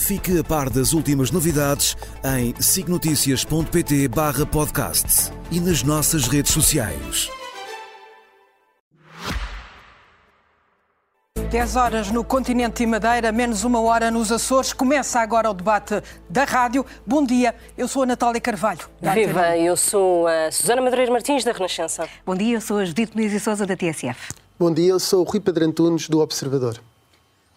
Fique a par das últimas novidades em signoticias.pt barra podcast e nas nossas redes sociais. 10 horas no continente e Madeira, menos uma hora nos Açores. Começa agora o debate da rádio. Bom dia, eu sou a Natália Carvalho. Viva, eu sou a Susana Madeireira Martins, da Renascença. Bom dia, eu sou a Judite Muniz e Souza, da TSF. Bom dia, eu sou o Rui Pedro Antunes, do Observador.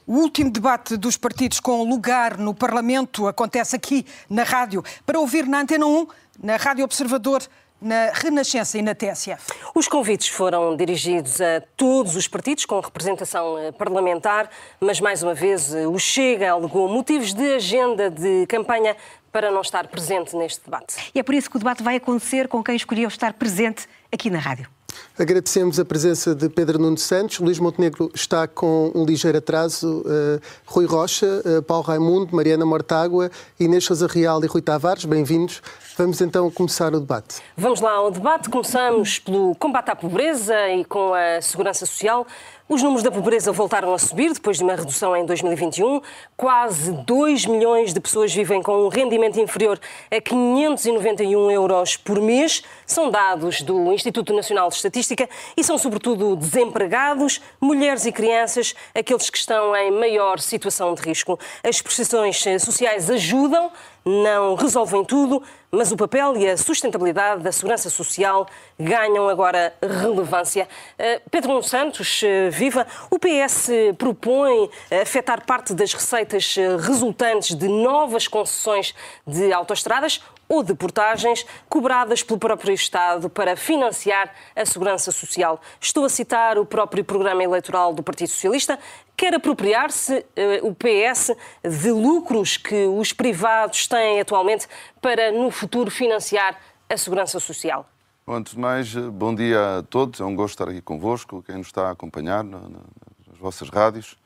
O último debate dos partidos com lugar no Parlamento acontece aqui na rádio. Para ouvir na Antena 1, na Rádio Observador, na Renascença e na TSF. Os convites foram dirigidos a todos os partidos com representação eh, parlamentar, mas mais uma vez eh, o Chega alegou motivos de agenda de campanha para não estar presente neste debate. E é por isso que o debate vai acontecer com quem escolheu estar presente aqui na rádio. Agradecemos a presença de Pedro Nuno Santos. Luís Montenegro está com um ligeiro atraso. Uh, Rui Rocha, uh, Paulo Raimundo, Mariana Mortágua, Inês Sousa Real e Rui Tavares, bem-vindos. Vamos então começar o debate. Vamos lá ao debate. Começamos pelo combate à pobreza e com a segurança social. Os números da pobreza voltaram a subir depois de uma redução em 2021. Quase 2 milhões de pessoas vivem com um rendimento inferior a 591 euros por mês. São dados do Instituto Nacional de Estatística e são, sobretudo, desempregados, mulheres e crianças, aqueles que estão em maior situação de risco. As prestações sociais ajudam, não resolvem tudo, mas o papel e a sustentabilidade da segurança social ganham agora relevância. Eh, Pedro Santos, eh, viva. O PS propõe afetar parte das receitas eh, resultantes de novas concessões de autoestradas ou de portagens cobradas pelo próprio Estado para financiar a segurança social. Estou a citar o próprio programa eleitoral do Partido Socialista. Quer apropriar-se o PS de lucros que os privados têm atualmente para, no futuro, financiar a segurança social? Antes de mais, bom dia a todos. É um gosto estar aqui convosco, quem nos está a acompanhar nas vossas rádios.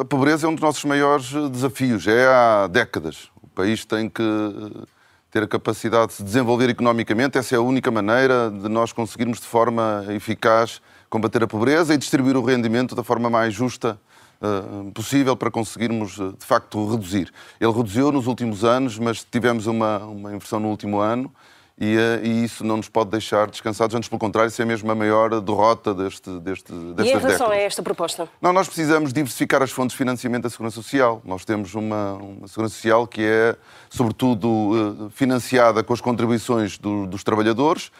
A pobreza é um dos nossos maiores desafios, é há décadas. O país tem que ter a capacidade de se desenvolver economicamente. Essa é a única maneira de nós conseguirmos de forma eficaz combater a pobreza e distribuir o rendimento da forma mais justa uh, possível para conseguirmos, uh, de facto, reduzir. Ele reduziu nos últimos anos, mas tivemos uma, uma inversão no último ano e, uh, e, isso não nos pode deixar descansados, antes pelo contrário, isso é mesmo a maior derrota deste, deste, destas E em relação décadas. a esta proposta? Não, nós precisamos diversificar as fontes de financiamento da Segurança Social. Nós temos uma, uma Segurança Social que é, sobretudo, financiada com as contribuições do, dos trabalhadores,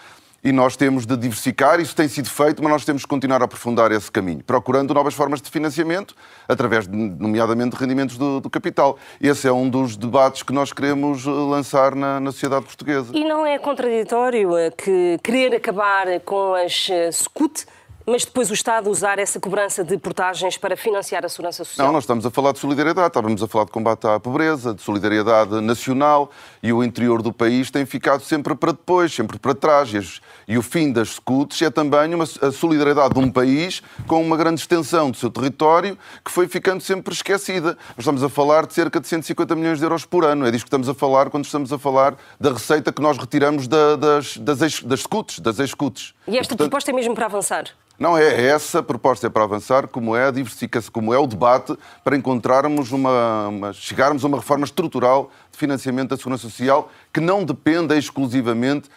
e nós temos de diversificar, isso tem sido feito, mas nós temos de continuar a aprofundar esse caminho, procurando novas formas de financiamento, através, de, nomeadamente, de rendimentos do, do, capital. Esse é um dos debates que nós queremos lançar na, na sociedade portuguesa. E não é contraditório que querer acabar com as SCUT mas depois o Estado usar essa cobrança de portagens para financiar a segurança social? Não, nós estamos a falar de solidariedade, estávamos a falar de combate à pobreza, de solidariedade nacional e o interior do país tem ficado sempre para depois, sempre para trás. E o fim das SCUTs é também uma, a solidariedade de um país com uma grande extensão do seu território que foi ficando sempre esquecida. Nós estamos a falar de cerca de 150 milhões de euros por ano. É disso que estamos a falar quando estamos a falar da receita que nós retiramos da, das, das, das SCUTs, das ex-SCUTs. E esta e, portanto, proposta é mesmo para avançar? Não é essa a proposta é para avançar, como é a diversificação, como é o debate para encontrarmos uma, uma, chegarmos a uma reforma estrutural de financiamento da segurança social que não dependa exclusivamente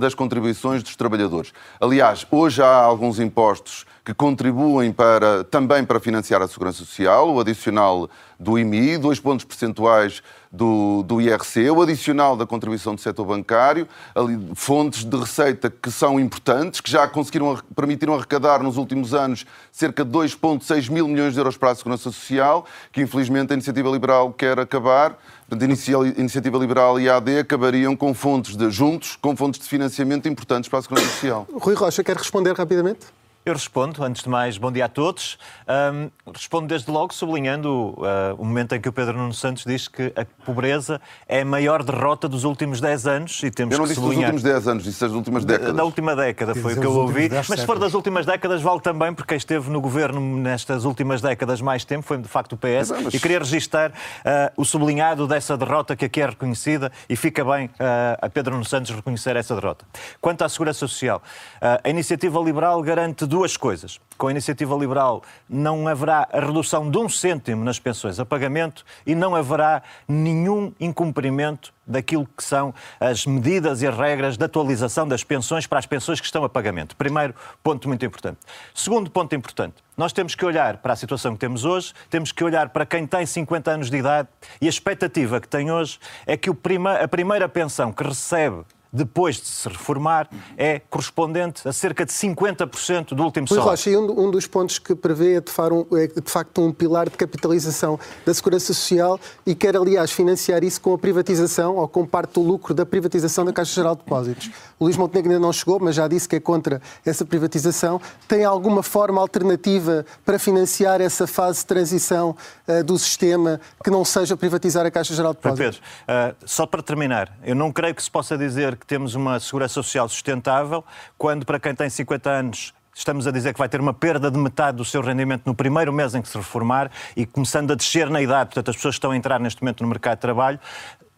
das contribuições dos trabalhadores. Aliás, hoje há alguns impostos que contribuem para, também para financiar a segurança social, o adicional do IMI, dois pontos percentuais do, do IRC, o adicional da contribuição do setor bancário, ali, fontes de receita que são importantes, que já conseguiram, permitiram arrecadar nos últimos anos cerca de 2,6 mil milhões de euros para a segurança social, que infelizmente a Iniciativa Liberal quer acabar. Portanto, a Iniciativa Liberal e a AD acabariam com fontes de, juntos, com fontes de financiamento importantes para a Segurança Social. Rui Rocha, quer responder rapidamente? Eu respondo, antes de mais, bom dia a todos. Um, respondo desde logo sublinhando uh, o momento em que o Pedro Nuno Santos diz que a pobreza é a maior derrota dos últimos 10 anos e temos Eu não que disse sublinhar... dos últimos 10 anos, disse das últimas décadas. Da última década foi o que eu ouvi. Mas se for das últimas décadas, vale também, porque quem esteve no governo nestas últimas décadas mais tempo foi de facto o PS. Mas... E queria registar uh, o sublinhado dessa derrota que aqui é reconhecida e fica bem uh, a Pedro Nuno Santos reconhecer essa derrota. Quanto à Segurança Social, uh, a Iniciativa Liberal garante duas coisas. Com a iniciativa liberal não haverá a redução de um cêntimo nas pensões a pagamento e não haverá nenhum incumprimento daquilo que são as medidas e as regras de atualização das pensões para as pensões que estão a pagamento. Primeiro ponto muito importante. Segundo ponto importante, nós temos que olhar para a situação que temos hoje, temos que olhar para quem tem 50 anos de idade e a expectativa que tem hoje é que a primeira pensão que recebe depois de se reformar, é correspondente a cerca de 50% do último salário. Rocha, e um, um, dos pontos que prevê é de, um, é de, facto um pilar de capitalização da Segurança Social e quer, aliás, financiar isso com a privatização ou com parte do lucro da privatização da Caixa Geral de Depósitos. O Luís Montenegro ainda não chegou, mas já disse que é contra essa privatização. Tem alguma forma alternativa para financiar essa fase de transição uh, do sistema que não seja privatizar a Caixa Geral de Depósitos? Pedro, uh, só para terminar, eu não creio que se possa dizer que temos uma segurança social sustentável, quando para quem tem 50 anos estamos a dizer que vai ter uma perda de metade do seu rendimento no primeiro mês em que se reformar e começando a descer na idade, portanto as pessoas que estão a entrar neste momento no mercado de trabalho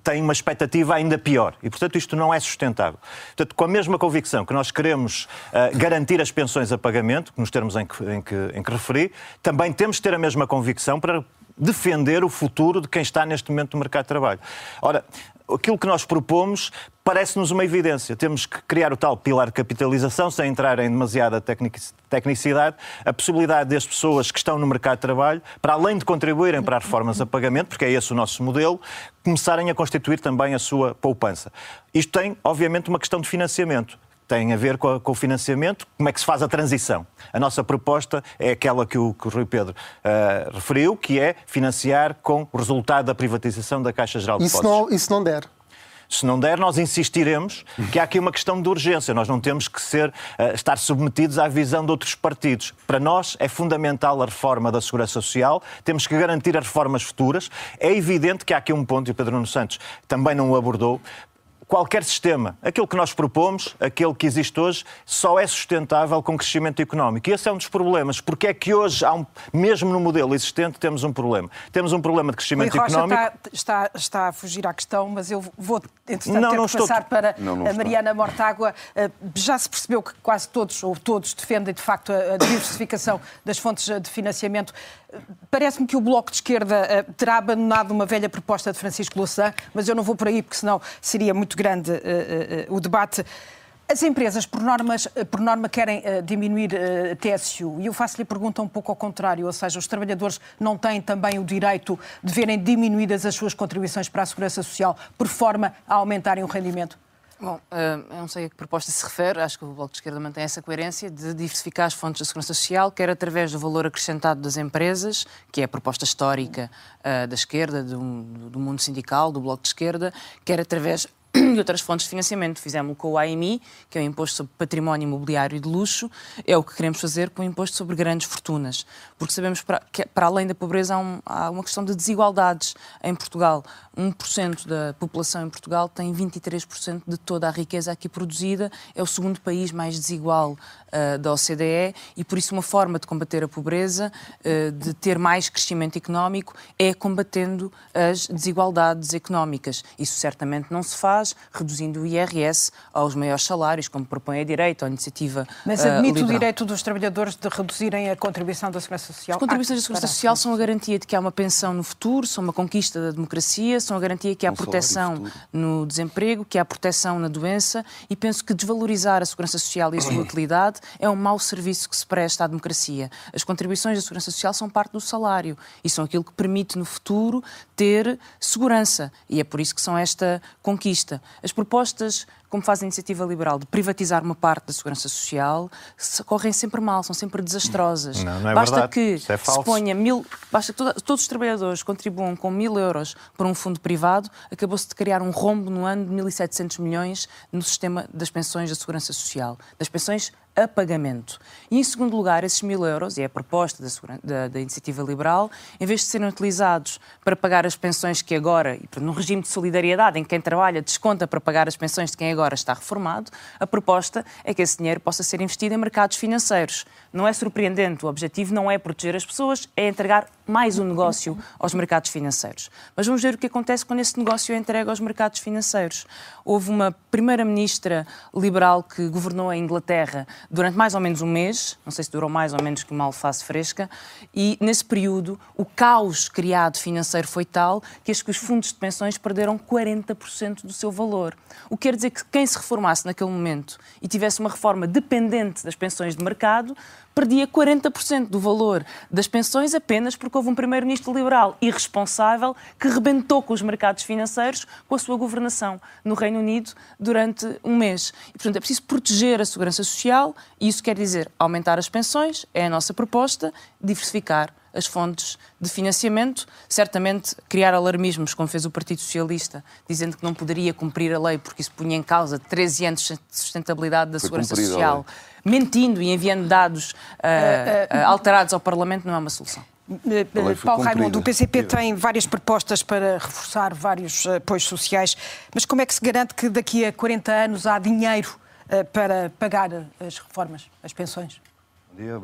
têm uma expectativa ainda pior. E, portanto, isto não é sustentável. Portanto, com a mesma convicção que nós queremos uh, garantir as pensões a pagamento, nos termos em que, em, que, em que referi, também temos de ter a mesma convicção para defender o futuro de quem está neste momento no mercado de trabalho. Ora, aquilo que nós propomos parece-nos uma evidência. Temos que criar o tal pilar de capitalização, sem entrar em demasiada tecnicidade, a possibilidade das pessoas que estão no mercado de trabalho, para além de contribuírem para as reformas a pagamento, porque é esse o nosso modelo, começarem a constituir também a sua poupança. Isto tem, obviamente, uma questão de financiamento tem a ver com, a, com, o financiamento, como é que se faz a transição. A nossa proposta é aquela que o, que o Rui Pedro uh, referiu, que é financiar com o resultado da privatização da Caixa Geral de Depósitos. Não, e se não der? Se não der, nós insistiremos que há aqui uma questão de urgência. Nós não temos que ser, uh, estar submetidos à visão de outros partidos. Para nós é fundamental a reforma da Segurança Social, temos que garantir as reformas futuras. É evidente que há aqui um ponto, e o Pedro Nuno Santos também não o abordou, qualquer sistema, aquilo que nós propomos, aquele que existe hoje, só é sustentável com crescimento económico. E esse é um dos problemas. Porque é que hoje, um, mesmo no modelo existente, temos um problema. Temos um problema de crescimento Rocha económico. Está, está, está, a fugir à questão, mas eu vou, entretanto, não, ter não que estou... passar para não, não a Mariana está. Mortágua. Eh, já se percebeu que quase todos, ou todos, defendem de facto a diversificação das fontes de financiamento. Parece-me que o Bloco de Esquerda eh, terá abandonado uma velha proposta de Francisco Louçã, mas eu não vou por aí porque senão seria muito grande uh, uh, o debate. As empresas, por, normas, por norma, querem uh, diminuir uh, TSU e eu faço-lhe a pergunta um pouco ao contrário, ou seja, os trabalhadores não têm também o direito de verem diminuídas as suas contribuições para a Segurança Social por forma a aumentarem o rendimento? Bom, eu não sei a que proposta se refere, acho que o Bloco de Esquerda mantém essa coerência de diversificar as fontes da segurança social, quer através do valor acrescentado das empresas, que é a proposta histórica uh, da esquerda, do, do mundo sindical, do Bloco de Esquerda, quer através e outras fontes de financiamento. Fizemos com o AMI, que é o Imposto sobre Património Imobiliário e de Luxo, é o que queremos fazer com o Imposto sobre Grandes Fortunas, porque sabemos que, para além da pobreza, há, há uma questão de desigualdades em Portugal. 1% da população em Portugal tem 23% de toda a riqueza aqui produzida, é o segundo país mais desigual uh, da OCDE e, por isso, uma forma de combater a pobreza, uh, de ter mais crescimento económico, é combatendo as desigualdades económicas. Isso certamente não se faz faz, reduzindo o IRS aos maiores salários, como propõe a direita ou a iniciativa Mas admite uh, o direito dos trabalhadores de reduzirem a contribuição da Segurança Social? As contribuições da Segurança Social são a garantia de que há uma pensão no futuro, são uma conquista da democracia, são a garantia que há um proteção no desemprego, que há proteção na doença e penso que desvalorizar a Segurança Social e a sua utilidade é um mau serviço que se presta à democracia. As contribuições da Segurança Social são parte do salário e são aquilo que permite no futuro ter segurança e é por isso que são esta conquista. As propostas, como faz a iniciativa liberal, de privatizar uma parte da segurança social, correm sempre mal, são sempre desastrosas. Não, não é basta verdade. que é se ponha mil, basta que todos os trabalhadores contribuam com mil euros para um fundo privado, acabou-se de criar um rombo no ano de 1.700 milhões no sistema das pensões da segurança social, das pensões a pagamento. E, em segundo lugar, esses mil euros, e é a proposta da, da, da, Iniciativa Liberal, em vez de serem utilizados para pagar as pensões que agora, e num regime de solidariedade em que quem trabalha desconta para pagar as pensões de quem agora está reformado, a proposta é que esse dinheiro possa ser investido em mercados financeiros. Não é surpreendente, o objetivo não é proteger as pessoas, é entregar mais um negócio aos mercados financeiros. Mas vamos ver o que acontece quando esse negócio é entregue aos mercados financeiros. Houve uma primeira-ministra liberal que governou a Inglaterra durante mais ou menos um mês, não sei se durou mais ou menos que uma alface fresca, e nesse período o caos criado financeiro foi tal que os fundos de pensões perderam 40% do seu valor. O que quer dizer que quem se reformasse naquele momento e tivesse uma reforma dependente das pensões de mercado perdia 40% do valor das pensões apenas porque houve um primeiro-ministro liberal irresponsável que rebentou com os mercados financeiros com a sua governação no Reino Unido durante um mês. E, portanto, é preciso proteger a segurança social e isso quer dizer aumentar as pensões, é a nossa proposta, diversificar as fontes de financiamento, certamente criar alarmismos, como fez o Partido Socialista, dizendo que não poderia cumprir a lei porque isso punha em causa 13 anos de sustentabilidade da Foi segurança social, mentindo e enviando dados uh, uh, alterados ao Parlamento, não é uma solução. Paulo Raimundo, o PCP tem várias propostas para reforçar vários apoios sociais, mas como é que se garante que daqui a 40 anos há dinheiro para pagar as reformas, as pensões? Bom dia,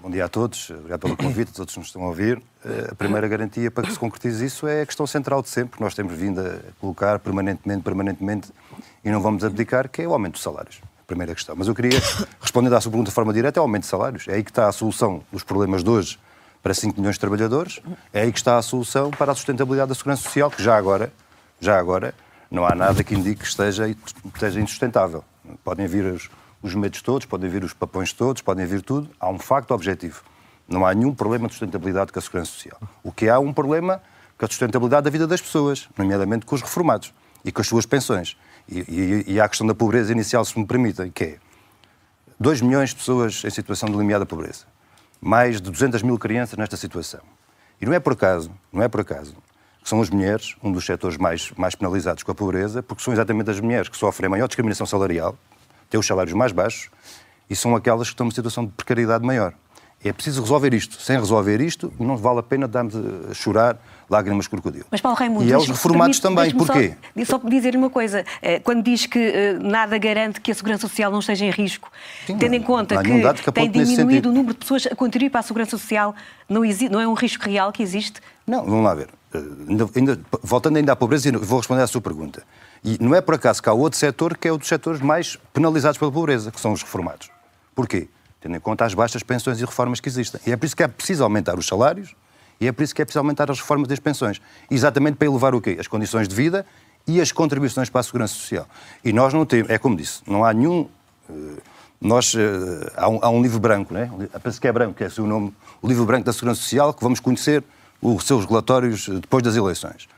Bom dia a todos, obrigado pelo convite, todos nos estão a ouvir. Eh, a primeira garantia para que se concretize isso é a questão central de sempre, que nós temos vindo a colocar permanentemente, permanentemente, e não vamos abdicar, que é o aumento dos salários. Primeira questão. Mas eu queria, respondendo à sua pergunta de forma direta, é o aumento de salários. É aí que está a solução dos problemas de hoje para 5 milhões de trabalhadores, é aí que está a solução para a sustentabilidade da segurança social, que já agora, já agora, não há nada que indique que esteja, esteja insustentável. Podem vir os, os medos todos, podem vir os papões todos, podem vir tudo. Há um facto objetivo. Não há nenhum problema de sustentabilidade com a segurança social. O que há um problema com a sustentabilidade da vida das pessoas, nomeadamente com os reformados e com as suas pensões. E, e, e há a questão da pobreza inicial, se me permitem, que é 2 milhões de pessoas em situação de limiada pobreza. Mais de 200 mil crianças nesta situação. E não é por acaso, não é por acaso, que são as mulheres, um dos setores mais, mais penalizados com a pobreza, porque são exatamente as mulheres que sofrem a maior discriminação salarial, têm os salários mais baixos e são aquelas que estão numa situação de precariedade maior. É preciso resolver isto. Sem resolver isto, não vale a pena darmos a chorar lágrimas de crocodilo. Mas Paulo Raimundo... E aos reformados também. Porquê? Só, só dizer uma coisa. Eh, quando diz que eh, nada garante que a segurança social não esteja em risco, Sim, tendo em conta que, que tem diminuído o número de pessoas a contribuir para a segurança social, não, existe, não é um risco real que existe? Não, vamos lá ver. Eh, ainda, ainda, voltando ainda à pobreza, vou responder à sua pergunta. E não é por acaso que há outro setor que é um dos setores mais penalizados pela pobreza, que são os reformados. Porquê? Tendo em conta as baixas pensões e reformas que existem. E é por isso que é preciso aumentar os salários e é por isso que é preciso aumentar as reformas das pensões. Exatamente para elevar o quê? As condições de vida e as contribuições para a segurança social. E nós não temos, é como disse, não há nenhum. Eh, nós, eh, há, um, há um livro branco, né? penso que é branco, que é o nome, o livro branco da Segurança Social, que vamos conhecer os seus relatórios depois das eleições.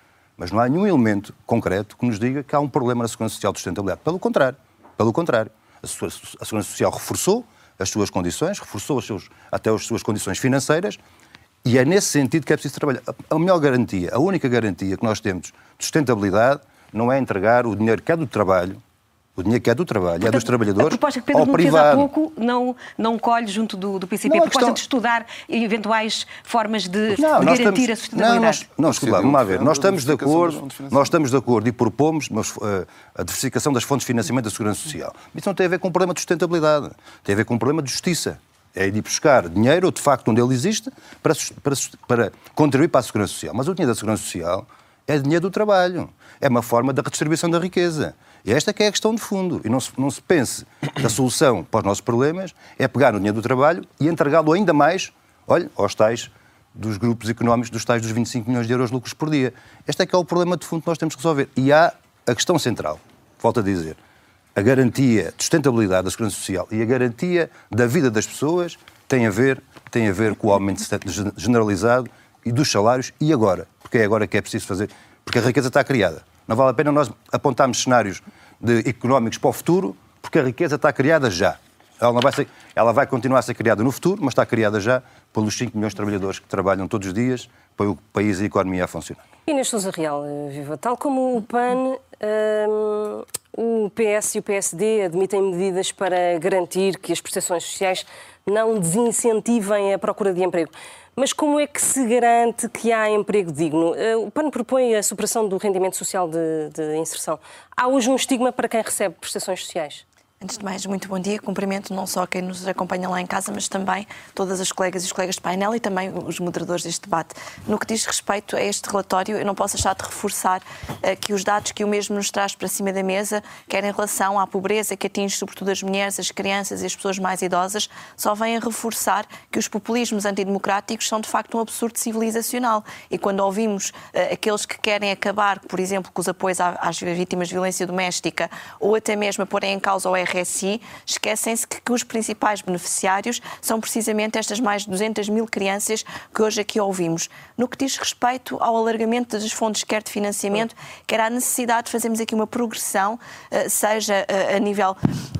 Mas não há nenhum elemento concreto que nos diga que há um problema na Segurança Social de sustentabilidade. Pelo contrário. Pelo contrário. A, sua, a Segurança Social reforçou as suas condições, reforçou seus, até as suas condições financeiras, e é nesse sentido que é preciso trabalhar. A melhor garantia, a única garantia que nós temos de sustentabilidade não é entregar o dinheiro que é do trabalho o dinheiro que é do trabalho, Portanto, é dos trabalhadores. A proposta que Pedro Nuno fez há pouco não, não colhe junto do, do PCP, não, a proposta questão... de estudar eventuais formas de, não, de garantir estamos... a sustentabilidade. Não, nós, não escuta lá, vamos ver. Nós estamos de acordo, nós estamos de acordo e propomos mas, uh, a diversificação das fontes de financiamento da Segurança Social. Isso não tem a ver com um problema de sustentabilidade, tem a ver com um problema de justiça. É ir buscar dinheiro, de facto, onde ele existe, para, para, para contribuir para a Segurança Social. Mas o dinheiro da Segurança Social é dinheiro do trabalho. É uma forma da redistribuição da riqueza. E esta que é a questão de fundo. E não se, não se pense que a solução para os nossos problemas é pegar no dinheiro do trabalho e entregá-lo ainda mais, olha, aos tais dos grupos económicos, dos tais dos 25 milhões de euros de lucros por dia. Este é que é o problema de fundo que nós temos que resolver. E há a questão central, volto a dizer, a garantia de sustentabilidade da segurança social e a garantia da vida das pessoas tem a ver, tem a ver com o aumento generalizado e dos salários e agora, porque é agora que é preciso fazer, porque a riqueza está criada. Não vale a pena nós apontarmos cenários de, económicos para o futuro, porque a riqueza está criada já. Ela, não vai ser, ela vai continuar a ser criada no futuro, mas está criada já pelos 5 milhões de trabalhadores que trabalham todos os dias para o país e a economia a funcionar. Inês Sousa Real, eh, viva. Tal como o PAN, hum, O PS e o PSD admitem medidas para garantir que as prestações sociais não desincentivem a procura de emprego. Mas como é que se garante que há emprego digno? Eh, o PAN propõe a supressão do rendimento social de, de inserção. Há hoje um estigma para quem recebe prestações sociais? Antes de mais, muito bom dia. Cumprimento não só quem nos acompanha lá em casa, mas também todas as colegas e os colegas de painel e também os moderadores deste debate. No que diz respeito a este relatório, eu não posso deixar de reforçar uh, que os dados que o mesmo nos traz para cima da mesa, quer em relação à pobreza que atinge sobretudo as mulheres, as crianças e as pessoas mais idosas, só vêm a reforçar que os populismos antidemocráticos são de facto um absurdo civilizacional. E quando ouvimos uh, aqueles que querem acabar, por exemplo, com os apoios às vítimas de violência doméstica ou até mesmo a porem em causa o RSI, esquecem-se que, que, os principais beneficiários são precisamente estas mais de 200 mil crianças que hoje aqui ouvimos. No que diz respeito ao alargamento das fontes, quer de financiamento, quer à necessidade de fazermos aqui uma progressão, eh, seja eh, a nível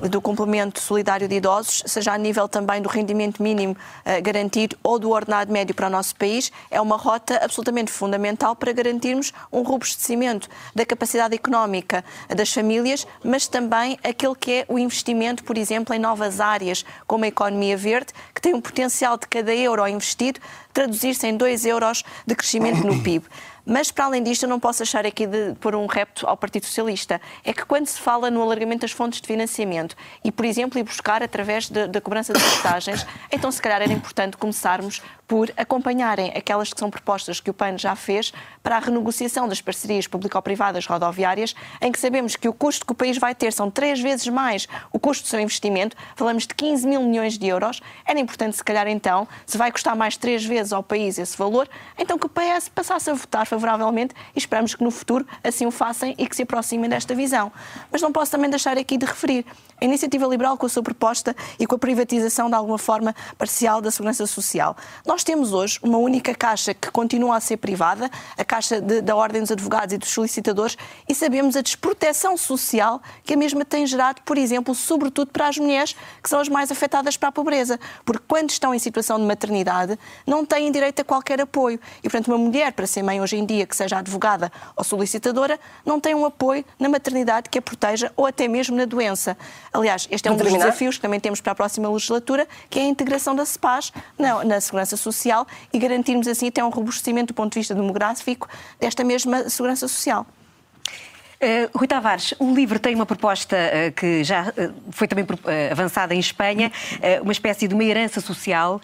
do complemento solidário de idosos, seja a nível também do rendimento mínimo eh, garantido ou do ordenado médio para o nosso país, é uma rota absolutamente fundamental para garantirmos um robustecimento da capacidade económica das famílias, mas também aquele que é o investimento, por exemplo, em novas áreas, como a economia verde, que tem um potencial de cada euro investido traduzir-se em 2 euros de crescimento no PIB. Mas, para além disto, eu não posso achar aqui de pôr um repto ao Partido Socialista. É que quando se fala no alargamento das fontes de financiamento e, por exemplo, ir buscar através da cobrança de portagens, então se calhar era importante começarmos por acompanharem aquelas que são propostas que o PAN já fez para a renegociação das parcerias público-privadas rodoviárias, em que sabemos que o custo que o país vai ter são três vezes mais o custo do seu investimento, falamos de 15 mil milhões de euros. Era importante, se calhar, então, se vai custar mais três vezes ao país esse valor, então que o PS passasse a votar favoravelmente e esperamos que no futuro assim o façam e que se aproximem desta visão. Mas não posso também deixar aqui de referir a iniciativa liberal com a sua proposta e com a privatização de alguma forma parcial da segurança social. Nós temos hoje uma única caixa que continua a ser privada, a caixa de, da Ordem dos Advogados e dos Solicitadores, e sabemos a desproteção social que a mesma tem gerado, por exemplo, sobretudo para as mulheres que são as mais afetadas para a pobreza, porque quando estão em situação de maternidade não têm direito a qualquer apoio. E, portanto, uma mulher para ser mãe hoje em dia, que seja advogada ou solicitadora, não tem um apoio na maternidade que a proteja ou até mesmo na doença. Aliás, este é um dos desafios que também temos para a próxima legislatura, que é a integração da CEPAS na, na segurança social e garantirmos assim até um robustecimento do ponto de vista demográfico desta mesma segurança social. Uh, Rui Tavares, o livro tem uma proposta uh, que já uh, foi também avançada em Espanha, uma espécie de uma herança social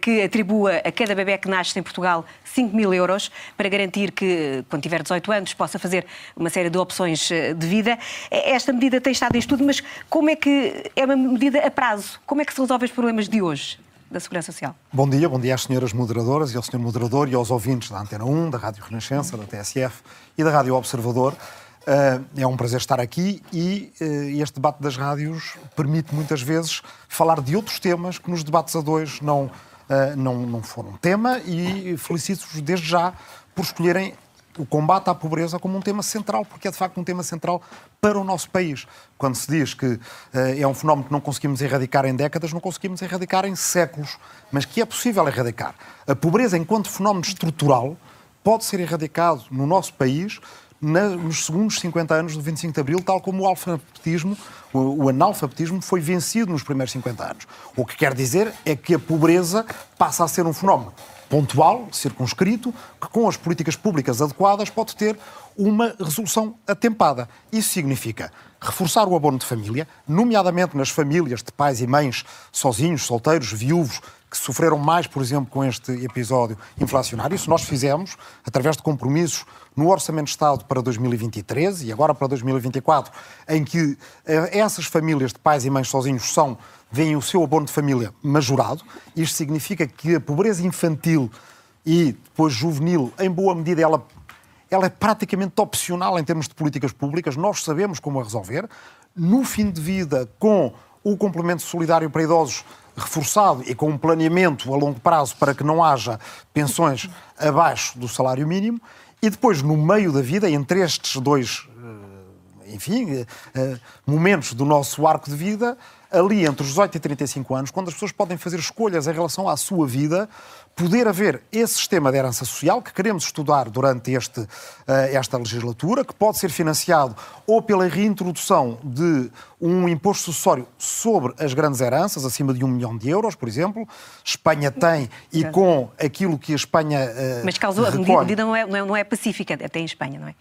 que atribua a cada bebê que nasce em Portugal 5 mil euros para garantir que, quando tiver 18 anos, possa fazer uma série de opções de vida. Esta medida tem estado em estudo, mas como é que é uma medida a prazo? Como é que se resolve os problemas de hoje? da Segurança Social. Bom dia, bom dia às senhoras moderadoras e ao senhor moderador e aos ouvintes da Antena 1, da Rádio Renascença, da TSF e da Rádio Observador. Uh, é um prazer estar aqui e uh, este debate das rádios permite muitas vezes falar de outros temas que nos debates a dois não, uh, não, não foram tema e felicito-vos desde já por escolherem o combate à pobreza como um tema central, porque é de facto um tema central para o nosso país. Quando se diz que é um fenómeno que não conseguimos erradicar em décadas, não conseguimos erradicar em séculos, mas que é possível erradicar. A pobreza, enquanto fenómeno estrutural, pode ser erradicado no nosso país nos segundos 50 anos do 25 de Abril, tal como o alfabetismo, o, o analfabetismo foi vencido nos primeiros 50 anos. O que quer dizer é que a pobreza passa a ser um fenómeno pontual, circunscrito, que com as políticas públicas adequadas pode ter uma resolução atempada. Isso significa reforçar o abono de família, nomeadamente nas famílias de pais e mães sozinhos, solteiros, viúvos, que sofreram mais, por exemplo, com este episódio inflacionário. Isso nós fizemos através de compromissos no Orçamento de Estado para 2023 e agora para 2024, em que eh, essas famílias de pais e mães sozinhos são veem o seu abono de família majorado. Isto significa que a pobreza infantil e depois juvenil, em boa medida, ela, ela é praticamente opcional em termos de políticas públicas. Nós sabemos como a resolver. No fim de vida, com o complemento solidário para idosos reforçado e com um planeamento a longo prazo para que não haja pensões abaixo do salário mínimo. E depois, no meio da vida, entre estes dois, eh, enfim, momentos do nosso arco de vida, ali entre os 18 e 35 anos, quando as pessoas podem fazer escolhas em relação à sua vida, poder haver esse sistema de herança social que queremos estudar durante este, esta legislatura, que pode ser financiado ou pela reintrodução de um imposto sucessório sobre as grandes heranças, acima de um milhão de euros, por exemplo. Espanha tem, e com aquilo que a Espanha. Mas causou, recolhe... a medida não é, não é pacífica, até em Espanha, não é?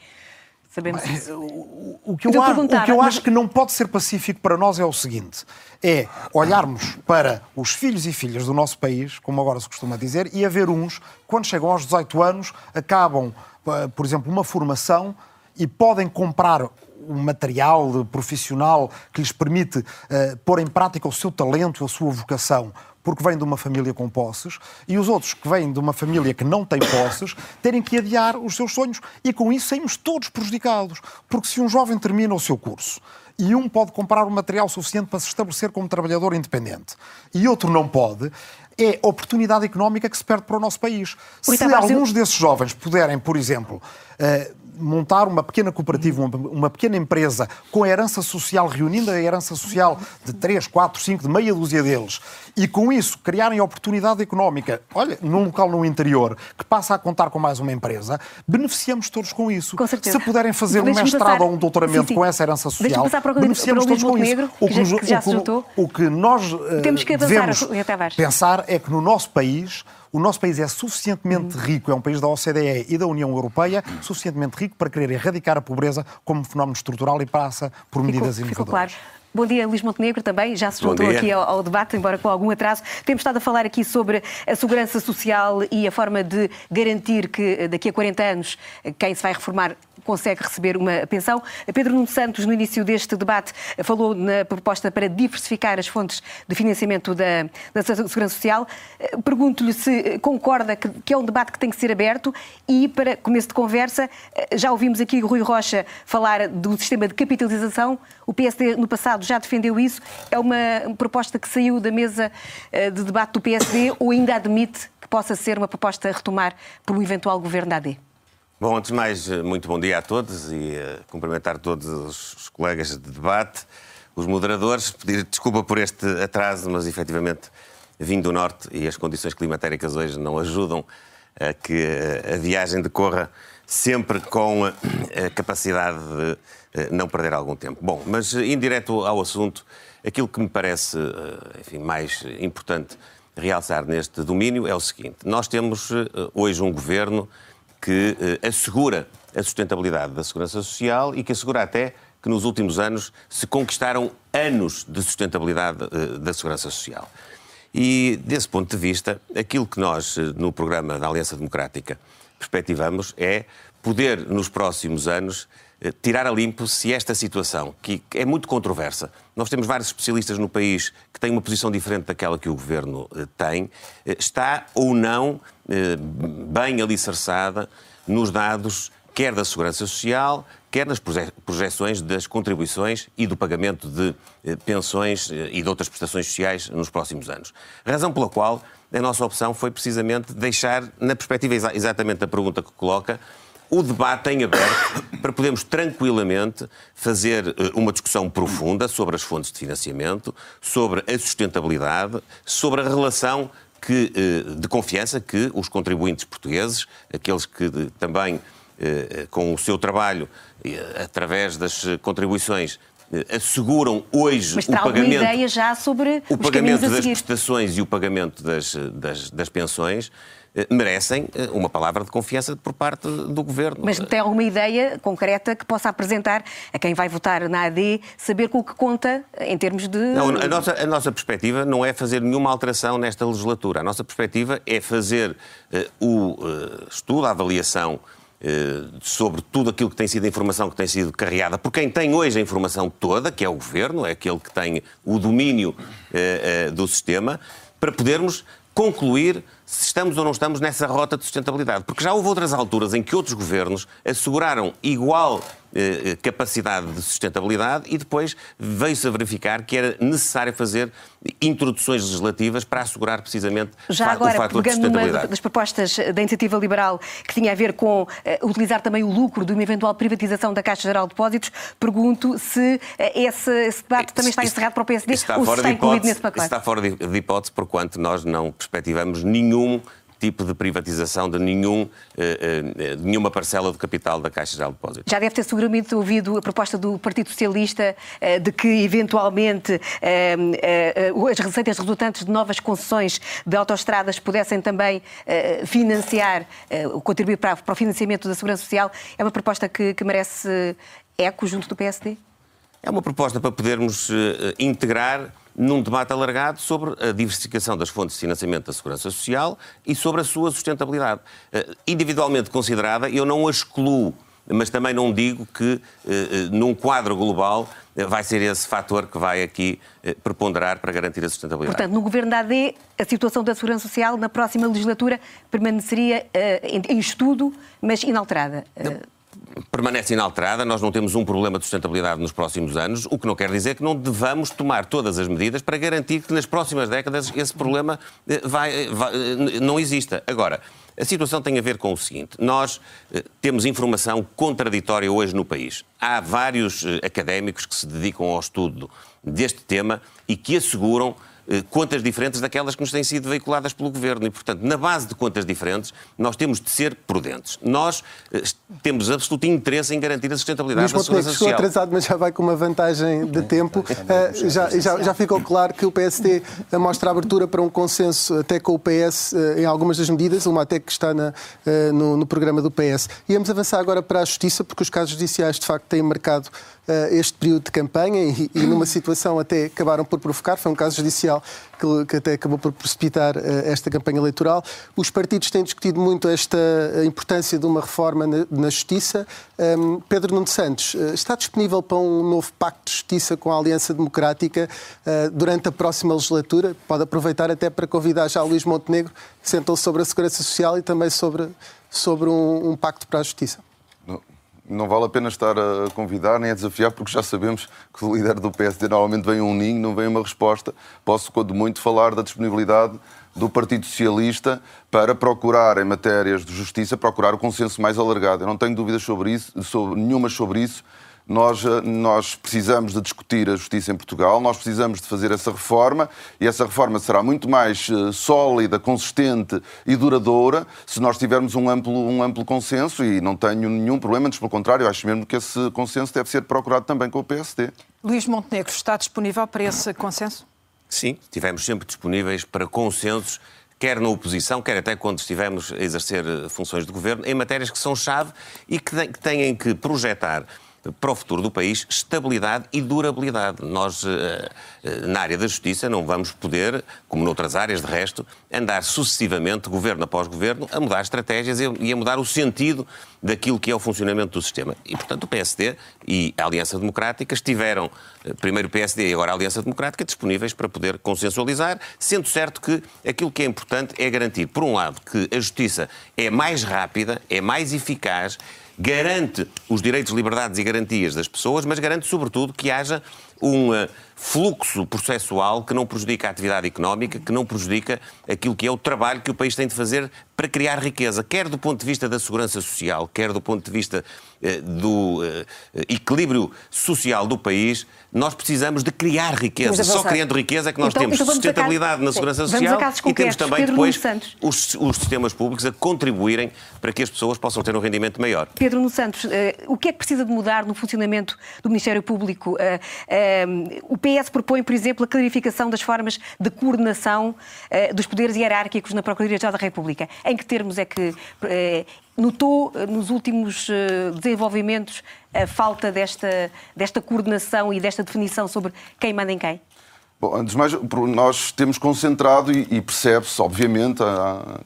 Sabemos isso. O, o que eu, acho, o que eu mas... acho que não pode ser pacífico para nós é o seguinte: é olharmos para os filhos e filhas do nosso país, como agora se costuma dizer, e haver uns, quando chegam aos 18 anos, acabam, eh, por exemplo, uma formação e podem comprar um material profissional que lhes permite uh, pôr em prática o seu talento, a sua vocação porque vêm de uma família com posses, e os outros que vêm de uma família que não tem posses, terem que adiar os seus sonhos. E com isso saímos todos prejudicados. Porque se um jovem termina o seu curso e um pode comprar o material suficiente para se estabelecer como trabalhador independente e outro não pode, é oportunidade económica que se perde para o nosso país. Se alguns desses jovens puderem, por exemplo, uh, montar uma pequena cooperativa, uma, uma, pequena empresa com a herança social, reunindo a herança social de 3, 4, 5, de meia dúzia deles, e com isso criarem oportunidade económica, olha, num local no interior, que passa a contar com mais uma empresa, beneficiamos todos com isso. Com certeza. Se puderem fazer um mestrado passar... ou um doutoramento sim, sim. com essa herança social, beneficiamos todos com isso. O que, que, já, que, já o, que nós uh, Temos que devemos pensar é que no nosso país o nosso país é suficientemente rico, é um país da OCDE e da União Europeia, suficientemente rico para querer erradicar a pobreza como fenómeno estrutural e passa por medidas inovadoras. Ficou claro. Bom dia, Luís Montenegro, também já se juntou aqui ao, ao, debate, embora com algum atraso. Temos estado a falar aqui sobre a segurança social e a forma de garantir que daqui a 40 anos quem se vai reformar consegue receber uma pensão. Pedro Nuno Santos, no início deste debate, falou na proposta para diversificar as fontes de financiamento da, da Segurança Social. Pergunto-lhe se concorda que, que, é um debate que tem que ser aberto e, para começo de conversa, já ouvimos aqui o Rui Rocha falar do sistema de capitalização. O PSD, no passado, já defendeu isso. É uma proposta que saiu da mesa eh, de debate do PSD ou ainda admite que possa ser uma proposta a retomar um eventual governo da AD? Bom, antes de mais, eh, muito bom dia a todos e uh, cumprimentar todos os colegas de debate, os moderadores, pedir desculpa por este atraso, mas efetivamente vim do Norte e as condições climatéricas hoje não ajudam a que a viagem decorra sempre com a capacidade de não perder algum tempo. Bom, mas indireto ao assunto, aquilo que me parece enfim, mais importante realçar neste domínio é o seguinte: nós temos hoje um governo que eh, assegura a sustentabilidade da segurança social e que assegura até que nos últimos anos se conquistaram anos de sustentabilidade eh, da segurança social. E, desse ponto de vista, aquilo que nós, eh, no programa da Aliança Democrática, perspectivamos é poder, nos próximos anos, tirar a limpo se esta situação, que é muito controversa, nós temos vários especialistas no país que têm uma posição diferente daquela que o governo tem, está ou não eh, bem alicerçada nos dados quer da Segurança Social, quer nas projeções das contribuições e do pagamento de eh, pensões eh, e de outras prestações sociais nos próximos anos. Razão pela qual a nossa opção foi precisamente deixar, na perspectiva exatamente da pergunta que coloca, o debate em aberto para podermos tranquilamente fazer uma discussão profunda sobre as fontes de financiamento, sobre a sustentabilidade, sobre a relação que, eh, de confiança que os contribuintes portugueses, aqueles que também eh, com o seu trabalho, através das contribuições, asseguram hoje Mas o pagamento, ideia já sobre o pagamento das prestações e o pagamento das, das, das pensões? eh, merecem eh, uma palavra de confiança por parte do Governo. Mas tem alguma ideia concreta que possa apresentar a quem vai votar na AD, saber com o que conta em termos de... Não, a nossa, a nossa perspectiva não é fazer nenhuma alteração nesta legislatura. A nossa perspectiva é fazer uh, o uh, estudo, a avaliação sobre tudo aquilo que tem sido a informação que tem sido carregada por quem tem hoje a informação toda, que é o Governo, é aquele que tem o domínio do sistema, para podermos concluir se estamos ou não estamos nessa rota de sustentabilidade. Porque já houve outras alturas em que outros governos asseguraram igual eh, capacidade de sustentabilidade e depois veio-se a verificar que era necessário fazer introduções legislativas para assegurar precisamente Já agora, o fator pegando de sustentabilidade. das propostas da Iniciativa Liberal que tinha a ver com uh, utilizar também o lucro de uma eventual privatização da Caixa Geral de Depósitos, pergunto se uh, esse, esse, debate também está encerrado para o PSD está ou se está incluído hipótese, nesse pacote. Está fora de, de hipótese, porquanto nós não perspectivamos nenhum tipo de privatização de nenhum, eh, eh, nenhuma parcela de capital da Caixa de Depósitos. Já deve ter seguramente ouvido a proposta do Partido Socialista eh, de que, eventualmente, as receitas resultantes de novas concessões de autoestradas pudessem também financiar, contribuir para, o financiamento da Segurança Social. É uma proposta que merece eco junto do PSD? É uma proposta para podermos integrar num debate alargado sobre a diversificação das fontes de financiamento da Segurança Social e sobre a sua sustentabilidade. Uh, individualmente considerada, eu não a excluo, mas também não digo que, uh, num quadro global, vai ser esse fator que vai aqui preponderar para garantir a sustentabilidade. Portanto, no governo da AD, a situação da Segurança Social na próxima legislatura permaneceria em estudo, mas inalterada. Não permanece inalterada, nós não temos um problema de sustentabilidade nos próximos anos, o que não quer dizer que não devamos tomar todas as medidas para garantir que nas próximas décadas esse problema eh, vai, vai, eh, não exista. Agora, a situação tem a ver com o seguinte: nós eh, temos informação contraditória hoje no país. Há vários académicos que se dedicam ao estudo deste tema e que asseguram eh, contas diferentes daquelas que nos têm sido veiculadas pelo Governo. E, portanto, na base de contas diferentes, nós temos de ser prudentes. Nós eh, temos absoluto interesse em garantir a sustentabilidade Luís da segurança social. atrasado, mas já vai com uma vantagem de tempo. Uh, já, já, já, ficou claro que o PSD mostra abertura para um consenso até com o PS uh, em algumas das medidas, uma até que está na, uh, no, no, programa do PS. Íamos avançar agora para a Justiça, porque os casos judiciais, de facto, têm marcado este período de campanha e, e, numa situação até acabaram por provocar, foi um caso judicial que, que até acabou por precipitar esta campanha eleitoral. Os partidos têm discutido muito esta importância de uma reforma na, na Justiça. Um, Pedro Nuno Santos, está disponível para um novo pacto de justiça com a Aliança Democrática uh, durante a próxima legislatura? Pode aproveitar até para convidar já Luís Montenegro, que sentou sobre a Segurança Social e também sobre, sobre um, um pacto para a justiça não vale a pena estar a convidar nem a desafiar, porque já sabemos que o líder do PSD normalmente vem um ninho, não vem uma resposta. Posso, quando muito, falar da disponibilidade do Partido Socialista para procurar, em matérias de justiça, procurar o consenso mais alargado. Eu não tenho dúvidas sobre isso, sobre, nenhuma sobre isso. Nós, eh, nós precisamos de discutir a justiça em Portugal, nós precisamos de fazer essa reforma e essa reforma será muito mais eh, sólida, consistente e duradoura se nós tivermos um amplo, um amplo consenso e não tenho nenhum problema, antes pelo contrário, acho mesmo que esse consenso deve ser procurado também com o PSD. Luís Montenegro, está disponível para esse consenso? Sim, estivemos sempre disponíveis para consensos quer na oposição, quer até quando estivemos a exercer eh, funções de governo, em matérias que são chave e que têm que projetar para o futuro do país estabilidade e durabilidade. Nós, eh, eh, na área da justiça, não vamos poder, como noutras áreas de resto, andar sucessivamente, governo após governo, a mudar estratégias e a mudar o sentido daquilo que é o funcionamento do sistema. E, portanto, o PSD e a Aliança Democrática estiveram, eh, primeiro o PSD e agora a Aliança Democrática, disponíveis para poder consensualizar, sendo certo que aquilo que é importante é garantir, por um lado, que a justiça é mais rápida, é mais eficaz garante os direitos, liberdades e garantias das pessoas, mas garante, sobretudo, que haja um eh, fluxo processual que não prejudica a atividade económica, que não prejudica aquilo que é o trabalho que o país tem de fazer para criar riqueza, quer do ponto de vista da segurança social, quer do ponto de vista eh, do eh, equilíbrio social do país. Nós precisamos de criar riqueza. Só criando riqueza é que nós então, temos então sustentabilidade na segurança social e temos também Pedro depois os, os, sistemas públicos a contribuírem para que as pessoas possam ter um rendimento maior. Pedro Nuno Santos, uh, o que é que precisa de mudar no funcionamento do Ministério Público? Uh, uh, o PS propõe, por exemplo, a clarificação das formas de coordenação dos poderes hierárquicos na Procuradoria-Geral da República. Em que termos é que notou nos últimos desenvolvimentos a falta desta, desta coordenação e desta definição sobre quem manda em quem? Bom, antes de mais, nós temos concentrado e, e percebe-se, obviamente, há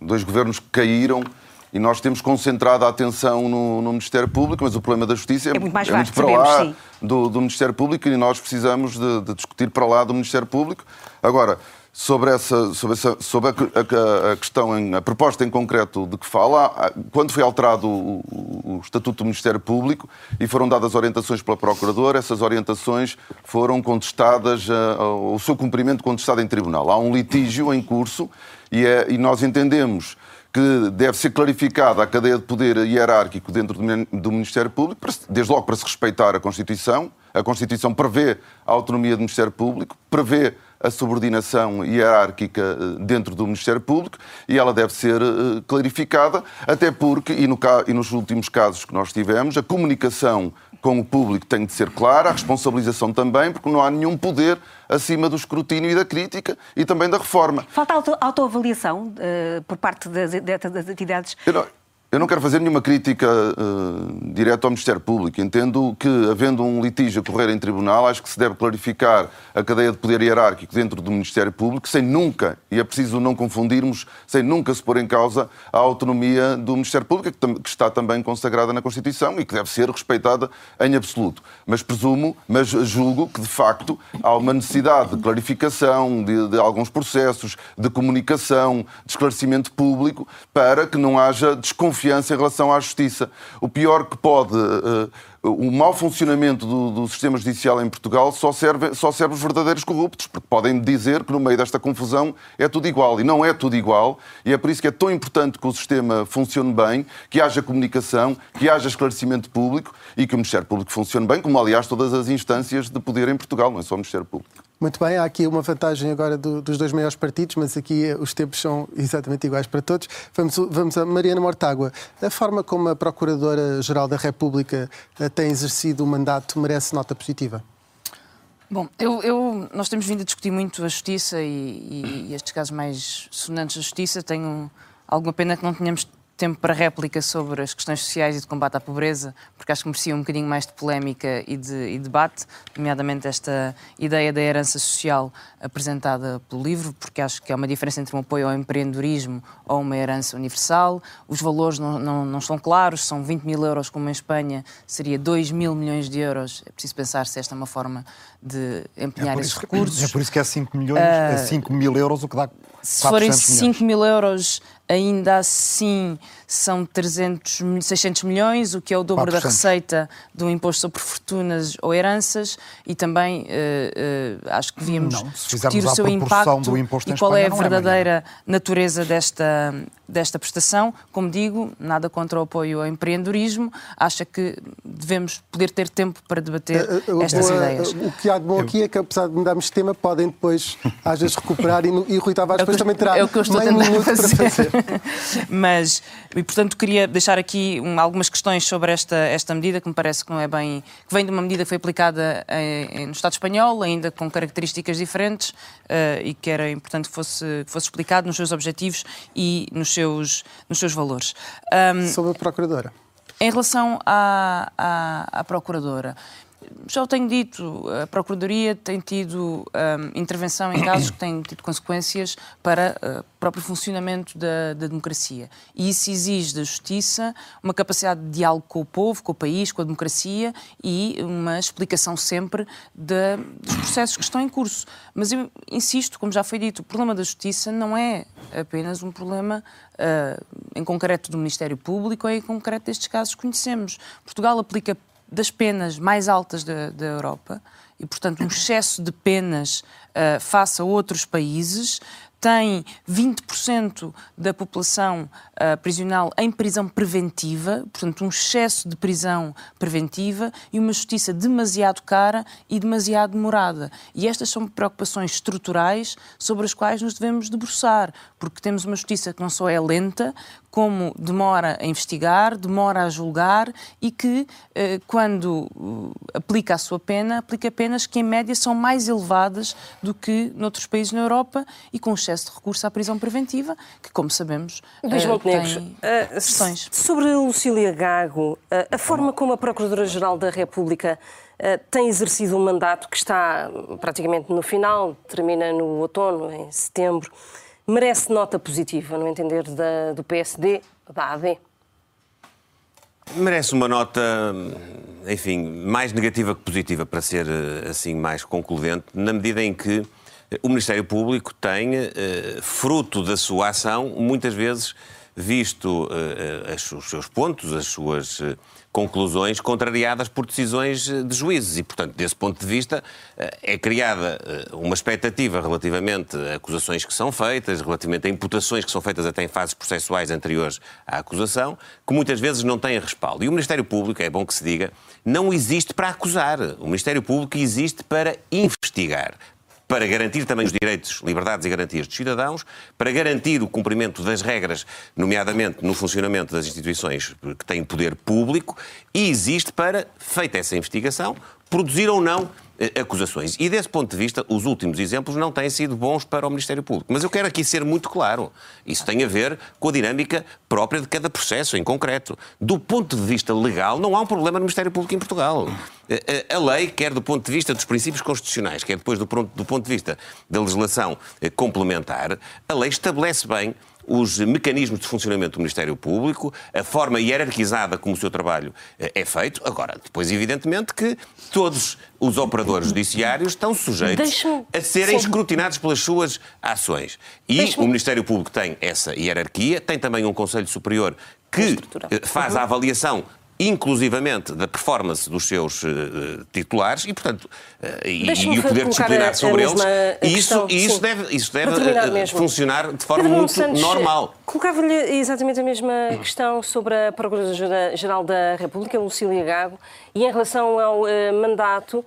dois governos que caíram e nós temos concentrado a atenção no, no Ministério Público, mas o problema da Justiça é, é muito, mais é muito para sabemos, lá do, do, Ministério Público e nós precisamos de, de, discutir para lá do Ministério Público. Agora, sobre, essa, sobre, essa, sobre a, a, a, questão, em, a proposta em concreto de que fala, quando foi alterado o, o, Estatuto do Ministério Público e foram dadas orientações pela Procuradora, essas orientações foram contestadas, uh, o seu cumprimento contestado em tribunal. Há um litígio em curso e, é, e nós entendemos que deve ser clarificada a cadeia de poder hierárquico dentro do Ministério Público, desde logo para se respeitar a Constituição. A Constituição prevê a autonomia do Ministério Público, prevê a subordinação hierárquica eh, dentro do Ministério Público e ela deve ser eh, clarificada, até porque, e, no, e nos últimos casos que nós tivemos, a comunicação com o público tem de ser clara, a responsabilização também, porque não há nenhum poder acima do escrutínio e da crítica e também da reforma. Falta auto autoavaliação uh, por parte das, das entidades? Não, eu não quero fazer nenhuma crítica uh, direta ao Ministério Público. Entendo que, havendo um litígio a correr em tribunal, acho que se deve clarificar a cadeia de poder hierárquico dentro do Ministério Público, sem nunca, e é preciso não confundirmos, sem nunca se pôr em causa a autonomia do Ministério Público, que, que está também consagrada na Constituição e que deve ser respeitada em absoluto. Mas presumo, mas julgo que, de facto, há uma necessidade de clarificação de, de alguns processos, de comunicação, de esclarecimento público, para que não haja desconfiança confiança em relação à justiça. O pior que pode. Uh, o mau funcionamento do, do, sistema judicial em Portugal só serve, só serve os verdadeiros corruptos, porque podem dizer que no meio desta confusão é tudo igual. E não é tudo igual, e é por isso que é tão importante que o sistema funcione bem, que haja comunicação, que haja esclarecimento público e que o Ministério Público funcione bem, como aliás todas as instâncias de poder em Portugal, não é só o Ministério Público. Muito bem, há aqui uma vantagem agora do, dos dois maiores partidos, mas aqui os tempos são exatamente iguais para todos. Vamos, vamos a Mariana Mortágua. A forma como a Procuradora-Geral da República eh, tem exercido o mandato merece nota positiva? Bom, eu, eu, nós temos vindo a discutir muito a justiça e, e, e estes casos mais sonantes da justiça. Tenho alguma pena que não tenhamos tempo para réplica sobre as questões sociais e de combate à pobreza, porque acho que merecia um bocadinho mais de polémica e de e debate, nomeadamente esta ideia da herança social apresentada pelo livro, porque acho que há uma diferença entre um apoio ao empreendedorismo ou uma herança universal. Os valores não, não, não estão claros, são 20 mil euros, como em Espanha, seria 2 mil milhões de euros. É preciso pensar se esta é uma forma de empenhar é esses recursos. É por isso que é 5, milhões, uh, é 5 mil euros, o que dá se forem 5 mil euros, ainda assim são 300, 600 milhões, o que é o dobro 4%. da receita do imposto sobre fortunas ou heranças, e também uh, uh, acho que devíamos não, discutir o seu impacto e qual é a é verdadeira é natureza desta, desta prestação. Como digo, nada contra o apoio ao empreendedorismo, acha que devemos poder ter tempo para debater uh, estas ideias. O que há de bom aqui é que, apesar de mudarmos de tema, podem depois, às vezes, recuperar e, e Rui Tavares depois também terá é o que eu estou meio minuto fazer. para fazer. Mas, e portanto, queria deixar aqui um, algumas questões sobre esta, esta medida, que me parece que não é bem. que vem de uma medida que foi aplicada em, em, no Estado espanhol, ainda com características diferentes, uh, e que era importante que fosse, que fosse explicado nos seus objetivos e nos seus, nos seus valores. Um, sobre a Procuradora. Em relação à, à, à Procuradora, já o tenho dito, a Procuradoria tem tido um, intervenção em casos que têm tido consequências para uh, o próprio funcionamento da, da, democracia. E isso exige da Justiça uma capacidade de diálogo com o povo, com o país, com a democracia e uma explicação sempre de, dos processos que estão em curso. Mas eu insisto, como já foi dito, o problema da Justiça não é apenas um problema uh, em concreto do Ministério Público ou em concreto destes casos que conhecemos. Portugal aplica das penas mais altas da, da Europa e, portanto, um excesso de penas uh, face a outros países, tem 20% da população uh, prisional em prisão preventiva, portanto, um excesso de prisão preventiva e uma justiça demasiado cara e demasiado demorada. E estas são preocupações estruturais sobre as quais nos devemos debruçar, porque temos uma justiça que não só é lenta, como demora a investigar, demora a julgar e que, eh, quando eh, aplica a sua pena, aplica penas que, em média, são mais elevadas do que noutros países na Europa e com excesso de recurso à prisão preventiva, que, como sabemos, Luís uh, tem questões. Sobre Lucília Gago, a forma como a Procuradora-Geral da República tem exercido um mandato que está praticamente no final, termina no outono, em setembro, merece nota positiva, no entender da, do PSD, da AD? Merece uma nota, enfim, mais negativa que positiva, para ser assim mais concludente, na medida em que o Ministério Público tem, fruto da sua ação, muitas vezes visto os seus pontos, as suas conclusões contrariadas por decisões eh, de juízes. E, portanto, desse ponto de vista, eh, é criada eh, uma expectativa relativamente a acusações que são feitas, relativamente a imputações que são feitas até em fases processuais anteriores à acusação, que muitas vezes não têm respaldo. E o Ministério Público, é bom que se diga, não existe para acusar. O Ministério Público existe para investigar, para garantir também os direitos, liberdades e garantias dos cidadãos, para garantir o cumprimento das regras, nomeadamente no funcionamento das instituições que têm poder público, e existe para, feita essa investigação, produzir ou não acusações. E desse ponto de vista, os últimos exemplos não têm sido bons para o Ministério Público. Mas eu quero aqui ser muito claro. Isso tem a ver com a dinâmica própria de cada processo em concreto. Do ponto de vista legal, não há um problema no Ministério Público em Portugal. Eh, eh, a lei, quer do ponto de vista dos princípios constitucionais, quer depois do ponto de vista da legislação complementar, a lei estabelece bem os mecanismos de funcionamento do Ministério Público, a forma hierarquizada como o seu trabalho eh, é feito. Agora, depois, evidentemente, que todos os operadores judiciários estão sujeitos a serem escrutinados pelas suas ações. E o Ministério Público tem essa hierarquia, tem também um Conselho Superior que eh, faz a avaliação inclusivamente da performance dos seus uh, titulares e, portanto, uh, e, e, o poder disciplinar sobre eles. E isso, e isso deve, isso deve uh, funcionar de forma Pedro muito Santos, normal. Colocava-lhe exatamente a mesma questão sobre a Procuradora-Geral da República, Lucília Gago, e em relação ao mandato,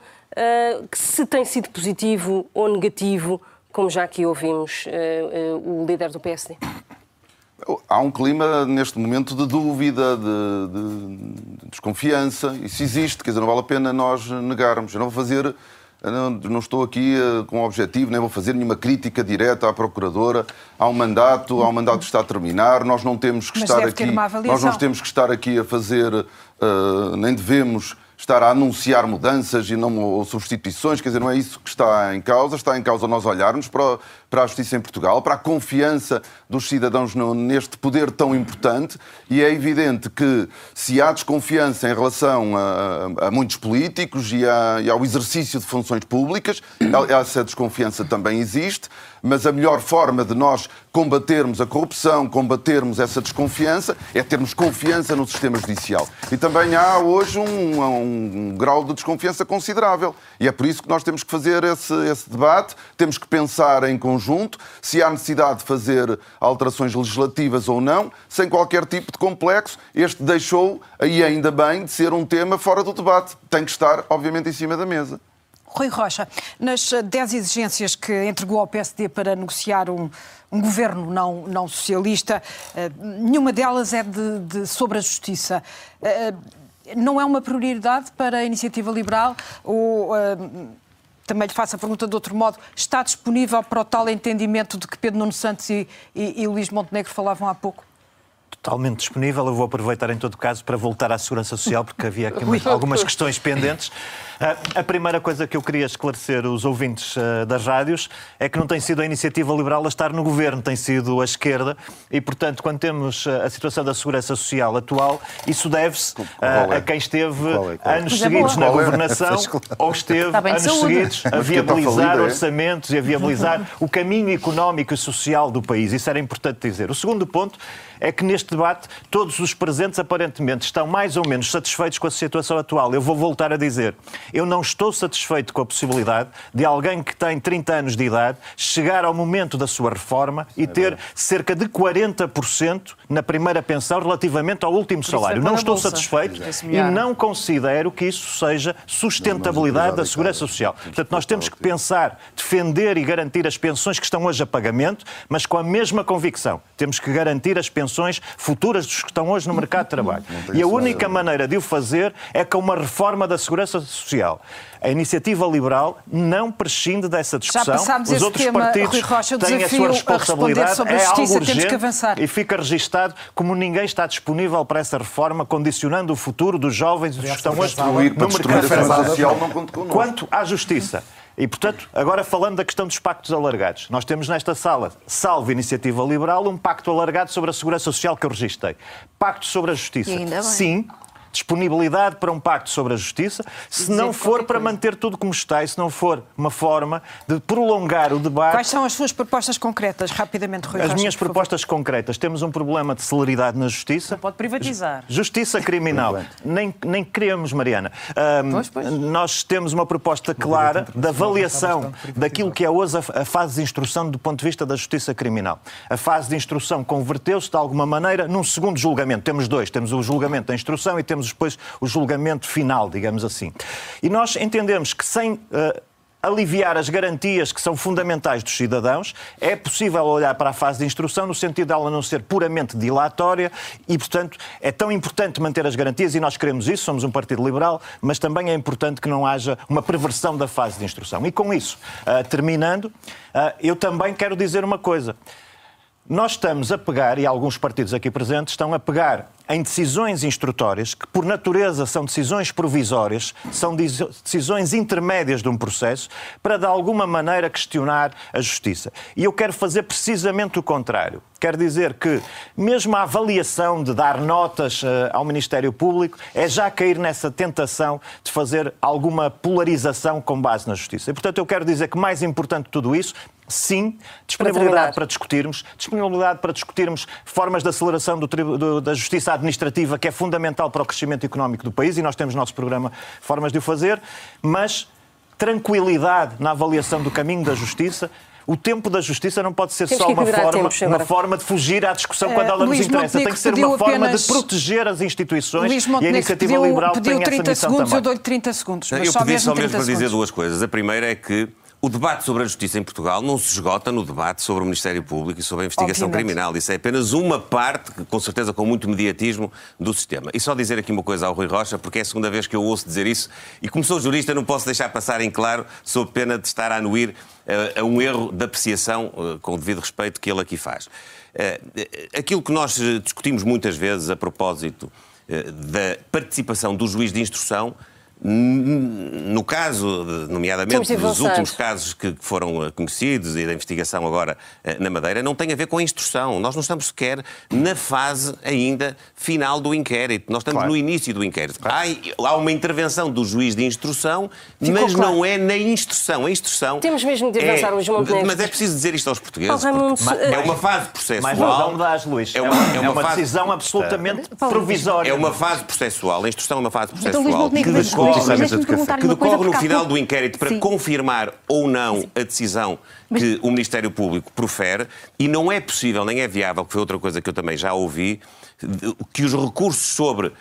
que se tem sido positivo ou negativo, como já aqui ouvimos o líder do PSD. Há um clima, neste momento, de dúvida, de, de, de, desconfiança. Isso existe, quer dizer, não vale a pena nós negarmos. Eu não vou fazer, não, não estou aqui uh, com o objetivo, nem vou fazer nenhuma crítica direta à Procuradora. Há um mandato, há um mandato que está a terminar, nós não temos que Mas estar aqui. Nós não temos que estar aqui a fazer, uh, nem devemos estar a anunciar mudanças e não ou substituições, quer dizer, não é isso que está em causa. Está em causa nós olharmos para, para a justiça em Portugal, para a confiança dos cidadãos neste poder tão importante. E é evidente que se há desconfiança em relação a, a, a muitos políticos e, a, e ao exercício de funções públicas, essa desconfiança também existe mas a melhor forma de nós combatermos a corrupção, combatermos essa desconfiança, é termos confiança no sistema judicial. E também há hoje um, um, grau de desconfiança considerável. E é por isso que nós temos que fazer esse, esse debate, temos que pensar em conjunto se há necessidade de fazer alterações legislativas ou não, sem qualquer tipo de complexo. Este deixou, e ainda bem, de ser um tema fora do debate. Tem que estar, obviamente, em cima da mesa. Rui Rocha, nas 10 exigências que entregou ao PSD para negociar um, um governo não, não socialista, uh, nenhuma delas é de, de sobre a justiça. Uh, não é uma prioridade para a iniciativa liberal ou. Uh, também lhe faço a pergunta de outro modo, está disponível para o tal entendimento de que Pedro Nuno Santos e, e, e Luís Montenegro falavam há pouco? Totalmente disponível. Eu vou aproveitar, em todo caso, para voltar à Segurança Social, porque havia aqui algumas questões pendentes. Ah, a primeira coisa que eu queria esclarecer os ouvintes ah, das rádios é que não tem sido a iniciativa liberal a estar no governo, tem sido a esquerda e, portanto, quando temos ah, a situação da segurança social atual, isso deve-se é? a quem esteve é, anos é seguidos na governação ou esteve anos seguidos a viabilizar orçamentos e a viabilizar o caminho económico e social do país. Isso era importante dizer. O segundo ponto é que neste debate todos os presentes aparentemente estão mais ou menos satisfeitos com a situação atual. Eu vou voltar a dizer, eu não estou satisfeito com a possibilidade de alguém que tem 30 anos de idade chegar ao momento da sua reforma e ter cerca de 40% na primeira pensão relativamente ao último salário. Não estou satisfeito e não considero que isso seja sustentabilidade da segurança social. Portanto, nós temos que pensar, defender e garantir as pensões que estão hoje a pagamento, mas com a mesma convicção. Temos que garantir as pensões pensões futuras dos que estão hoje no mercado de trabalho. E a única maneira de o fazer é com uma reforma da segurança social. A iniciativa liberal não prescinde dessa discussão. Já Os outros tema, partidos Rocha, têm a sua responsabilidade. A é algo urgente e fica registado como ninguém está disponível para essa reforma, condicionando o futuro dos jovens que estão hoje no mercado de trabalho. Quanto à justiça, E, portanto, agora falando da questão dos pactos alargados. Nós temos nesta sala, salvo iniciativa liberal, um pacto alargado sobre a segurança social que eu registrei. Pacto sobre a justiça. Sim, disponibilidade para um pacto sobre a justiça, se não for para manter tudo como está e se não for uma forma de prolongar o debate. Quais são as suas propostas concretas, rapidamente, Rui As Rocha, minhas propostas concretas. Temos um problema de celeridade na justiça. Não pode privatizar. Justiça criminal. nem, nem queremos, Mariana. Um, pois, pois. Nós temos uma proposta clara de avaliação daquilo que é hoje a fase de instrução do ponto de vista da justiça criminal. A fase de instrução converteu-se, de alguma maneira, num segundo julgamento. Temos dois. Temos o julgamento da instrução e temos depois o julgamento final, digamos assim. E nós entendemos que sem. Uh, aliviar as garantias que são fundamentais dos cidadãos, é possível olhar para a fase de instrução no sentido dela não ser puramente dilatória e, portanto, é tão importante manter as garantias e nós queremos isso, somos um partido liberal, mas também é importante que não haja uma perversão da fase de instrução. E com isso, uh, terminando, uh, eu também quero dizer uma coisa. Nós estamos a pegar, e alguns partidos aqui presentes estão a pegar em decisões instrutórias, que por natureza são decisões provisórias, são decisões intermédias de um processo, para de alguma maneira questionar a justiça. E eu quero fazer precisamente o contrário. Quer dizer que, mesmo a avaliação de dar notas uh, ao Ministério Público é já cair nessa tentação de fazer alguma polarização com base na justiça. E, portanto, eu quero dizer que mais importante de tudo isso sim, disponibilidade para, para, discutirmos, disponibilidade para discutirmos formas de aceleração do, do, da justiça administrativa, que é fundamental para o crescimento económico do país, e nós temos no nosso programa formas de o fazer, mas tranquilidade na avaliação do caminho da justiça, o tempo da justiça não pode ser Temos só uma forma, uma forma de fugir à discussão quando ela Luís nos interessa. Montenegro tem que ser uma forma de proteger as instituições Luís e a iniciativa pediu, liberal pediu tem 30 essa segundos, também. Eu dou-lhe 30 segundos. Mas eu só pedi mesmo só mesmo para segundos. dizer duas coisas. A primeira é que o debate sobre a justiça em Portugal não se esgota no debate sobre o Ministério Público e sobre a investigação Obviamente. criminal. Isso é apenas uma parte, com certeza com muito mediatismo, do sistema. E só dizer aqui uma coisa ao Rui Rocha, porque é a segunda vez que eu ouço dizer isso, e como sou jurista não posso deixar passar em claro, sob pena de estar a anuir uh, a um erro de apreciação, uh, com o devido respeito, que ele aqui faz. Uh, aquilo que nós discutimos muitas vezes a propósito da participação do juiz de instrução no caso, nomeadamente dos últimos casos que foram eh, conhecidos e da investigação agora eh, na Madeira, não tem a ver com a instrução. Nós não estamos sequer na fase ainda final do inquérito. Nós estamos claro. no início do inquérito. Claro. Há, há, uma intervenção do juiz de instrução, Ficou mas claro. não é na instrução. A instrução. Temos mesmo de avançar é, os Montenegro. Mas é preciso dizer isto aos portugueses. é uma fase processual. Mas Luís. É uma, é uma, é uma fase... decisão absolutamente provisória. É uma fase processual. A instrução é uma fase então, processual. Então, que decorre no final do inquérito para Sim. confirmar ou não Sim. a decisão Mas... que o Ministério Público profere e não é possível, nem é viável, que foi outra coisa que eu também já ouvi, que os recursos sobre uh,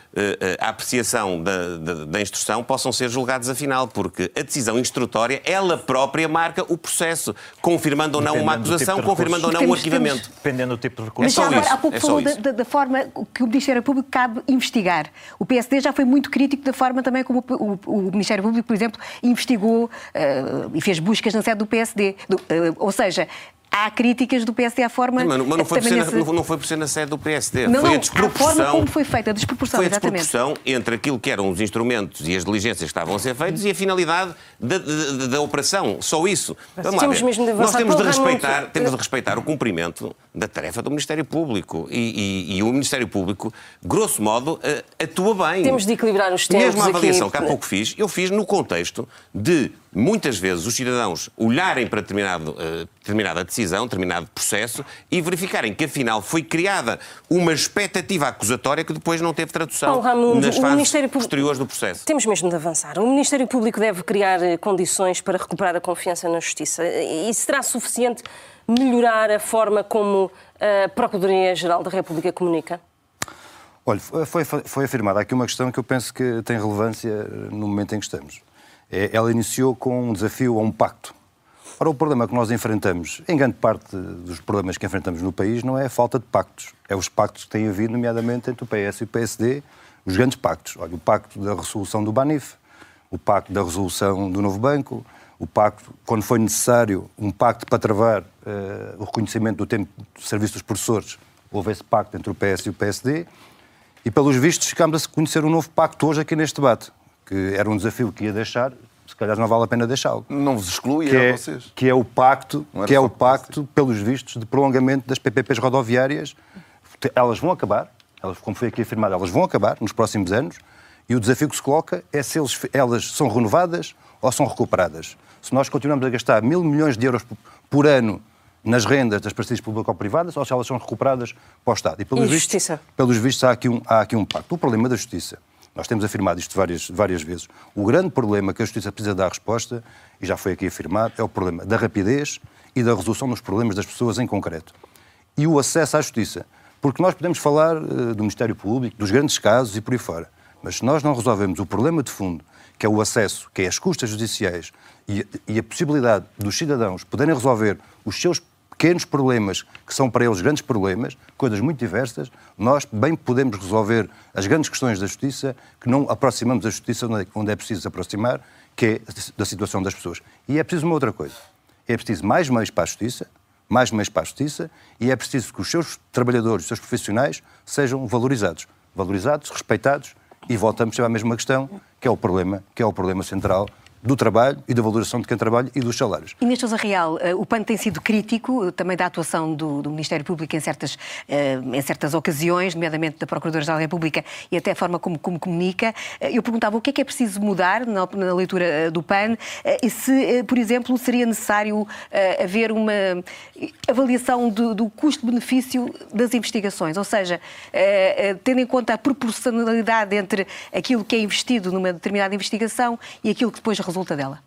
a apreciação da, da, da, instrução possam ser julgados afinal, porque a decisão instrutória, ela própria marca o processo, confirmando ou não uma acusação, tipo confirmando ou não um arquivamento. Dependendo do tipo de recurso. Mas já agora, há pouco é falou da, da, forma que o Ministério Público cabe investigar. O PSD já foi muito crítico da forma também como o, o, o Ministério Público, por exemplo, investigou uh, e fez buscas na sede do PSD. Do, uh, ou seja, há críticas do PSD à forma. Mas, mas não, foi por ser, nesse... não, foi por ser na sede do PSD. Não, foi não, a desproporção. A forma como foi feita, a desproporção, foi a exatamente. desproporção entre aquilo que eram os instrumentos e as diligências que estavam a ser feitos e a finalidade da, da, da operação. Só isso. Vamos lá ver. Mesmo de Nós temos de, respeitar, temos de respeitar o cumprimento da tarefa do Ministério Público. E, e, e, o Ministério Público, grosso modo, eh, atua bem. Temos de equilibrar os tempos. Mesmo a avaliação aqui... que há pouco fiz, eu fiz no contexto de muitas vezes os cidadãos olharem para determinado, uh, determinada decisão, determinado processo e verificarem que afinal foi criada uma expectativa acusatória que depois não teve tradução Paulo Raimundo, nas fases Ministério posteriores do processo. Temos mesmo de avançar. O Ministério Público deve criar eh, condições para recuperar a confiança na justiça. E será suficiente melhorar a forma como a Procuradoria-Geral da República comunica? Olha, foi, foi afirmada aqui uma questão que eu penso que tem relevância no momento em que estamos. É, ela iniciou com um desafio a um pacto. Ora, o problema que nós enfrentamos, em grande parte dos problemas que enfrentamos no país, não é a falta de pactos. É os pactos que têm havido, nomeadamente entre o PS e o PSD, os grandes pactos. Olha, o pacto da resolução do Banif, o pacto da resolução do novo banco, o pacto, quando foi necessário, um pacto para travar uh, o reconhecimento do tempo de serviço dos professores, houve esse pacto entre o PS e o PSD, e pelos vistos ficámos a conhecer um novo pacto hoje aqui neste debate, que era um desafio que ia deixar se calhar não vale a pena deixá-lo. Não vos exclui que é, vocês. Que é o pacto, que é o pacto pelos vistos de prolongamento das PPPs rodoviárias. Elas vão acabar, elas, como foi aqui afirmado, elas vão acabar nos próximos anos e o desafio que se coloca é se eles, elas são renovadas ou são recuperadas. Se nós continuamos a gastar mil milhões de euros por ano nas rendas das parcerias público-privadas ou se elas são recuperadas para o Estado. E, pelos e vistos, justiça? Pelos vistos, há aqui, um, há aqui um pacto. O problema da justiça, nós temos afirmado isto várias, várias vezes, o grande problema que a justiça precisa dar resposta, e já foi aqui afirmado, é o problema da rapidez e da resolução dos problemas das pessoas em concreto. E o acesso à justiça. Porque nós podemos falar uh, do Ministério Público, dos grandes casos e por aí fora. Mas se nós não resolvemos o problema de fundo, que é o acesso, que é as custas judiciais e, e a possibilidade dos cidadãos poderem resolver os seus pequenos problemas, que são para eles grandes problemas, coisas muito diversas, nós bem podemos resolver as grandes questões da justiça, que não aproximamos a justiça onde é preciso aproximar, que é da situação das pessoas. E é preciso uma outra coisa. É preciso mais meios para a justiça, mais meios para a justiça, e é preciso que os seus trabalhadores, os seus profissionais, sejam valorizados. Valorizados, respeitados, e voltamos sempre à mesma questão, que é o problema, que é o problema central do trabalho e da valorização de quem trabalha e dos salários. Inês Sousa Real, eh, o PAN tem sido crítico eh, também da atuação do, do Ministério Público em certas, eh, em certas ocasiões, nomeadamente da Procuradora-Geral da República e até a forma como, como, comunica. Eu perguntava o que é que é preciso mudar na, na leitura do PAN e se, por exemplo, seria necessário haver uma avaliação do, do custo-benefício das investigações, ou seja, tendo em conta a proporcionalidade entre aquilo que é investido numa determinada investigação e aquilo que depois resulta dela?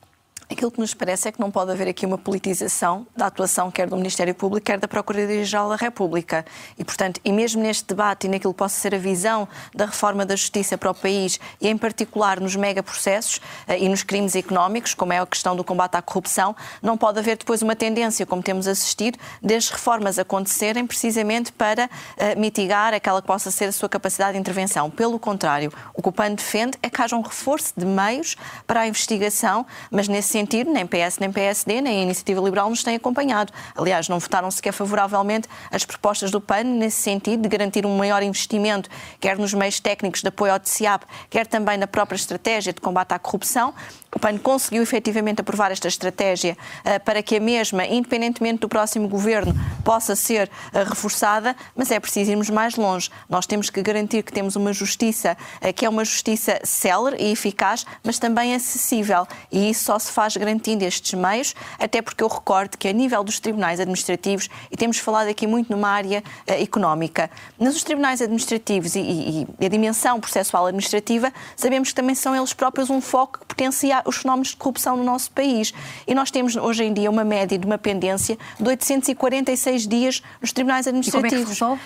Aquilo que nos parece é que não pode haver aqui uma politização da atuação quer do Ministério Público, quer da Procuradoria-Geral da República. E, portanto, e mesmo neste debate e naquilo que possa ser a visão da reforma da justiça para o país, e em particular nos megaprocessos uh, e nos crimes económicos, como é a questão do combate à corrupção, não pode haver depois uma tendência, como temos assistido, das reformas acontecerem precisamente para uh, mitigar aquela que possa ser a sua capacidade de intervenção. Pelo contrário, o que o PAN defende é que haja um reforço de meios para a investigação, mas nesse sentido, nem PS, nem PSD, nem a Iniciativa Liberal nos têm acompanhado. Aliás, não votaram sequer favoravelmente as propostas do PAN nesse sentido, de garantir um maior investimento, quer nos meios técnicos de apoio ao TCIAP, quer também na própria estratégia de combate à corrupção. O PAN conseguiu efetivamente aprovar esta estratégia uh, para que a mesma, independentemente do próximo governo, possa ser uh, reforçada, mas é preciso irmos mais longe. Nós temos que garantir que temos uma justiça uh, que é uma justiça célere e eficaz, mas também acessível. E isso só se faz garantindo estes meios, até porque eu recordo que a nível dos tribunais administrativos, e temos falado aqui muito numa área económica, nos tribunais administrativos e, e, e a dimensão processual administrativa, sabemos que também são eles próprios um foco que potencia os fenómenos de corrupção no nosso país. E nós temos hoje em dia uma média de uma pendência de 846 dias nos tribunais administrativos. E como é que resolve?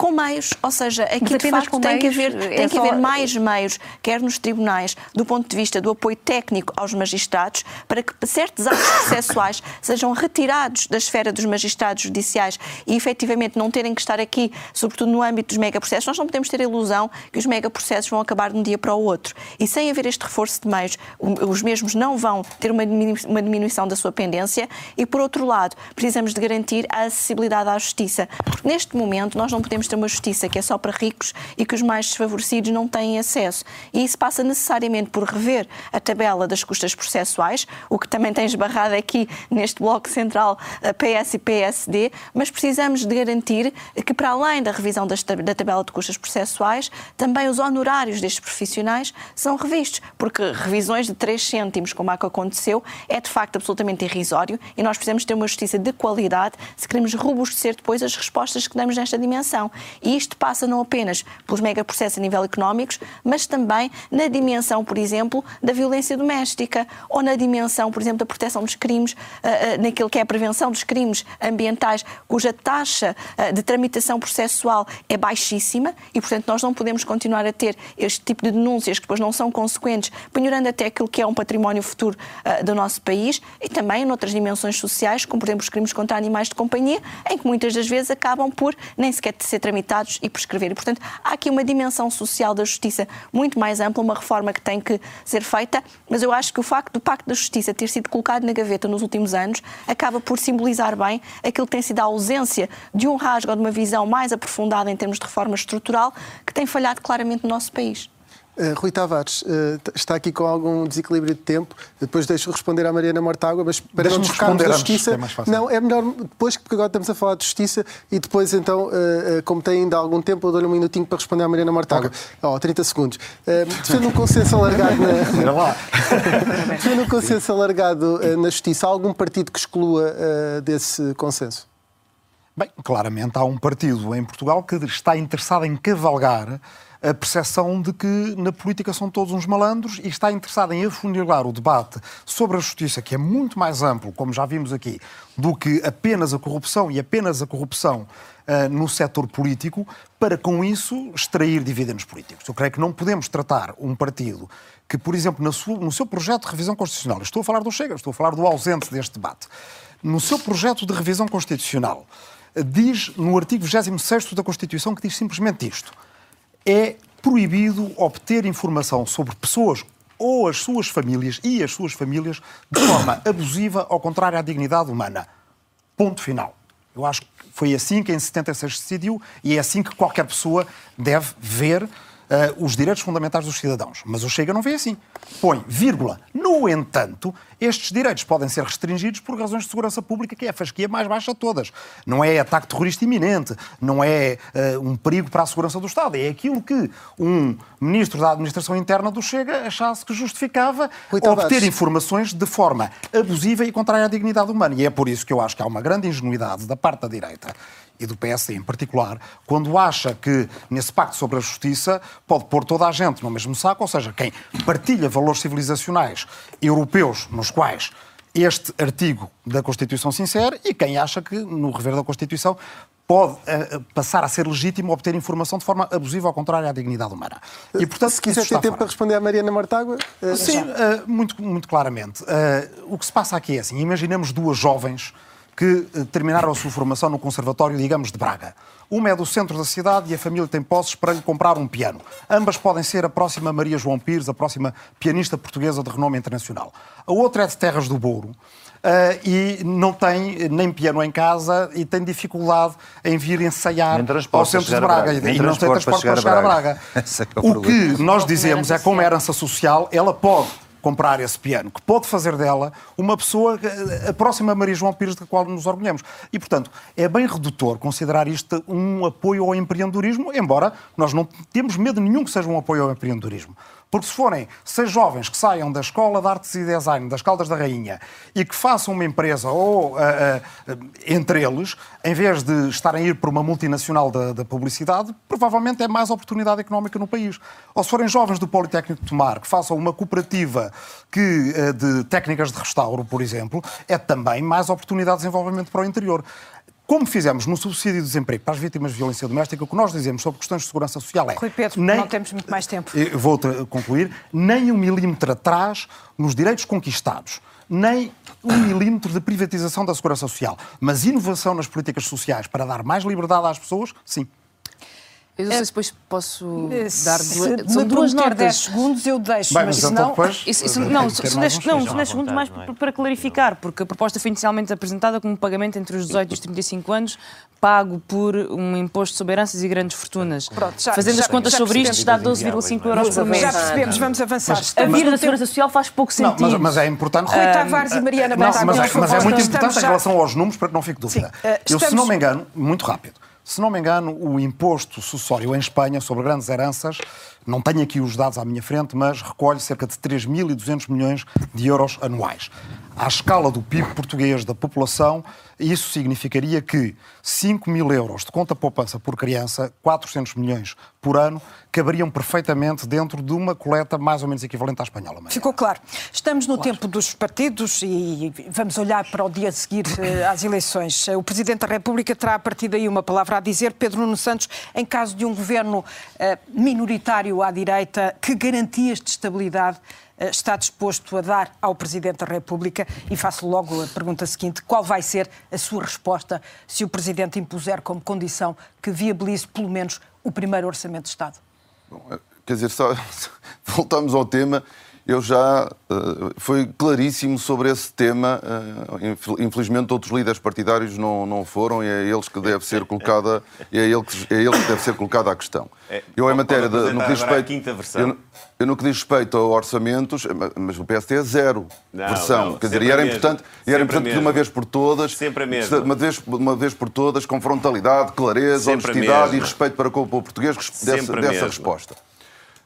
Com meios, ou seja, aqui de facto tem meios, que haver, é tem que só... haver mais meios, quer nos tribunais, do ponto de vista do apoio técnico aos magistrados, para que certos atos processuais sejam retirados da esfera dos magistrados judiciais e efetivamente não terem que estar aqui, sobretudo no âmbito dos megaprocessos. Nós não podemos ter a ilusão que os megaprocessos vão acabar de um dia para o outro. E sem haver este reforço de meios, os mesmos não vão ter uma diminuição da sua pendência e, por outro lado, precisamos de garantir a acessibilidade à justiça. Porque neste momento nós não podemos ter uma justiça que é só para ricos e que os mais desfavorecidos não têm acesso. E isso passa necessariamente por rever a tabela das custas processuais, o que também tem esbarrado aqui neste bloco central PS e PSD, mas precisamos de garantir que, para além da revisão da tabela de custas processuais, também os honorários destes profissionais são revistos, porque revisões de 3 cêntimos, como é que aconteceu, é de facto absolutamente irrisório e nós precisamos ter uma justiça de qualidade se queremos robustecer depois as respostas que damos nesta dimensão. E isto passa não apenas pelos megaprocessos a nível económicos, mas também na dimensão, por exemplo, da violência doméstica ou na dimensão, por exemplo, da proteção dos crimes, uh, uh, naquilo que é a prevenção dos crimes ambientais, cuja taxa uh, de tramitação processual é baixíssima e, portanto, nós não podemos continuar a ter este tipo de denúncias que depois não são consequentes, penhorando até aquilo que é um património futuro do nosso país e também noutras dimensões sociais, como, por exemplo, os crimes contra animais de companhia, em que muitas das vezes acabam por nem sequer ser tramitados e prescrever. E, portanto, há aqui uma dimensão social da justiça muito mais ampla, uma reforma que tem que ser feita, mas eu acho que o facto do Pacto da Justiça ter sido colocado na gaveta nos últimos anos acaba por simbolizar bem aquilo que tem sido a ausência de um rasgo ou de uma visão mais aprofundada em termos de reforma estrutural que tem falhado claramente no nosso país. Uh, Rui Tavares uh, está aqui com algum desequilíbrio de tempo. Depois deixo responder à Mariana Mortágua, mas para não desfocarmos da justiça. É não, é melhor depois, porque agora estamos a falar de justiça e depois, então, uh, como tem ainda algum tempo, eu dou-lhe um minutinho para responder à Mariana Mortágua. Okay. Oh, 30 segundos. defendo um consenso alargado na. defendo um consenso alargado na justiça. Há algum partido que exclua desse consenso? Bem, claramente há um partido em Portugal que está interessado em cavalgar a percepção de que na política são todos uns malandros e está interessado em afunilar o debate sobre a justiça, que é muito mais amplo, como já vimos aqui, do que apenas a corrupção e apenas a corrupção uh, no setor político, para com isso extrair dividendos políticos. Eu creio que não podemos tratar um partido que, por exemplo, no seu projeto de revisão constitucional, estou a falar do Chega, estou a falar do ausente deste debate, no seu projeto de revisão constitucional, diz no artigo 26 da Constituição que diz simplesmente isto é proibido obter informação sobre pessoas ou as suas famílias e as suas famílias de forma abusiva ou contrária à dignidade humana. Ponto final. Eu acho que foi assim que em 76 se decidiu e é assim que qualquer pessoa deve ver uh, os direitos fundamentais dos cidadãos. Mas o Chega não vê assim. Põe, vírgula. No entanto, estes direitos podem ser restringidos por razões de segurança pública, que é a fasquia mais baixa de todas. Não é ataque terrorista iminente, não é uh, um perigo para a segurança do Estado. É aquilo que um ministro da Administração Interna do Chega achasse que justificava obter informações de forma abusiva e contrária à dignidade humana. E é por isso que eu acho que há uma grande ingenuidade da parte da direita e do PSD em particular, quando acha que nesse pacto sobre a justiça pode pôr toda a gente no mesmo saco, ou seja, quem partilha valores civilizacionais europeus nos quais este artigo da Constituição se insere e quem acha que no rever da Constituição pode uh, passar a ser legítimo obter informação de forma abusiva ao contrário à dignidade humana. E, portanto, se quiser ter tempo fora. para responder à Mariana Martágua... Uh, Sim, uh, muito, muito claramente. o que se passa aqui é assim, imaginemos duas jovens que eh, terminaram a sua formação no Conservatório, digamos, de Braga. Uma é do centro da cidade e a família tem posses para lhe comprar um piano. Ambas podem ser a próxima Maria João Pires, a próxima pianista portuguesa de renome internacional. A outra é de Terras do Bouro. Uh, e não tem nem piano em casa e tem dificuldade em vir ensaiar ao centro de Braga. E não tem transporte para chegar, para chegar a Braga. Braga. É o, o que nós dizemos é como herança social, ela pode comprar esse piano, que pode fazer dela uma pessoa, a próxima Maria João Pires, da qual nos orgulhamos. E, portanto, é bem redutor considerar isto um apoio ao empreendedorismo, embora nós não temos medo nenhum que seja um apoio ao empreendedorismo. Porque se forem seis jovens que saiam da Escola de Artes e Design das Caldas da Rainha e que façam uma empresa ou uh, uh, entre eles, em vez de estarem a ir para uma multinacional da, da, publicidade, provavelmente é mais oportunidade económica no país. Ou se forem jovens do Politécnico de Tomar que façam uma cooperativa que, uh, de técnicas de restauro, por exemplo, é também mais oportunidade de desenvolvimento para o interior. Como fizemos no subsídio de desemprego para as vítimas de violência doméstica, o que nós dizemos sobre questões de segurança social é. Rui Pedro, nem, não temos muito mais tempo. Vou concluir. Nem um milímetro atrás nos direitos conquistados nem um milímetro de privatização da segurança social. Mas inovação nas políticas sociais para dar mais liberdade às pessoas, sim. Eu não sei se depois posso eh, dar duas, são duas notas. 10 segundos eu deixo, Bem, mas, mas então depois, isso, isso, não, são 10 segundos mais é? para clarificar, porque a proposta foi inicialmente apresentada como um pagamento entre os 18 e os 35 anos, pago por um imposto sobre heranças e grandes fortunas. Pronto, já, Fazendo já, as contas sobre isto, está 12,5 euros por mês. Já percebemos, vamos avançar. Mas, a vida na Segurança Social faz pouco sentido. Não, mas, mas, é importante... Rui Tavares e Mariana não, mas, é, mas é muito importante em relação aos números, para que não fique dúvida. Uh, eu, se não me engano, muito rápido, se não me engano, o imposto sucessório em Espanha sobre grandes heranças, não tenho aqui os dados à minha frente, mas recolhe cerca de 3.200 milhões de euros anuais à escala do PIB português da população, isso significaria que 5 mil euros de conta poupança por criança, 400 milhões por ano, caberiam perfeitamente dentro de uma coleta mais ou menos equivalente à espanhola. Ficou claro. Estamos no claro. tempo dos partidos e vamos olhar para o dia a seguir eh, às eleições. O Presidente da República terá a partir daí uma palavra a dizer. Pedro Nuno Santos, em caso de um governo eh, minoritário à direita, que garantias de estabilidade está disposto a dar ao Presidente da República? E faço logo a pergunta seguinte: qual vai ser a sua resposta se o Presidente impuser como condição que viabilize pelo menos o primeiro Orçamento de Estado? Bom, eh, quer dizer, só voltamos ao tema Eu já uh, foi claríssimo sobre esse tema. Uh, infelizmente, outros líderes partidários não, não foram e é eles que deve ser colocada é ele que, é ele que deve ser colocada a questão. É, eu em matéria de, no que diz respeito, eu, eu no que diz respeito a orçamentos, mas o PSD é zero não, versão. Não, Quer dizer, e era importante, e era importante de uma vez por todas, sempre mesmo. uma vez uma vez por todas, com frontalidade, clareza, sempre honestidade e respeito para com o povo português dessa, dessa resposta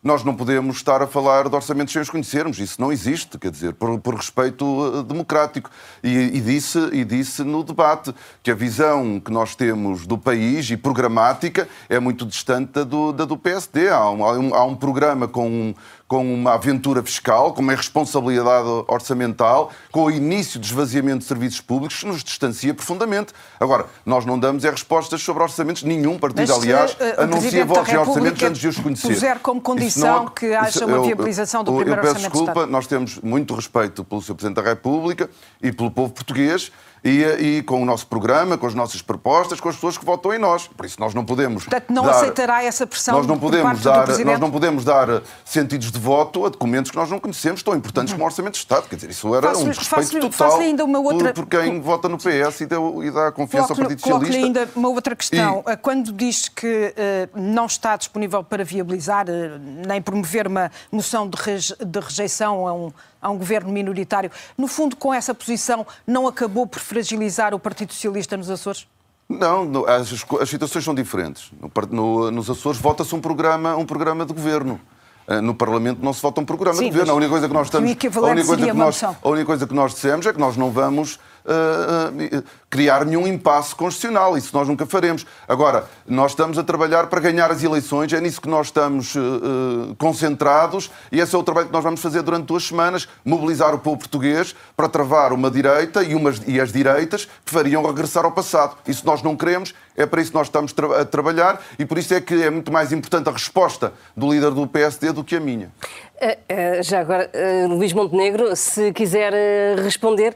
nós não podemos estar a falar de orçamentos sem os conhecermos. Isso não existe, quer dizer, por, por respeito uh, democrático. E, e, disse, e disse no debate que a visão que nós temos do país e programática é muito distante da do, da do PSD. Há um, há um, há um programa com com uma aventura fiscal, com uma responsabilidade orçamental, com o início do esvaziamento de serviços públicos, que nos distancia profundamente. Agora, nós não damos é respostas sobre orçamentos. Nenhum partido, Mas, aliás, uh, anuncia votos e orçamentos antes de os conhecer. puser como condição não, que haja uma viabilização do eu, primeiro eu orçamento peço desculpa, nós temos muito respeito pelo Sr. Presidente da República e pelo povo português, e, e, com o nosso programa, com as nossas propostas, com as pessoas que votam em nós. Por isso nós não podemos. Portanto, não dar, aceitará essa pressão nós não podemos dar, Nós não podemos dar sentidos de voto a documentos que nós não conhecemos, tão importantes uhum. como o Orçamento de Estado. Quer dizer, isso era um respeito total ainda uma outra... por, por quem vota no PS e, deu, e dá confiança ao Partido Socialista. ainda uma outra questão. E... Quando diz que uh, não está disponível para viabilizar uh, nem promover uma moção de, reje... de rejeição a um a um governo minoritário. No fundo, com essa posição, não acabou por fragilizar o Partido Socialista nos Açores? Não, as, as situações são diferentes. No, no, nos Açores vota-se um programa, um programa de governo. Eh, no Parlamento não se vota um programa Sim, de governo. A única coisa que nós estamos. A única coisa que nós, a única coisa que nós dissemos é que nós não vamos uh, uh, criar nenhum impasse constitucional. Isso nós nunca faremos. Agora, nós estamos a trabalhar para ganhar as eleições, é nisso que nós estamos uh, concentrados e esse é o trabalho que nós vamos fazer durante duas semanas mobilizar o povo português para travar uma direita e, umas, e as direitas que fariam regressar ao passado. Isso nós não queremos, é para isso que nós estamos a trabalhar e por isso é que é muito mais importante a resposta do líder do PSD do que a minha. Eh, eh, já agora, eh, Luís Montenegro, se quiser responder,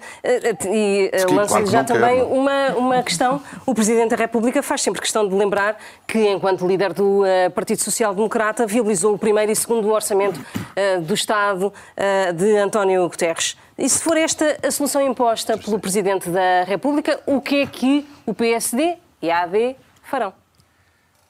e lanço-lhe já também uma, uma questão. O Presidente da República faz sempre questão de lembrar que, enquanto líder do Partido Social Democrata, viabilizou o primeiro e segundo orçamento do Estado de António Guterres. E se for esta a solução imposta pelo Presidente da República, o que é que o PSD e a AD farão?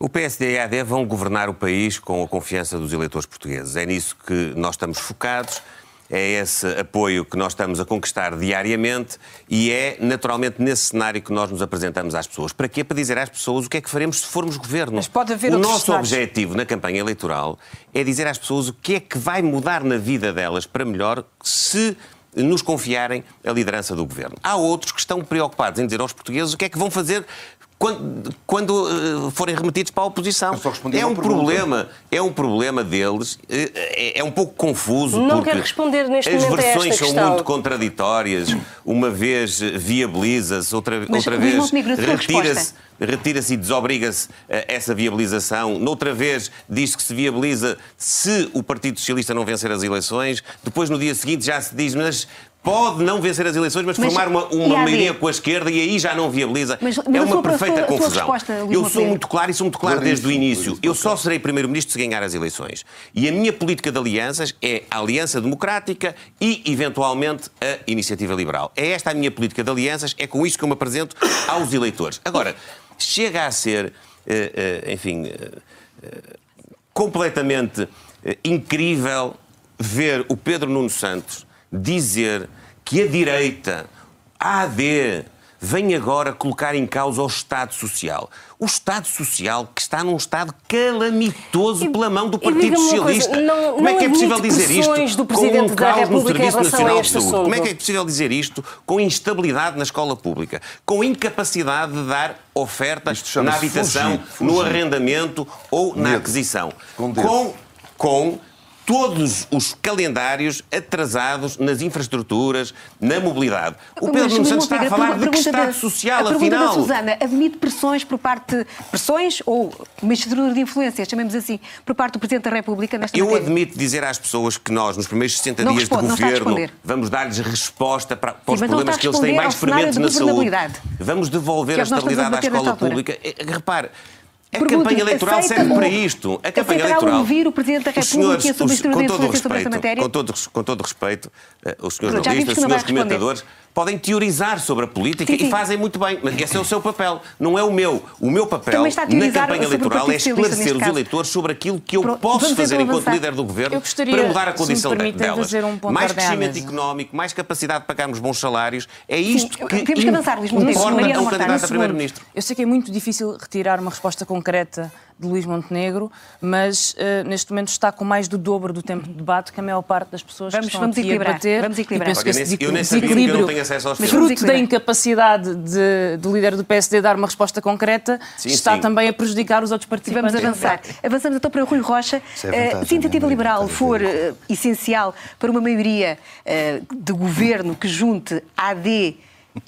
O PSD e a AD vão governar o país com a confiança dos eleitores portugueses. É nisso que nós estamos focados, é esse apoio que nós estamos a conquistar diariamente e é naturalmente nesse cenário que nós nos apresentamos às pessoas. Para quê? Para dizer às pessoas o que é que faremos se formos governo. Mas pode haver o nosso cenários. objetivo na campanha eleitoral é dizer às pessoas o que é que vai mudar na vida delas para melhor se nos confiarem a liderança do governo. Há outros que estão preocupados em dizer aos portugueses o que é que vão fazer quando, quando uh, forem remetidos para a oposição. É um problema, é um problema deles, é, é um pouco confuso. Não quero responder neste as momento versões são questão. muito contraditórias. Uma vez viabiliza-se, outra, outra vez retira-se retira-se e desobriga-se eh, essa viabilização. Noutra vez diz que se viabiliza se o Partido Socialista não vencer as eleições. Depois, no dia seguinte, já se diz, mas pode não vencer as eleições, mas, mas formar uma, uma maioria com a esquerda e aí já não viabiliza. Mas, mas é uma perfeita confusão. Resposta, eu sou muito claro e sou muito claro desde o início. Eu só serei primeiro-ministro se ganhar as eleições. E a minha política de alianças é a aliança democrática e, eventualmente, a iniciativa liberal. É esta a minha política de alianças, é com isso que eu me apresento aos eleitores. Agora, chega a ser, eh, eh, enfim, eh, completamente incrível ver o Pedro Nuno Santos dizer que a direita, a AD, vem agora colocar em causa o Estado Social. O Estado Social que está num estado calamitoso e, pela mão do Partido Socialista. Coisa, não, Como é que é possível dizer isto do com um caos no Serviço Nacional de Saúde? Como é que é possível dizer isto com instabilidade na escola pública? Com incapacidade de dar oferta na habitação, fugir, fugir. no arrendamento ou Medo. na aquisição. Com, com todos os calendários atrasados nas infraestruturas, na mobilidade. O Pedro Nuno Santos está a falar de que Estado da, social, a afinal? Da Susana admite pressões por parte, pressões ou uma estrutura de influência, chamemos assim, por parte do Presidente da República nesta Eu matéria? admito dizer às pessoas que nós, nos primeiros 60 não dias responde, de governo, vamos dar-lhes resposta para, para os problemas que eles têm mais prementes na saúde. Vamos devolver a estabilidade à escola pública. Eh, repare, A campanha eleitoral serve para isto. A campanha eleitoral. ouvir o Presidente da República sobre a com todo respeito? Com todo, com todo respeito, eh, os senhores jornalistas, os senhores comentadores podem teorizar sobre a política sim, sim. e fazem muito bem. Mas esse é o seu papel, não é o meu. O meu papel na campanha eleitoral é esclarecer os eleitores sobre aquilo que eu Pro, posso fazer enquanto líder do governo gostaria, para mudar a condição delas. Um mais crescimento económico, mais capacidade de pagarmos bons salários. É isto sim, que, temos que avançar, Luís importa um candidato a primeiro-ministro. Eu sei que é muito difícil retirar uma resposta concreta de Luís Montenegro, mas uh, neste momento está com mais do dobro do tempo de debate que a maior parte das pessoas vamos, que estão vamos aqui equilibrar, a debater. Vamos equilibrar. E penso que esse desequilíbrio, fruto da incapacidade de, do líder do PSD dar uma resposta concreta, sim, está sim. também a prejudicar os outros participantes. Vamos avançar. Avançamos então para o Rui Rocha. É uh, se a iniciativa liberal for uh, essencial para uma maioria uh, de governo que junte AD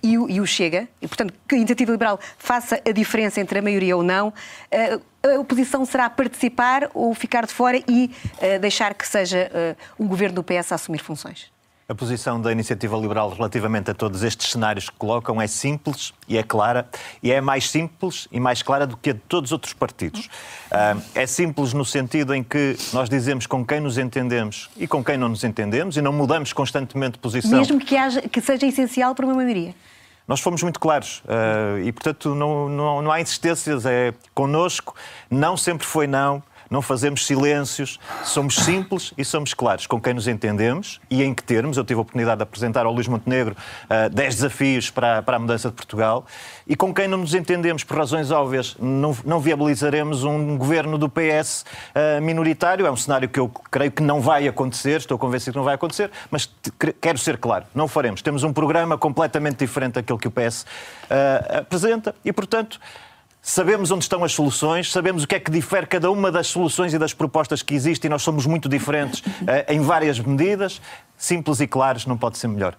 e o, e o, Chega, e portanto que a iniciativa liberal faça a diferença entre a maioria ou não, eh, a oposição será participar ou ficar de fora e eh, deixar que seja eh, um governo do PS a assumir funções? A posição da Iniciativa Liberal relativamente a todos estes cenários que colocam é simples e é clara, e é mais simples e mais clara do que a de todos os outros partidos. É simples no sentido em que nós dizemos com quem nos entendemos e com quem não nos entendemos e não mudamos constantemente de posição. Mesmo que, haja, que seja essencial para uma maioria. Nós fomos muito claros uh, e, portanto, não, não, não há insistências. É connosco, não sempre foi não, não fazemos silêncios, somos simples e somos claros com quem nos entendemos e em que termos. Eu tive a oportunidade de apresentar ao Luís Montenegro uh, 10 desafios para, para a mudança de Portugal e com quem não nos entendemos por razões óbvias. Não, não viabilizaremos um governo do PS uh, minoritário. É um cenário que eu creio que não vai acontecer, estou convencido que não vai acontecer, mas quero ser claro, não faremos. Temos um programa completamente diferente daquele que o PS uh, eh, apresenta e, portanto, Sabemos onde estão as soluções, sabemos o que é que difere cada uma das soluções e das propostas que existem, e nós somos muito diferentes uh, em várias medidas. Simples e claros não pode ser melhor.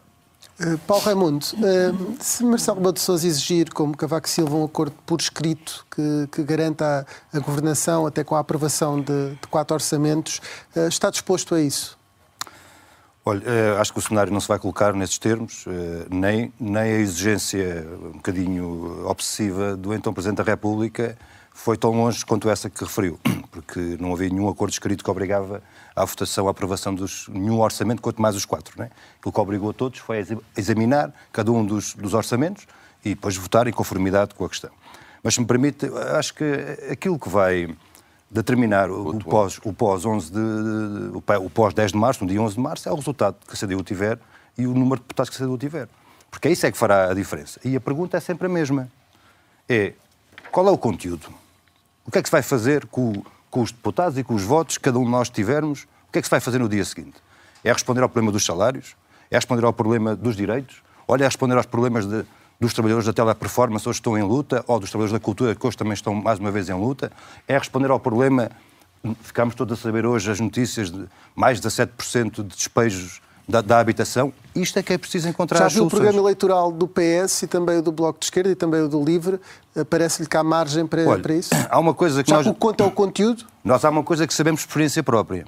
Uh, Paulo Raimundo, uh, se Marcelo Rebelo de Sousa exigir, como Cavaco Silva, um acordo por escrito que, que garanta a, a, governação, até com a aprovação de, de quatro orçamentos, está disposto a isso? Olha, eh, acho que o cenário não se vai colocar nesses termos, eh, nem, nem a exigência um bocadinho obsessiva do então Presidente da República foi tão longe quanto essa que referiu, porque não havia nenhum acordo escrito que obrigava à votação, à aprovação de nenhum orçamento, quanto mais os quatro. Não é? O que obrigou a todos foi a examinar cada um dos, dos orçamentos e depois votar em conformidade com a questão. Mas, se me permite, acho que aquilo que vai determinar o, pós, o pós 11 de, o pós 10 de março, no dia 11 de março, é o resultado que a CDU tiver e o número de deputados que a CDU tiver. Porque é isso é que fará a diferença. E a pergunta é sempre a mesma. É, qual é o conteúdo? O que é que se vai fazer com, com os deputados e com os votos que cada um de nós tivermos? O que é que se vai fazer no dia seguinte? É responder ao problema dos salários? É responder ao problema dos direitos? Olha, é responder aos problemas de, dos trabalhadores da teleperformance hoje estão em luta, ou dos trabalhadores da cultura que hoje também estão mais uma vez em luta, é responder ao problema, ficamos todos a saber hoje as notícias de mais de 17% de despejos da, da, habitação. Isto é que é preciso encontrar Já as soluções. Já o programa eleitoral do PS e também o do Bloco de Esquerda e também o do Livre? Eh, parece-lhe que há margem para, Olha, para isso? Há uma coisa que Já nós... o quanto ao conteúdo? Nós há uma coisa que sabemos por experiência própria.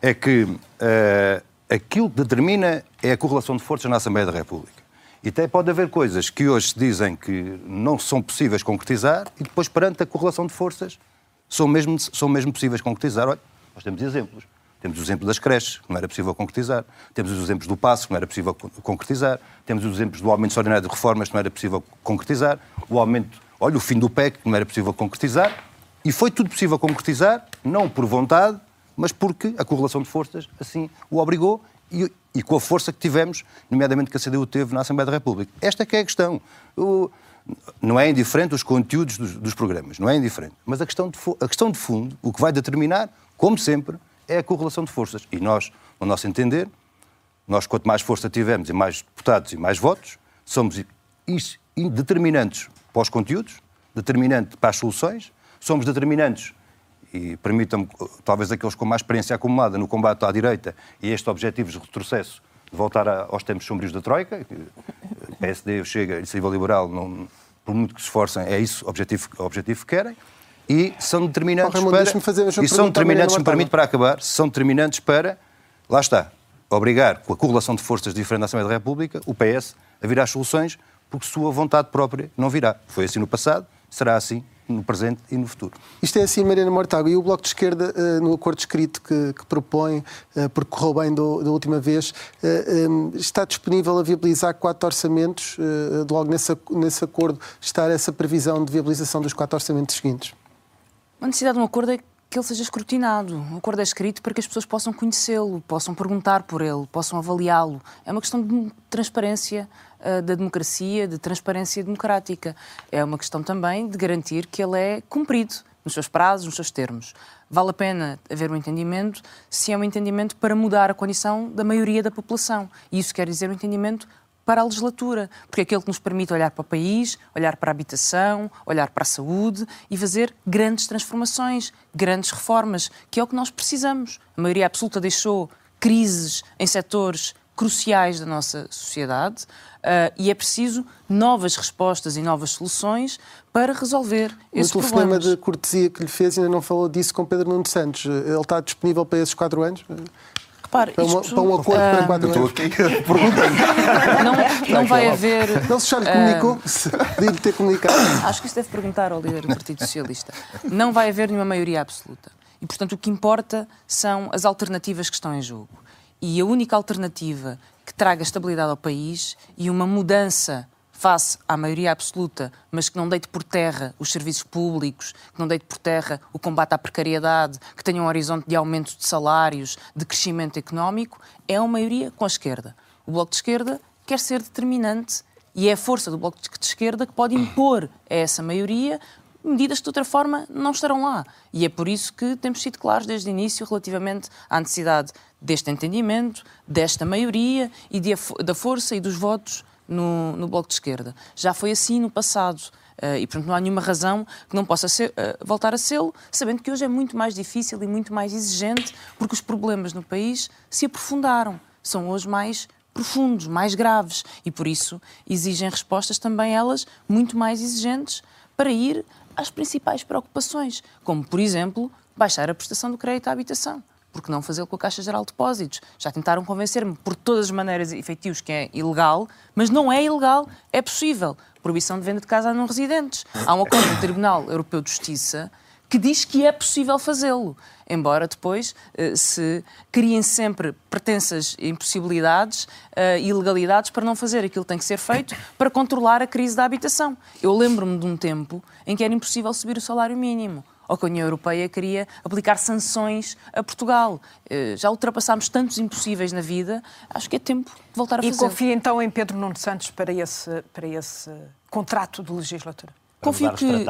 É que uh, aquilo que determina é a correlação de forças na Assembleia da República. E até pode haver coisas que hoje se dizem que não são possíveis concretizar e depois, perante a correlação de forças, são mesmo, são mesmo possíveis concretizar. Olha, nós temos exemplos. Temos o exemplo das creches, que não era possível concretizar. Temos os exemplos do passo, que não era possível concretizar. Temos os exemplos do aumento extraordinário de reformas, que não era possível concretizar. O aumento, olha, o fim do PEC, que não era possível concretizar. E foi tudo possível concretizar, não por vontade, mas porque a correlação de forças assim o obrigou e, e, com a força que tivemos, nomeadamente que a CDU teve na Assembleia da República. Esta é que é a questão. O, não é indiferente os conteúdos dos, dos, programas, não é indiferente. Mas a questão, de, a questão de fundo, o que vai determinar, como sempre, é a correlação de forças. E nós, no nosso entender, nós quanto mais força tivermos e mais deputados e mais votos, somos determinantes para os conteúdos, determinantes para as soluções, somos determinantes e permitam-me, talvez aqueles com mais experiência acumulada no combate à direita e estes objetivos de retrocesso, de voltar a, aos tempos sombrios da Troika. PSD, Chega e Iniciativa Liberal, não, por muito que se esforcem, é isso o objetivo, o objetivo que querem. E são determinantes oh, Raimundo, para... E são determinantes, me permite, para acabar, são determinantes para, lá está, obrigar, com a correlação de forças diferentes na Assembleia da República, o PS a virar soluções, porque sua vontade própria não virá. Foi assim no passado, será assim no presente e no futuro. Isto é assim, Mariana Mortágua, e o Bloco de Esquerda, uh, no acordo escrito que, que propõe, uh, porque correu bem do, da última vez, um, está disponível a viabilizar quatro orçamentos, logo nesse, nesse acordo está essa previsão de viabilização dos quatro orçamentos seguintes? A necessidade de um acordo é que ele seja escrutinado. O acordo é escrito para que as pessoas possam conhecê-lo, possam perguntar por ele, possam avaliá-lo. É uma questão de transparência uh, da democracia, de transparência democrática. É uma questão também de garantir que ele é cumprido nos seus prazos, nos seus termos. Vale a pena haver um entendimento se é um entendimento para mudar a condição da maioria da população. E isso quer dizer um entendimento para a legislatura, porque é aquele que nos permite olhar para o país, olhar para a habitação, olhar para a saúde e fazer grandes transformações, grandes reformas, que é o que nós precisamos. A maioria absoluta deixou crises em setores cruciais da nossa sociedade uh, e é preciso novas respostas e novas soluções para resolver esses problemas. O telefonema de cortesia que lhe fez ainda não falou disso com Pedro Nuno Santos. Ele está disponível para esses quatro anos? Repare, para, uma, para um acordo uh, para quatro anos. Estou aqui perguntando. Não, não vai haver. Não se já lhe comunicou? Uh, ter comunicado. Acho que isso deve perguntar ao líder do Partido Socialista. Não vai haver nenhuma maioria absoluta. E, portanto, o que importa são as alternativas que estão em jogo. E a única alternativa que traga estabilidade ao país e uma mudança face à maioria absoluta, mas que não deite por terra os serviços públicos, que não deite por terra o combate à precariedade, que tenha um horizonte de aumento de salários, de crescimento económico, é uma maioria com a esquerda. O Bloco de Esquerda quer ser determinante e é a força do Bloco de Esquerda que pode impor a essa maioria medidas que de outra forma não estarão lá. E é por isso que temos sido claros desde o início relativamente à necessidade deste entendimento, desta maioria e de, da força e dos votos no, no Bloco de Esquerda. Já foi assim no passado. Uh, e, portanto, não há nenhuma razão que não possa ser, uh, voltar a sê-lo, sabendo que hoje é muito mais difícil e muito mais exigente, porque os problemas no país se aprofundaram. São hoje mais profundos, mais graves. E, por isso, exigem respostas também elas muito mais exigentes para ir às principais preocupações, como, por exemplo, baixar a prestação do crédito à habitação porque não fazê-lo com a Caixa Geral de Depósitos? Já tentaram convencer-me por todas as maneiras efetivos que é ilegal, mas não é ilegal, é possível. Proibição de venda de casa a não residentes. Há um acordo do Tribunal Europeu de Justiça que diz que é possível fazê-lo, embora depois eh, se criem sempre pretensas impossibilidades e uh, ilegalidades para não fazer aquilo que tem que ser feito para controlar a crise da habitação. Eu lembro-me de um tempo em que era impossível subir o salário mínimo ou que a União Europeia queria aplicar sanções a Portugal. Eh, já ultrapassámos tantos impossíveis na vida, acho que é tempo de voltar a fazer. E confia então em Pedro Nuno Santos para esse, para esse contrato de legislatura? Confio que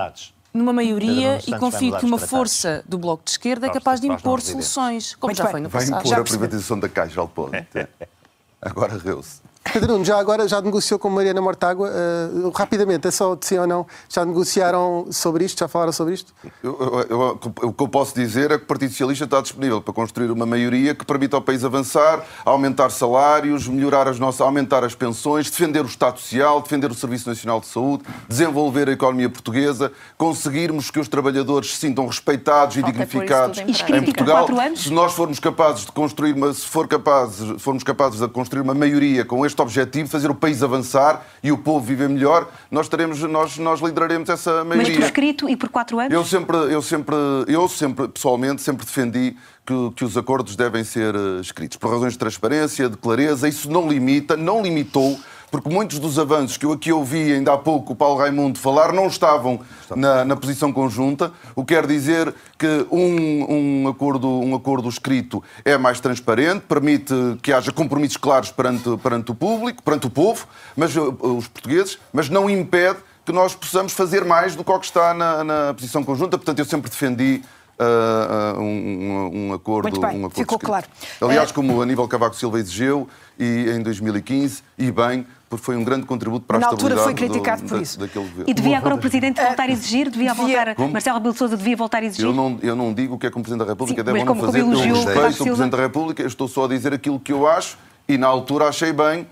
numa maioria e confio que uma força do Bloco de Esquerda é capaz de impor soluções, como já foi no passado. Vai impor a privatização da Caixa, pode. Agora reu-se. Pedro, já agora já negociou com Mariana Mortágua? Uh, rapidamente, é só de sim ou não? Já negociaram sobre isto? Já falaram sobre isto? Eu, eu, eu, o que eu posso dizer é que o Partido Socialista está disponível para construir uma maioria que permita ao país avançar, aumentar salários, melhorar as nossas, aumentar as pensões, defender o Estado Social, defender o Serviço Nacional de Saúde, desenvolver a economia portuguesa, conseguirmos que os trabalhadores se sintam respeitados Falta e dignificados em, em Portugal. Se nós formos capazes de construir uma, se for capazes, formos capazes de construir uma maioria com este objetivo, fazer o país avançar e o povo viver melhor, nós teremos, nós, nós lideraremos essa maioria. Mas por escrito e por quatro anos? Eu sempre, eu sempre, eu sempre pessoalmente, sempre defendi que, que, os acordos devem ser eh, escritos por razões de transparência, de clareza. Isso não limita, não limitou porque muitos dos avanços que eu aqui ouvi ainda há pouco o Paulo Raimundo falar não estavam na, na posição conjunta, o que quer dizer que um, um, acordo, um acordo escrito é mais transparente, permite que haja compromissos claros perante, perante o público, perante o povo, mas, eh, os portugueses, mas não impede que nós possamos fazer mais do que o que está na, na posição conjunta. Portanto, eu sempre defendi Uh, uh, um, um, acordo. Muito bem, um acordo ficou escrito. claro. Aliás, como Aníbal Cavaco Silva exigiu, e em 2015, e bem, porque foi um grande contributo para a Na altura foi criticado do, por isso. Da, daquele governo. E devia agora o Presidente voltar a exigir? Devia, voltar... Como? Marcelo Rebelo de Sousa devia voltar a exigir? Eu não, eu não digo o que é que o Presidente da República Sim, deve ou não fazer. Eu respeito o Presidente da República, eu estou só a dizer aquilo que eu acho e na altura achei bem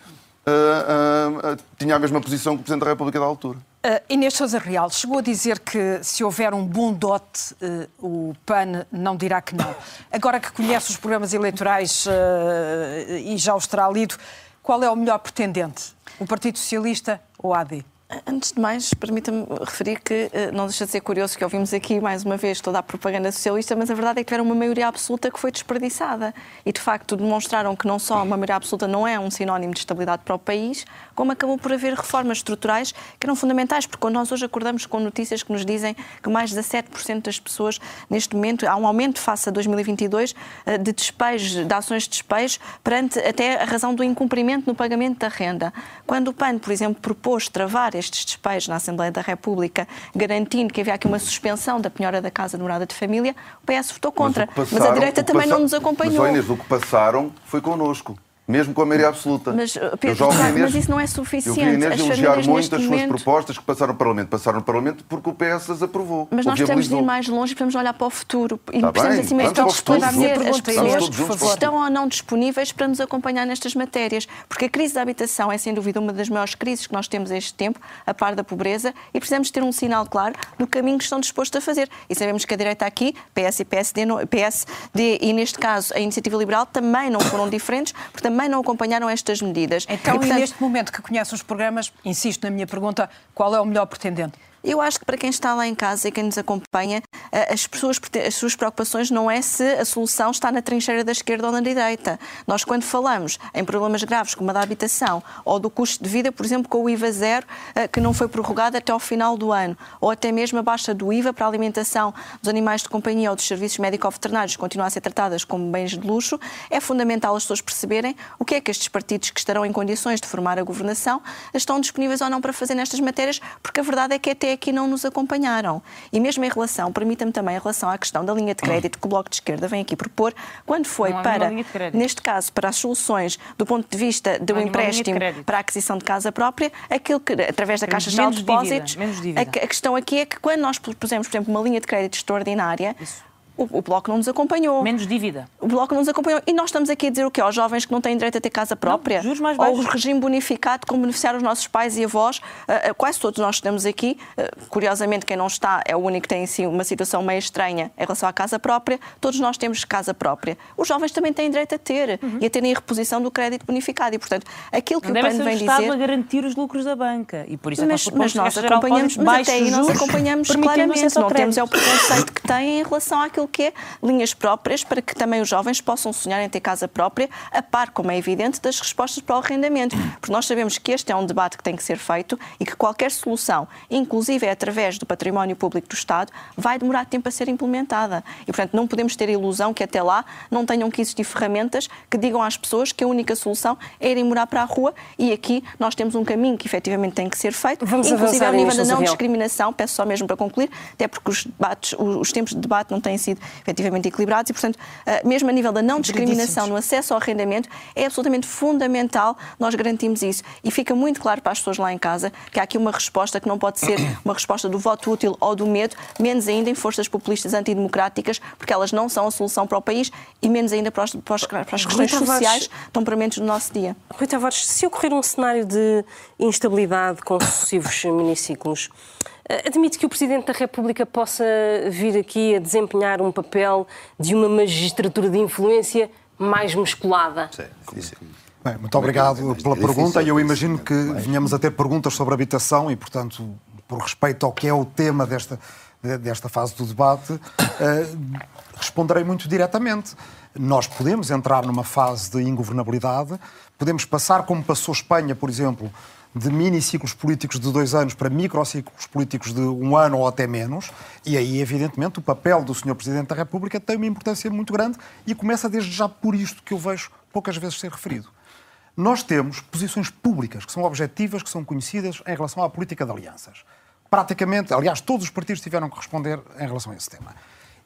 uh, uh, tinha a mesma posição que o Presidente da República da altura. Uh, Inês Sousa Real chegou a dizer que se houver um bom dote, uh, o PAN não dirá que não. Agora que conhece os programas eleitorais uh, e já os terá lido, qual é o melhor pretendente? O Partido Socialista ou a AD? Antes de mais, permita-me referir que eh, não deixa de ser curioso que ouvimos aqui mais uma vez toda a propaganda socialista, mas a verdade é que tiveram uma maioria absoluta que foi desperdiçada. E de facto demonstraram que não só uma maioria absoluta não é um sinónimo de estabilidade para o país, como acabou por haver reformas estruturais que eram fundamentais, porque nós hoje acordamos com notícias que nos dizem que mais de 17% das pessoas, neste momento, há um aumento face a 2022 eh, de despejos, de ações de despejo, perante até a razão do incumprimento no pagamento da renda. Quando o PAN, por exemplo, propôs travar estes despejos na Assembleia da República, garantindo que havia aqui uma suspensão da penhora da casa de morada de família, o PS votou contra. Mas, passaram, mas a direita também não nos acompanhou. Mas, Inês, o que passaram foi connosco mesmo com a maioria absoluta. Mas, Pedro, Inês, mas isso não é suficiente. Eu vi Inês elogiar muito as suas propostas que passaram no Parlamento. Passaram no Parlamento porque o PS as aprovou. Mas nós temos de ir mais longe precisamos olhar para o futuro. E tá precisamos, bem, acima de tudo, responder as pessoas que estão ou não disponíveis para nos acompanhar nestas matérias. Porque a crise da habitação é, sem dúvida, uma das maiores crises que nós temos a este tempo, a par da pobreza, e precisamos ter um sinal claro do caminho que estão dispostos a fazer. E sabemos que a direita aqui, PS e PSD, PSD e, neste caso, a Iniciativa Liberal, também não foram diferentes, porque também não acompanharam estas medidas. Então, e, portanto... e neste momento que conhece os programas, insisto na minha pergunta, qual é o melhor pretendente? Eu acho que para quem está lá em casa e quem nos acompanha, as, pessoas, as suas preocupações não é se a solução está na trincheira da esquerda ou na direita. Nós, quando falamos em problemas graves como a da habitação ou do custo de vida, por exemplo, com o IVA zero, que não foi prorrogado até ao final do ano, ou até mesmo a baixa do IVA para a alimentação dos animais de companhia ou dos serviços médico-veterinários continuam a ser tratadas como bens de luxo, é fundamental as pessoas perceberem o que é que estes partidos que estarão em condições de formar a governação estão disponíveis ou não para fazer nestas matérias, porque a verdade é que até aqui não nos acompanharam. E mesmo em relação, permita-me também, em relação à questão da linha de crédito que o Bloco de Esquerda vem aqui propor, quando foi para, neste caso, para as soluções do ponto de vista do empréstimo para a aquisição de casa própria, aquilo que, através da Caixa de Depósitos, a, a, questão aqui é que quando nós pusemos, por exemplo, uma linha de crédito extraordinária, Isso o, o, Bloco não nos acompanhou. Menos dívida. O Bloco não nos acompanhou. E nós estamos aqui a dizer o quê? Aos jovens que não têm direito a ter casa própria? Não, juros mais baixos. Ou o regime bonificado como beneficiar os nossos pais e avós? Uh, quase todos nós estamos aqui. Uh, curiosamente, quem não está é o único que tem em si uma situação meio estranha em relação à casa própria. Todos nós temos casa própria. Os jovens também têm direito a ter uhum. e a terem a reposição do crédito bonificado. E, portanto, aquilo que não o PAN vem dizer... Estado a garantir os lucros da banca. E por isso é mas, mas nós acompanhamos, mas até aí nós acompanhamos claramente. Não temos é o preconceito que têm em relação àquilo que é linhas próprias para que também os jovens possam sonhar em ter casa própria, a par, como é evidente, das respostas para o arrendamento. Porque nós sabemos que este é um debate que tem que ser feito e que qualquer solução, inclusive através do património público do Estado, vai demorar tempo a ser implementada. E, portanto, não podemos ter a ilusão que até lá não tenham que existir ferramentas que digam às pessoas que a única solução é irem morar para a rua e aqui nós temos um caminho que efetivamente tem que ser feito, Vamos inclusive ao nível da não discriminação, peço só mesmo para concluir, até porque os, debates, os tempos de debate não têm sido efetivamente equilibrados e, portanto, eh, mesmo a nível da não discriminação no acesso ao arrendamento, é absolutamente fundamental nós garantirmos isso. E fica muito claro para as pessoas lá em casa que há aqui uma resposta que não pode ser uma resposta do voto útil ou do medo, menos ainda em forças populistas antidemocráticas, porque elas não são a solução para o país e menos ainda para, os, para, os, para as questões sociais tão prementes do nosso dia. Rui Tavares, se ocorrer um cenário de instabilidade com sucessivos miniciclos, Admite que o Presidente da República possa vir aqui a desempenhar um papel de uma magistratura de influência mais musculada? Sim, sim. Bem, muito obrigado pela pergunta. E eu imagino que venhamos a ter perguntas sobre habitação e, portanto, por respeito ao que é o tema desta, desta fase do debate, uh, responderei muito diretamente. Nós podemos entrar numa fase de ingovernabilidade, podemos passar, como passou Espanha, por exemplo, de mini-ciclos políticos de dois anos para microciclos políticos de um ano ou até menos, e aí, evidentemente, o papel do Sr. Presidente da República tem uma importância muito grande e começa desde já por isto que eu vejo poucas vezes ser referido. Nós temos posições públicas que são objetivas, que são conhecidas em relação à política de alianças. Praticamente, aliás, todos os partidos tiveram que responder em relação a esse tema.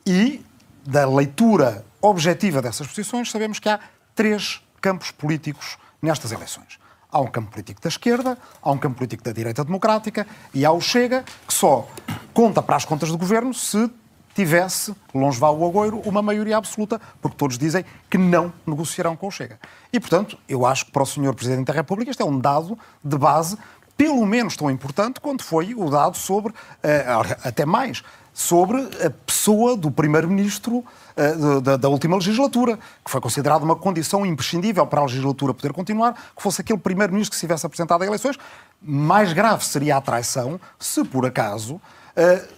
E, da leitura objetiva dessas posições, sabemos que há três campos políticos nestas eleições. Há um campo político da esquerda, há um campo político da direita democrática e há o Chega, que só conta para as contas do governo se tivesse, longe vá o agoiro, uma maioria absoluta, porque todos dizem que não negociarão com o Chega. E, portanto, eu acho que para o Sr. Presidente da República este é um dado de base pelo menos tão importante quanto foi o dado sobre, uh, até mais, sobre a pessoa do primeiro-ministro uh, da, da, última legislatura, que foi considerada uma condição imprescindível para a legislatura poder continuar, que fosse aquele primeiro-ministro que se tivesse apresentado a eleições. Mais grave seria a traição se, por acaso, uh,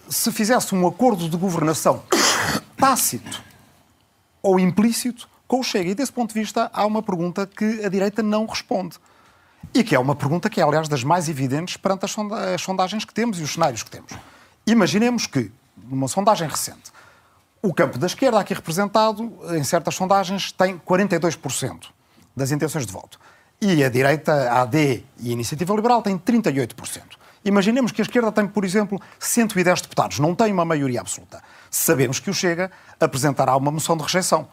se fizesse um acordo de governação tácito ou implícito com o Chega. E desse ponto de vista, há uma pergunta que a direita não responde. E que é uma pergunta que é, aliás, das mais evidentes perante as, sondagens que temos e os cenários que temos. Imaginemos que numa sondagem recente, o campo da esquerda, aqui representado, em certas sondagens, tem 42% das intenções de voto. E a direita, a AD e a Iniciativa Liberal têm 38%. Imaginemos que a esquerda tem, por exemplo, 110 deputados, não tem uma maioria absoluta. Sabemos que o Chega apresentará uma moção de rejeição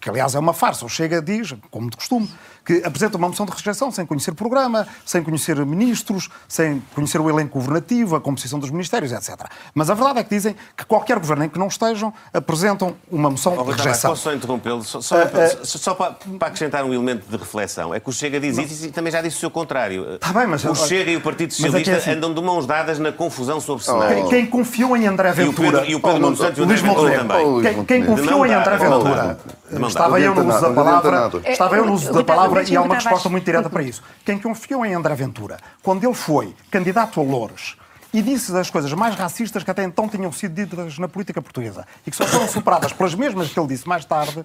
que aliás é uma farsa. O Chega diz, como de costume, que apresenta uma moção de rejeição sem conhecer programa, sem conhecer ministros, sem conhecer o elenco governativo, a composição dos ministérios, etc. Mas a verdade é que dizem que qualquer governo em que não estejam apresentam uma moção oh, de rejeição. Posso só interrompê-lo? Só, só, uh, uh, só para, para, acrescentar um elemento de reflexão. É que o Chega diz não. isso e também já disse o seu contrário. Tá bem, mas, o Chega e o Partido é Socialista é assim, andam de mãos dadas na confusão sobre cenário. Oh. Quem, confiou em André Ventura... E o Pedro, e o Pedro oh, Nuno Santos e o André Ventura também. Quem, quem confiou em André Ventura... Estava eu no uso da palavra, estava eu no uso da palavra e há uma resposta muito direta para isso. Quem confiou em André Ventura, quando ele foi candidato a Louros, e disse as coisas mais racistas que até então tinham sido ditas na política portuguesa e que só foram superadas pelas mesmas que ele disse mais tarde,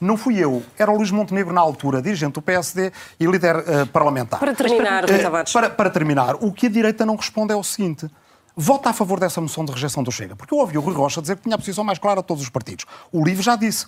não fui eu, era o Luís Montenegro na altura, dirigente do PSD e líder uh, parlamentar. Para terminar, uh, para, para terminar, o que a direita não responde é o seguinte. Vota a favor dessa moção de rejeição do Chega. Porque eu ouvi o Rui Rocha dizer que tinha a posição mais clara de todos os partidos. O Livre já disse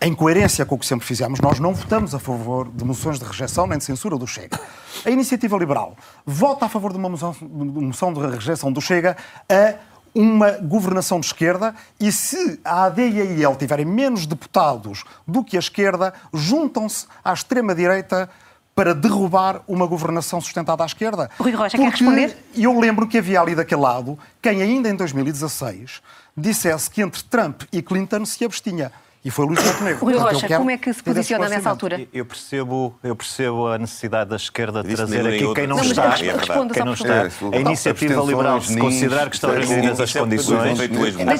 em coerência com o que sempre fizemos, nós não votamos a favor de moções de rejeição nem de censura do Chega. A Iniciativa Liberal vota a favor de uma moção, de, moção de rejeição do Chega a uma governação de esquerda e se a AD e a IL tiverem menos deputados do que a esquerda, juntam-se à extrema-direita para derrubar uma governação sustentada à esquerda. Rui Rocha, Porque quer responder? eu lembro que havia ali daquele lado quem ainda em 2016 dissesse que entre Trump e Clinton se abstinha. E foi Luís Montenegro. Rui Rocha, como é que se posiciona nessa altura? Eu percebo, eu percebo a necessidade da esquerda de trazer aqui quem não, está. quem não está. A iniciativa liberal, se considerar que estão reunidas as condições,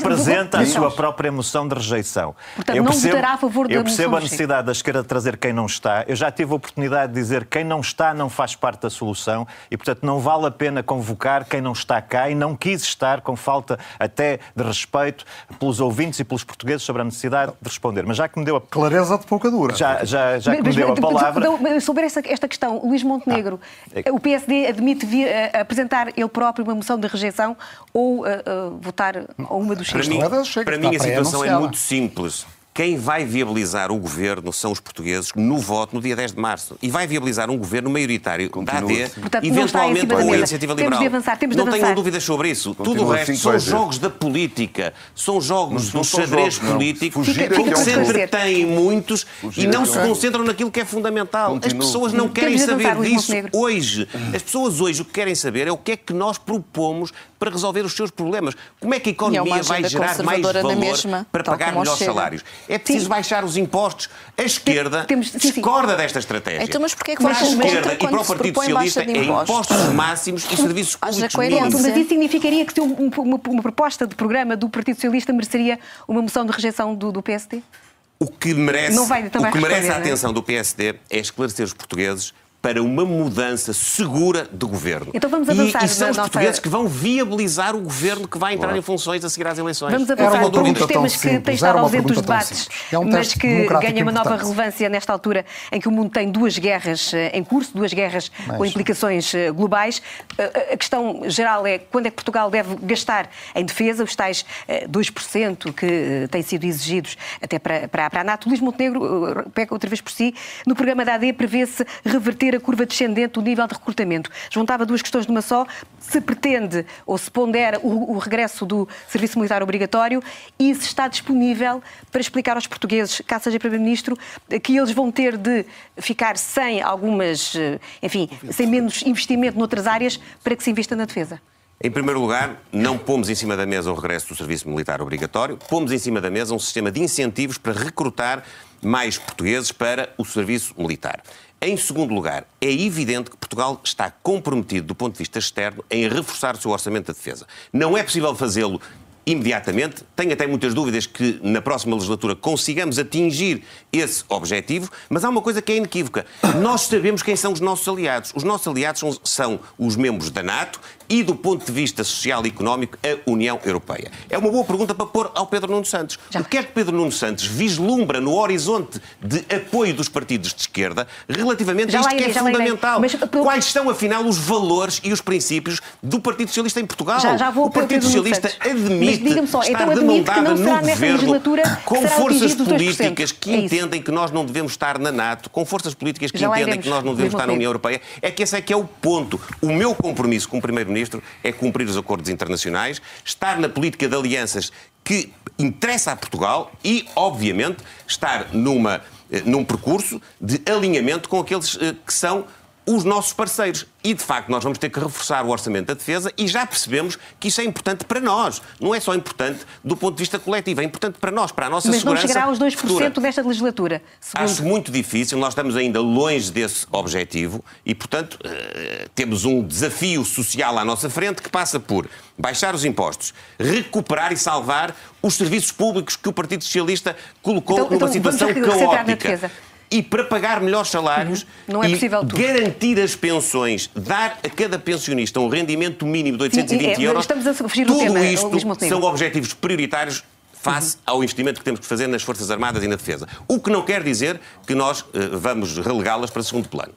apresenta a sua própria moção de rejeição. Portanto, não votará a favor da Eu percebo a necessidade da esquerda de trazer quem não está. Eu já tive a oportunidade de dizer que quem não está não faz parte da solução e, portanto, não vale a pena convocar quem não está cá e não quis estar com falta até de respeito pelos ouvintes e pelos portugueses sobre a necessidade de responder. Mas já que me deu a. Clareza de pouca dura. Já, já, já que me deu a palavra. Sobre esta, esta questão, Luís Montenegro, ah, é... o PSD admite vir, uh, apresentar ele próprio uma moção de rejeição ou uh, uh, votar a uma dos Para mim, para mim a situação é muito simples. Quem vai viabilizar o governo são os portugueses no voto no dia 10 de março. E vai viabilizar um governo maioritário Continua. da AD, Portanto, eventualmente com a iniciativa liberal. Temos de avançar, temos de não tenham dúvidas sobre isso. Continua Tudo o resto assim são jogos da política. São jogos do xadrez jogos, político fica, fica que se entretêm muitos Fugir e não se concentram naquilo que é fundamental. Continua. As pessoas não querem saber disso hoje. As pessoas hoje o que querem saber é o que é que nós propomos para resolver os seus problemas. Como é que a economia é vai gerar mais valor mesma, para pagar melhores salários? É preciso baixar os impostos. A esquerda Temos, sim, discorda sim. desta estratégia. Então, mas porquê é que para a esquerda e para o Partido Socialista é impostos máximos e serviços públicos mínimos. Mas isso significaria que uma, uma, uma, proposta de programa do Partido Socialista mereceria uma moção de rejeição do, do PSD? O que merece, o que merece a é? atenção do PSD é esclarecer os portugueses para uma mudança segura de governo. Então vamos avançar. E, e são os nossa... portugueses que vão viabilizar o governo que vai entrar claro. em funções a seguir às eleições. Vamos avançar por um dos temas que tem estado ausente dos debates, é um mas que ganha uma nova relevância nesta altura em que o mundo tem duas guerras eh, em curso, duas guerras mas... com implicações eh, globais. Eh, a questão geral é quando é que Portugal deve gastar em defesa, os tais 2% que têm sido exigidos até para, para, para a NATO. Luís Montenegro, pega outra vez por si, no programa da AD prevê-se reverter a curva descendente do nível de recrutamento. Juntava duas questões numa só. Se pretende ou se pondera o, o regresso do serviço militar obrigatório e se está disponível para explicar aos portugueses, caso seja Primeiro-Ministro, que eles vão ter de ficar sem algumas, eh, enfim, sem menos investimento noutras áreas para que se invista na defesa. Em primeiro lugar, não pomos em cima da mesa o regresso do serviço militar obrigatório, pomos em cima da mesa um sistema de incentivos para recrutar mais portugueses para o serviço militar. Em segundo lugar, é evidente que Portugal está comprometido, do ponto de vista externo, em reforçar o seu orçamento de defesa. Não é possível fazê-lo imediatamente. Tenho até muitas dúvidas que na próxima legislatura consigamos atingir esse objetivo, mas há uma coisa que é inequívoca. Nós sabemos quem são os nossos aliados. Os nossos aliados são, são os membros da NATO e, do ponto de vista social e económico, a União Europeia. É uma boa pergunta para pôr ao Pedro Nuno Santos. Já. O que é que Pedro Nuno Santos vislumbra no horizonte de apoio dos partidos de esquerda relativamente já a isto que é fundamental? Mas, Quais são, afinal, os valores e os princípios do Partido Socialista em Portugal? Já, já vou o Partido Socialista admite só, estar então demandada no governo com forças políticas que é entendem que nós não devemos estar na NATO, com forças políticas que já entendem que nós não devemos estar na União Europeia. É que esse é que é o ponto. O meu compromisso como Primeiro-Ministro é cumprir os acordos internacionais, estar na política de alianças que interessa a Portugal e, obviamente, estar numa, eh, num percurso de alinhamento com aqueles eh, que são os nossos parceiros. E, de facto, nós vamos ter que reforçar o orçamento da defesa e já percebemos que isso é importante para nós. Não é só importante do ponto de vista coletivo, é importante para nós, para a nossa Mas segurança. Mas não chegará aos 2% futura. desta legislatura? Segundo... Acho muito difícil, nós estamos ainda longe desse objetivo e, portanto, eh, temos um desafio social à nossa frente que passa por baixar os impostos, recuperar e salvar os serviços públicos que o Partido Socialista colocou então, numa então, situação caótica e para pagar melhores salários uhum. é e garantir as pensões, dar a cada pensionista um rendimento mínimo de 820 Sim, é, euros. Estamos a fugir Tudo do tema, isto são objetivos prioritários face uhum. ao investimento que temos que fazer nas Forças Armadas e na Defesa. O que não quer dizer que nós uh, vamos relegá-las para segundo plano.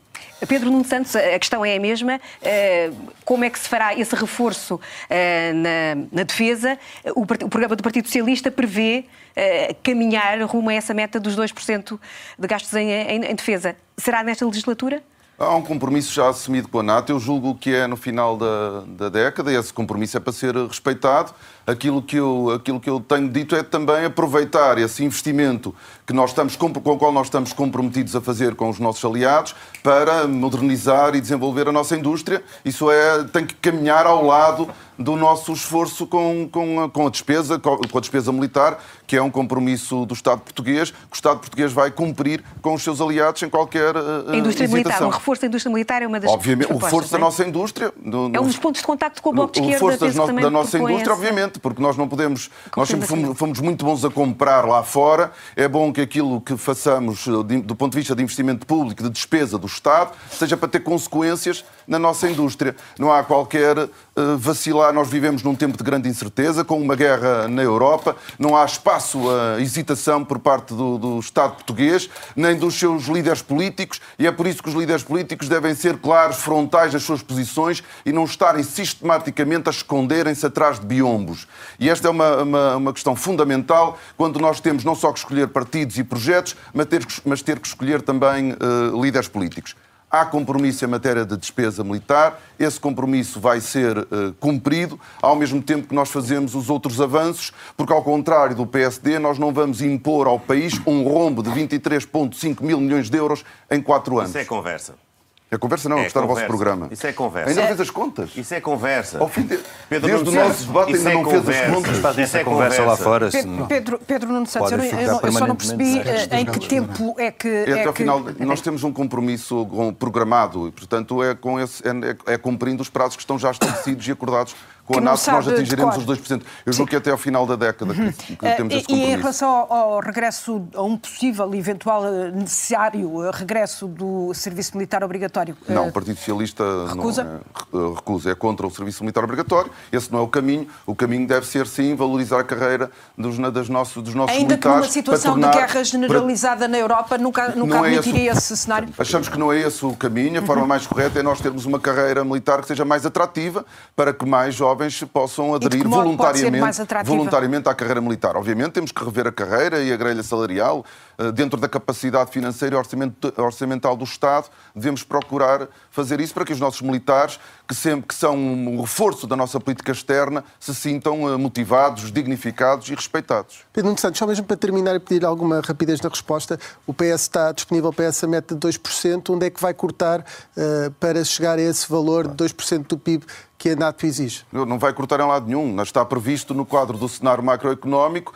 Pedro Nuno Santos, a questão é a mesma. Eh, como é que se fará esse reforço eh, na, na defesa? O, o, programa do Partido Socialista prevê eh, caminhar rumo a essa meta dos 2% de gastos em, em, em defesa. Será nesta legislatura? Há um compromisso já assumido com a NATO. Eu julgo que é no final da, da década e esse compromisso é para ser respeitado aquilo que eu, aquilo que eu tenho dito é também aproveitar esse investimento que nós estamos, com o qual nós estamos comprometidos a fazer com os nossos aliados para modernizar e desenvolver a nossa indústria. Isso é, tem que caminhar ao lado do nosso esforço com, com, com, a despesa, com a despesa militar, que é um compromisso do Estado português, que o Estado português vai cumprir com os seus aliados em qualquer uh, A indústria hesitação. militar, o reforço da indústria militar é uma das Obviamente, o reforço é? da nossa indústria... Do, é um dos pontos de contacto com o Bloco de Esquerda. O reforço da, nossa indústria, obviamente, porque nós não podemos. Nós sempre fomos, fomos, muito bons a comprar lá fora. É bom que aquilo que façamos do ponto de vista de investimento público, de despesa do Estado, seja para ter consequências na nossa indústria. Não há qualquer uh, vacilar. Nós vivemos num tempo de grande incerteza, com uma guerra na Europa. Não há espaço a hesitação por parte do, do Estado português, nem dos seus líderes políticos, e é por isso que os líderes políticos devem ser claros, frontais das suas posições e não estarem sistematicamente a esconderem-se atrás de biombos. E esta é uma, uma, uma, questão fundamental quando nós temos não só que escolher partidos e projetos, mas ter mas ter que escolher também uh, líderes políticos. Há compromisso em matéria de despesa militar, esse compromisso vai ser uh, cumprido, ao mesmo tempo que nós fazemos os outros avanços, porque, ao contrário do PSD, nós não vamos impor ao país um rombo de 23,5 mil milhões de euros em quatro anos. Isso é conversa. A conversa não, é está no vosso programa. Isso é conversa. Ainda não fez as contas. Isso é conversa. Ao fim de... Pedro Desde o nosso debate ainda é não conversa. fez as contas. Isso é conversa lá fora. Pedro, Pedro, Pedro Nuno Santos, eu, eu, eu, só não percebi em que tempo é que... É, até ao que... final, nós temos um compromisso programado e, portanto, é, com esse, é, é cumprindo os prazos que estão já estabelecidos e acordados com a NATO nós atingiremos os 2%. Eu julgo que até ao final da década que, que uhum. temos esse compromisso. E em relação ao, regresso, a um possível, eventual, eh, necessário eh, regresso do serviço militar obrigatório? Não, o Partido Socialista recusa? Não é, recusa, é contra o serviço militar obrigatório. Esse não é o caminho. O caminho deve ser, sim, valorizar a carreira dos, das nossos, dos nossos Ainda militares. Ainda que numa situação tornar, de guerra generalizada para... na Europa, nunca, nunca admitiria é esse, esse, cenário? Achamos que não é esse o caminho. A forma uhum. mais correta é nós termos uma carreira militar que seja mais atrativa para que mais jovens possam aderir voluntariamente, voluntariamente à carreira militar. Obviamente temos que rever a carreira e a grelha salarial. Eh, dentro da capacidade financeira e orçamental do Estado, devemos procurar fazer isso para que os nossos militares, que sempre que são um reforço da nossa política externa, se sintam eh, motivados, dignificados e respeitados. Pedro Nuno Santos, só mesmo para terminar e pedir alguma rapidez na resposta, o PS está disponível para essa meta de 2%, onde é que vai cortar uh, para chegar a esse valor de 2% do PIB que a NATO exige? Não vai cortar em lado nenhum. Está previsto no quadro do cenário macroeconómico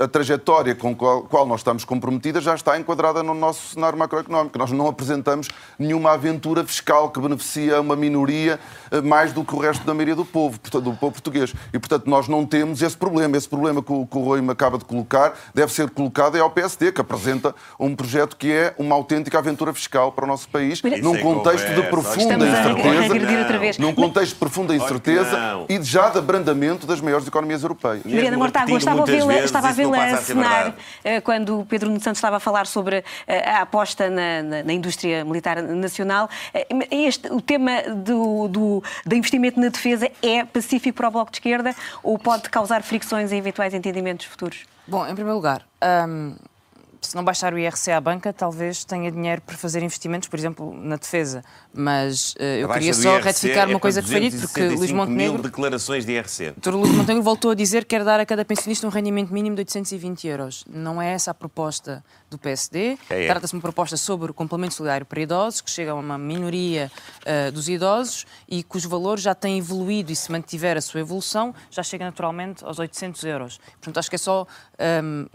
a trajetória com a qual nós estamos comprometidas já está enquadrada no nosso cenário macroeconómico. Nós não apresentamos nenhuma aventura fiscal que beneficia uma minoria eh, mais do que o resto da maioria do povo, do povo português. E, portanto, nós não temos esse problema. Esse problema que o, que o Rui me acaba de colocar deve ser colocado é ao PSD, que apresenta um projeto que é uma autêntica aventura fiscal para o nosso país, num contexto de profunda incerteza num contexto de profunda incerteza e já de abrandamento das maiores economias europeias. Mariana Mortágua, estava a vê-la estava a vê-la assinar eh, quando o Pedro Santos estava a falar sobre eh, a aposta na, na, na indústria militar nacional. Eh, este, o tema do, do, do investimento na defesa é pacífico para o Bloco de Esquerda ou pode causar fricções em eventuais entendimentos futuros? Bom, em primeiro lugar, hum, se não baixar o IRC à banca, talvez tenha dinheiro para fazer investimentos, por exemplo, na defesa. Mas uh, eu queria só retificar é uma coisa que foi dito, porque Luís Montenegro... mil declarações de IRC. Luís Montenegro voltou a dizer que quer dar a cada pensionista um rendimento mínimo de 820 euros. Não é essa a proposta do PSD. É, é. Trata-se de uma proposta sobre o complemento solidário para idosos, que chega a uma minoria uh, dos idosos e cujo valor já tem evoluído e se mantiver a sua evolução, já chega naturalmente aos 800 euros. Portanto, acho que é só um,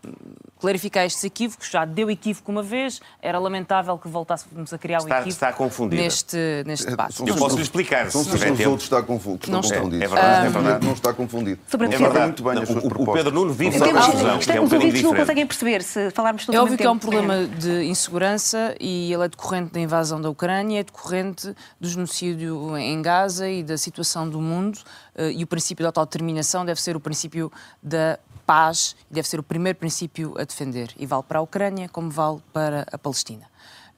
clarificar estes equívocos. Já deu equívoco uma vez, era lamentável que voltássemos a criar um está, equívoco está confundido. neste, neste debate. Eu posso lhe explicar. São se os outros está confundido. Estão não confundidos. É, verdade, é verdade. Não está confundido. Sobre é verdade. muito bem não, as suas o, propostas. O Pedro Nuno vive essa confusão, que é um bocadinho diferente. não conseguem perceber se falarmos todo É óbvio que é um problema de insegurança e ele é decorrente da invasão da Ucrânia, é decorrente do genocídio em Gaza e da situação do mundo eh, e o princípio da autodeterminação deve ser o princípio da paz deve ser o primeiro princípio a defender. E vale para a Ucrânia como vale para a Palestina.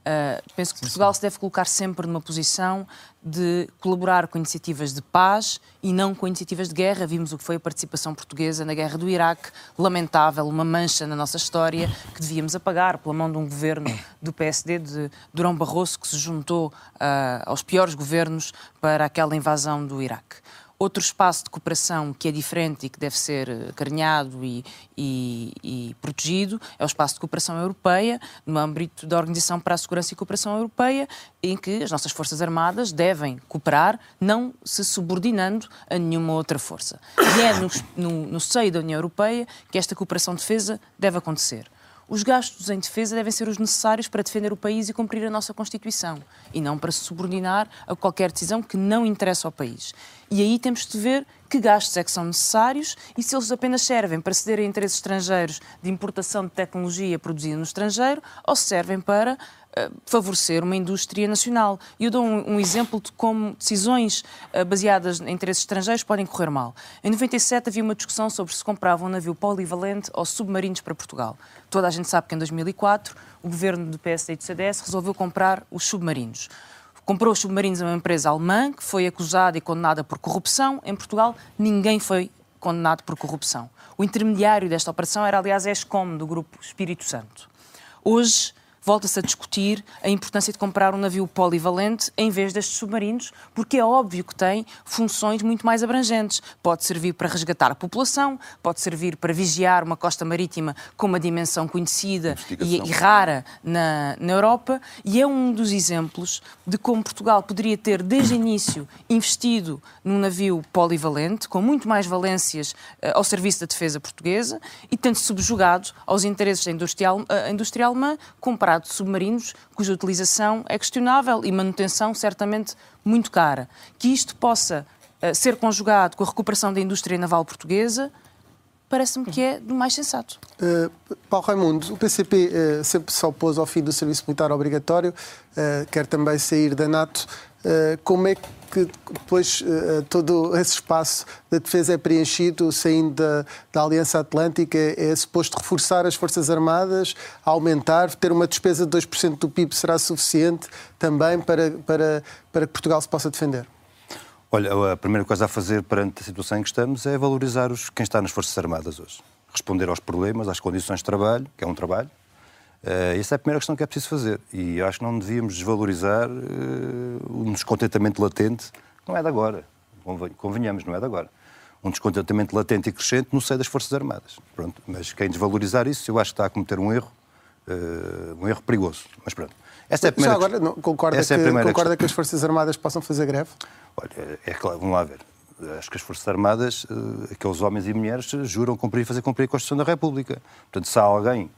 Uh, penso que Portugal se deve colocar sempre numa posição de colaborar com iniciativas de paz e não com iniciativas de guerra. Vimos o que foi a participação portuguesa na guerra do Iraque, lamentável, uma mancha na nossa história que devíamos apagar pela mão de um governo do PSD de Durão Barroso que se juntou uh, aos piores governos para aquela invasão do Iraque. Outro espaço de cooperação que é diferente e que deve ser eh, carinhado e, e, e, protegido é o espaço de cooperação europeia, no âmbito da Organização para a Segurança e Cooperação Europeia, em que as nossas Forças Armadas devem cooperar, não se subordinando a nenhuma outra força. E é no, no, no seio da União Europeia que esta cooperação de defesa deve acontecer os gastos em defesa devem ser os necessários para defender o país e cumprir a nossa Constituição, e não para se subordinar a qualquer decisão que não interessa ao país. E aí temos de ver que gastos é que são necessários e se eles apenas servem para ceder a interesses estrangeiros de importação de tecnologia produzida no estrangeiro ou se servem para uh, favorecer uma indústria nacional. E eu dou um, um, exemplo de como decisões uh, baseadas em interesses estrangeiros podem correr mal. Em 97 havia uma discussão sobre se comprava um navio polivalente ou submarinos para Portugal. Toda a gente sabe que em 2004 o governo do PSD e do CDS resolveu comprar os submarinos comprou os submarinos a uma empresa alemã que foi acusada e condenada por corrupção. Em Portugal, ninguém foi condenado por corrupção. O intermediário desta operação era, aliás, a ESCOM, do Grupo Espírito Santo. Hoje, volta-se a discutir a importância de comprar um navio polivalente em vez destes submarinos, porque é óbvio que tem funções muito mais abrangentes. Pode servir para resgatar a população, pode servir para vigiar uma costa marítima com uma dimensão conhecida e, e, rara na, na Europa, e é um dos exemplos de como Portugal poderia ter, desde o início, investido num navio polivalente, com muito mais valências uh, ao serviço da defesa portuguesa, e tendo subjugado aos interesses da indústria, uh, indústria alemã, comprar submarinos cuja utilização é questionável e manutenção certamente muito cara. Que isto possa uh, ser conjugado com a recuperação da indústria naval portuguesa parece-me que é do mais sensato. Uh, Paulo Raimundo, o PCP uh, sempre se opôs ao fim do serviço militar obrigatório, uh, quer também sair da NATO. como é que depois todo esse espaço da defesa é preenchido saindo da, da Aliança Atlântica? É, é suposto reforçar as Forças Armadas, aumentar, ter uma despesa de 2% do PIB será suficiente também para, para, para que Portugal se possa defender? Olha, a primeira coisa a fazer perante a situação em que estamos é valorizar os, quem está nas Forças Armadas hoje. Responder aos problemas, às condições de trabalho, que é um trabalho. Uh, essa é a primeira questão que é preciso fazer. E acho que não devíamos desvalorizar uh, um descontentamento latente. Não é de agora. Convenhamos, não é de agora. Um descontentamento latente e crescente no seio das Forças Armadas. Pronto. Mas quem desvalorizar isso, eu acho que está a cometer um erro, uh, um erro perigoso. Mas pronto. Essa é a primeira Já agora, não, concorda, Essa que, é concorda que as Forças Armadas possam fazer greve? Olha, é claro, vamos lá ver. Acho que as Forças Armadas, aqueles homens e mulheres, juram cumprir e fazer cumprir a Constituição da República. Portanto, se há alguém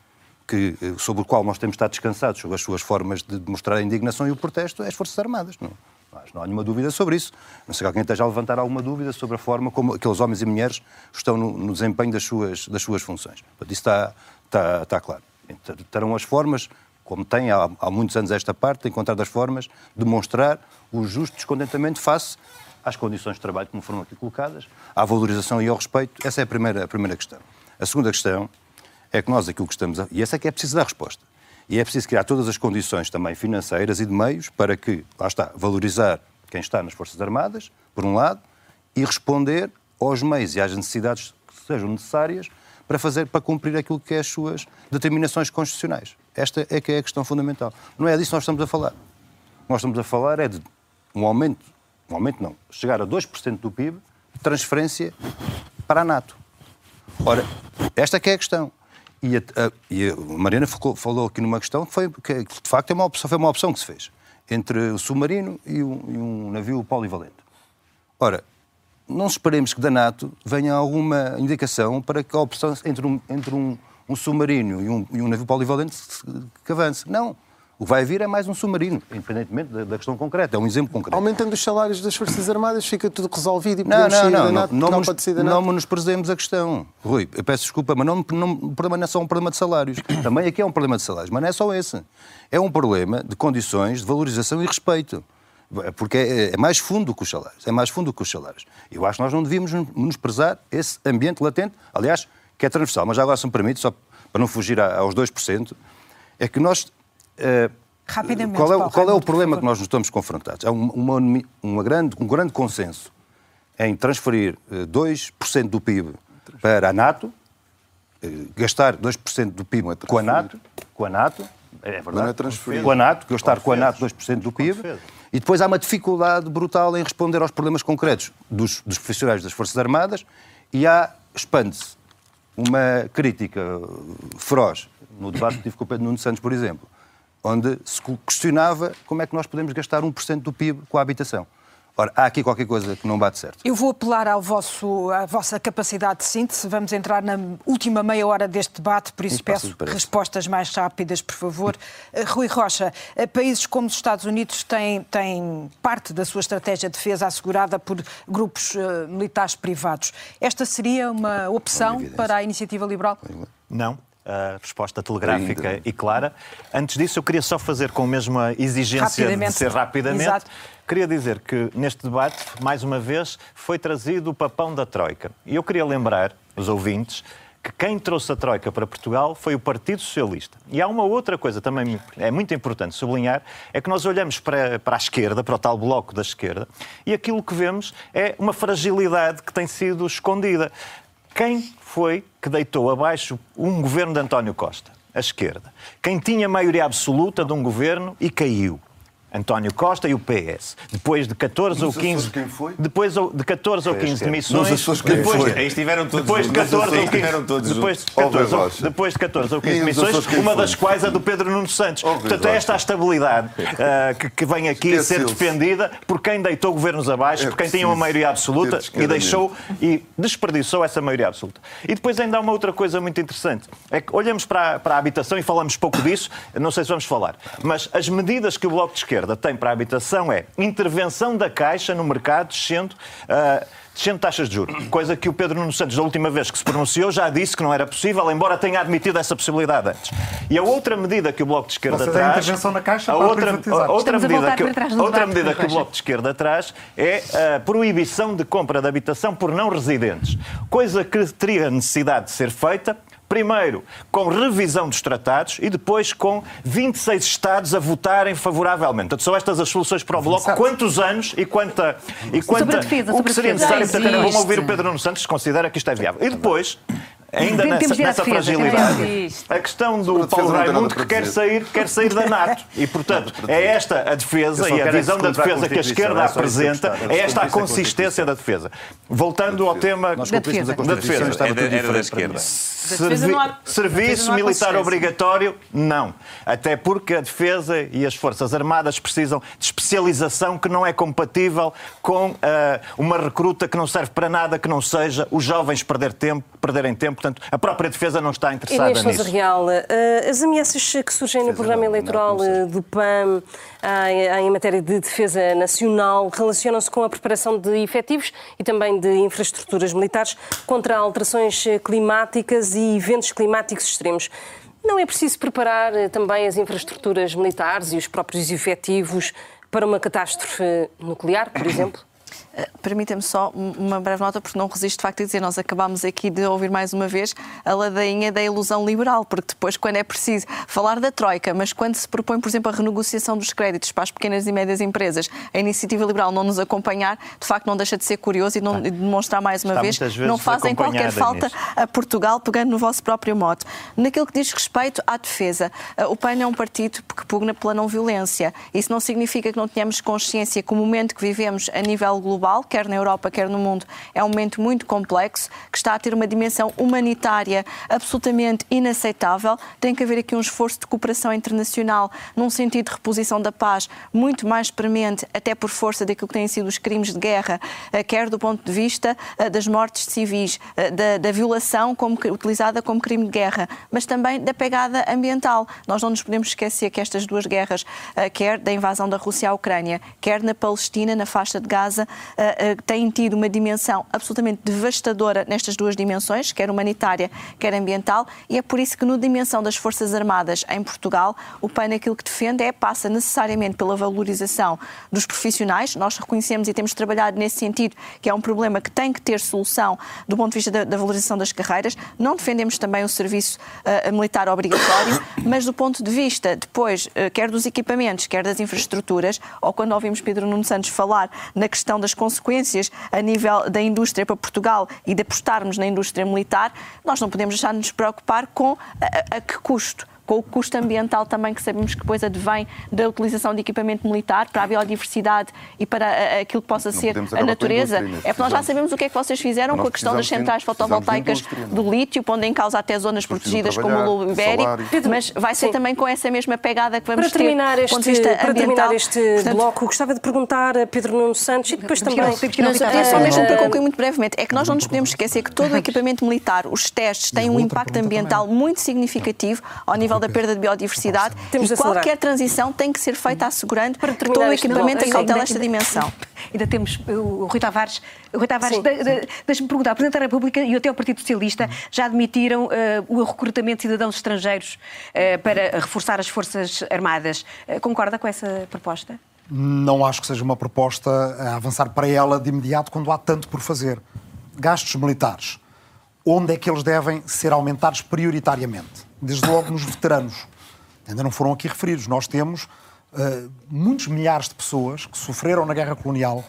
que, eh, sobre o qual nós temos estado descansados sobre as suas formas de demonstrar a indignação e o protesto, é as Forças Armadas. Não, não há nenhuma dúvida sobre isso. Não sei que alguém esteja a levantar alguma dúvida sobre a forma como aqueles homens e mulheres estão no, no desempenho das suas, das suas funções. Portanto, isso está, está, está claro. Terão as formas, como tem há, há muitos anos esta parte, de encontrar as formas de demonstrar o justo descontentamento face às condições de trabalho como foram aqui colocadas, à valorização e ao respeito. Essa é a primeira, a primeira questão. A segunda questão é que nós aquilo que estamos a... E essa é que é preciso dar resposta. E é preciso criar todas as condições também financeiras e de meios para que, lá está, valorizar quem está nas Forças Armadas, por um lado, e responder aos meios e às necessidades que sejam necessárias para fazer, para cumprir aquilo que é as suas determinações constitucionais. Esta é que é a questão fundamental. Não é disso que nós estamos a falar. Nós estamos a falar é de um aumento, um aumento não, chegar a 2% do PIB transferência para a NATO. Ora, esta é que é a questão. E a, a, e a Mariana falou aqui numa questão que, foi, que de facto é uma opção, foi uma opção que se fez entre o submarino e um, e um navio polivalente. Ora, não esperemos que da NATO venha alguma indicação para que a opção entre um, entre um, um submarino e um, e um navio polivalente que avance. Não. O que vai vir é mais um submarino, independentemente da, da, questão concreta. É um exemplo concreto. Aumentando os salários das Forças Armadas, fica tudo resolvido e podemos não, não, não, NATO, não, não, não, não menosprezemos a questão. Rui, eu peço desculpa, mas não, não, o problema não é só um problema de salários. Também aqui é um problema de salários, mas não é só esse. É um problema de condições de valorização e respeito. Porque é, é mais fundo que os salários. É mais fundo que os salários. Eu acho que nós não devíamos menosprezar esse ambiente latente, aliás, que é transversal. Mas agora, se me permite, só para não fugir aos 2%, é que nós Rapidamente, qual é, Paulo, qual é o problema que nós nos estamos confrontados? Há uma, uma grande, um grande consenso em transferir 2% eh, do PIB para a NATO, eh, gastar 2% do PIB é com a NATO, com a NATO, é verdade, é com a NATO, gastar com a NATO 2% do PIB, e depois há uma dificuldade brutal em responder aos problemas concretos dos, dos profissionais das Forças Armadas e há, expande-se, uma crítica feroz. No debate que tive com o Pedro Nuno Santos, por exemplo, onde se questionava como é que nós podemos gastar 1% do PIB com a habitação. Ora, há aqui qualquer coisa que não bate certo. Eu vou apelar ao vosso, à vossa capacidade de síntese. Vamos entrar na última meia hora deste debate, por isso peço respostas mais rápidas, por favor. Eh, Rui Rocha, eh, países como os Estados Unidos têm, têm parte da sua estratégia de defesa assegurada por grupos uh, militares privados. Esta seria uma opção para a iniciativa liberal? Não a resposta telegráfica Ainda. e clara. Antes disso, eu queria só fazer com a mesma exigência de ser rapidamente. Exato. Queria dizer que neste debate, mais uma vez, foi trazido o papão da Troika. E eu queria lembrar os ouvintes que quem trouxe a Troika para Portugal foi o Partido Socialista. E há uma outra coisa também é muito importante sublinhar, é que nós olhamos para, para a esquerda, para o tal bloco da esquerda, e aquilo que vemos é uma fragilidade que tem sido escondida. Quem foi que deitou abaixo um governo de António Costa? A esquerda. Quem tinha maioria absoluta de um governo e caiu. António Costa e o PS. Depois de 14 ou 15. Quem foi? Depois de 14 ou 15 demissões. Nos Açores quem depois, foi? Aí estiveram todos depois de 14 ou 15, todos depois, de 14, ou, depois de 14 ou 15 demissões, uma das quais a do Pedro Nuno Santos. Portanto, é esta a estabilidade uh, que, que, vem aqui ser defendida por quem deitou governos abaixo, é por quem tinha uma maioria absoluta e deixou e desperdiçou essa maioria absoluta. E depois ainda há uma outra coisa muito interessante. É que olhamos para, para a habitação e falamos pouco disso, não sei se vamos falar, mas as medidas que o Bloco de Esquerda esquerda tem para a habitação é intervenção da Caixa no mercado descendo. Uh, descendo taxas de juros, coisa que o Pedro Nuno Santos, da última vez que se pronunciou, já disse que não era possível, embora tenha admitido essa possibilidade antes. E a outra medida que o Bloco de Esquerda Você traz. A intervenção na Caixa a outra, a outra medida, que, outra medida que o Bloco de Esquerda traz é a proibição de compra de habitação por não residentes, coisa que teria necessidade de ser feita Primeiro, com revisão dos tratados e depois com 26 Estados a votarem favoravelmente. Portanto, são estas as soluções para o Bloco. Quantos anos e quanta. E quanta defesa, o que seria necessário. Portanto, vamos ouvir o Pedro Nuno Santos, se considera que isto é viável. E depois, ainda nessa, nessa fragilidade, a questão do Paulo Raimundo que quer sair, quer sair da NATO. E, portanto, é esta a defesa e a visão da defesa que a esquerda apresenta, é esta a consistência da defesa. Voltando ao tema da defesa. Da defesa. Era da esquerda. Servi serviço militar obrigatório, não. Até porque a defesa e as Forças Armadas precisam de especialização que não é compatível com uh, uma recruta que não serve para nada, que não seja os jovens perder tempo, perderem tempo. Portanto, a própria defesa não está interessada Inês nisso. Real, uh, as ameaças que surgem no programa não, eleitoral não, do PAM uh, em matéria de defesa nacional relacionam-se com a preparação de efetivos e também de infraestruturas militares contra alterações climáticas e eventos climáticos extremos. Não é preciso preparar eh, também as infraestruturas militares e os próprios efetivos para uma catástrofe nuclear, por exemplo? Eh, permita-me só uma breve nota, porque não resisto de facto a dizer, nós acabámos aqui de ouvir mais uma vez a ladainha da ilusão liberal, porque depois, quando é preciso falar da Troika, mas quando se propõe, por exemplo, a renegociação dos créditos para as pequenas e médias empresas, a iniciativa liberal não nos acompanhar, de facto não deixa de ser curioso e não tá. demonstrar mais uma vez, não fazem qualquer falta nisso. a Portugal, pegando no vosso próprio moto. Naquilo que diz respeito à defesa, eh, o PAN é um partido que pugna pela não violência. Isso não significa que não tenhamos consciência que o momento que vivemos a nível global global, quer na Europa, quer no mundo, é um momento muito complexo, que está a ter uma dimensão humanitária absolutamente inaceitável. Tem que haver aqui um esforço de cooperação internacional num sentido de reposição da paz muito mais premente, até por força daquilo que têm sido os crimes de guerra, eh, quer do ponto de vista eh, das mortes civis, eh, da, da violação como, utilizada como crime de guerra, mas também da pegada ambiental. Nós não nos podemos esquecer que estas duas guerras, quer da invasão da Rússia à Ucrânia, quer na Palestina, na faixa de Gaza, uh, têm tido uma dimensão absolutamente devastadora nestas duas dimensões, quer humanitária, quer ambiental, e é por isso que, no dimensão das Forças Armadas em Portugal, o PAN aquilo que defende é passa necessariamente pela valorização dos profissionais. Nós reconhecemos e temos trabalhado nesse sentido que é um problema que tem que ter solução do ponto de vista da, da valorização das carreiras. Não defendemos também o serviço uh, militar obrigatório, mas do ponto de vista depois, uh, quer dos equipamentos, quer das infraestruturas, ou quando ouvimos Pedro Nuno Santos falar na questão das consequências a nível da indústria para Portugal e de apostarmos na indústria militar, nós não podemos deixar de nos preocupar com a, a que custo com o custo ambiental também que sabemos que depois advém da utilização de equipamento militar para a biodiversidade e para aquilo que possa não ser a natureza. É porque nós já sabemos o que é que vocês fizeram com a questão das centrais fotovoltaicas do lítio, pondo em causa até zonas protegidas como o Lobo Ibérico, mas vai ser Sim. também com essa mesma pegada que vamos para terminar ter este, de Para terminar este Portanto, bloco, gostava de perguntar a Pedro Nuno Santos e depois também... É só mesmo para concluir muito brevemente, é que nós não nos podemos esquecer que todo o equipamento militar, os testes, têm um impacto ambiental muito significativo ao nível nível da perda de biodiversidade Temos e qualquer transição tem que ser feita assegurando que todo o equipamento cautela esta dimensão. Ainda temos o Rui Tavares. O Rui Tavares, deixe-me perguntar, o Presidente da República e até o Partido Socialista já admitiram uh, o recrutamento de cidadãos estrangeiros uh, para reforçar as Forças Armadas. Uh, concorda com essa proposta? Não acho que seja uma proposta a avançar para ela de imediato quando há tanto por fazer. Gastos militares. Onde é que eles devem ser aumentados prioritariamente? Desde logo nos veteranos. Ainda não foram aqui referidos. Nós temos uh, muitos milhares de pessoas que sofreram na guerra colonial,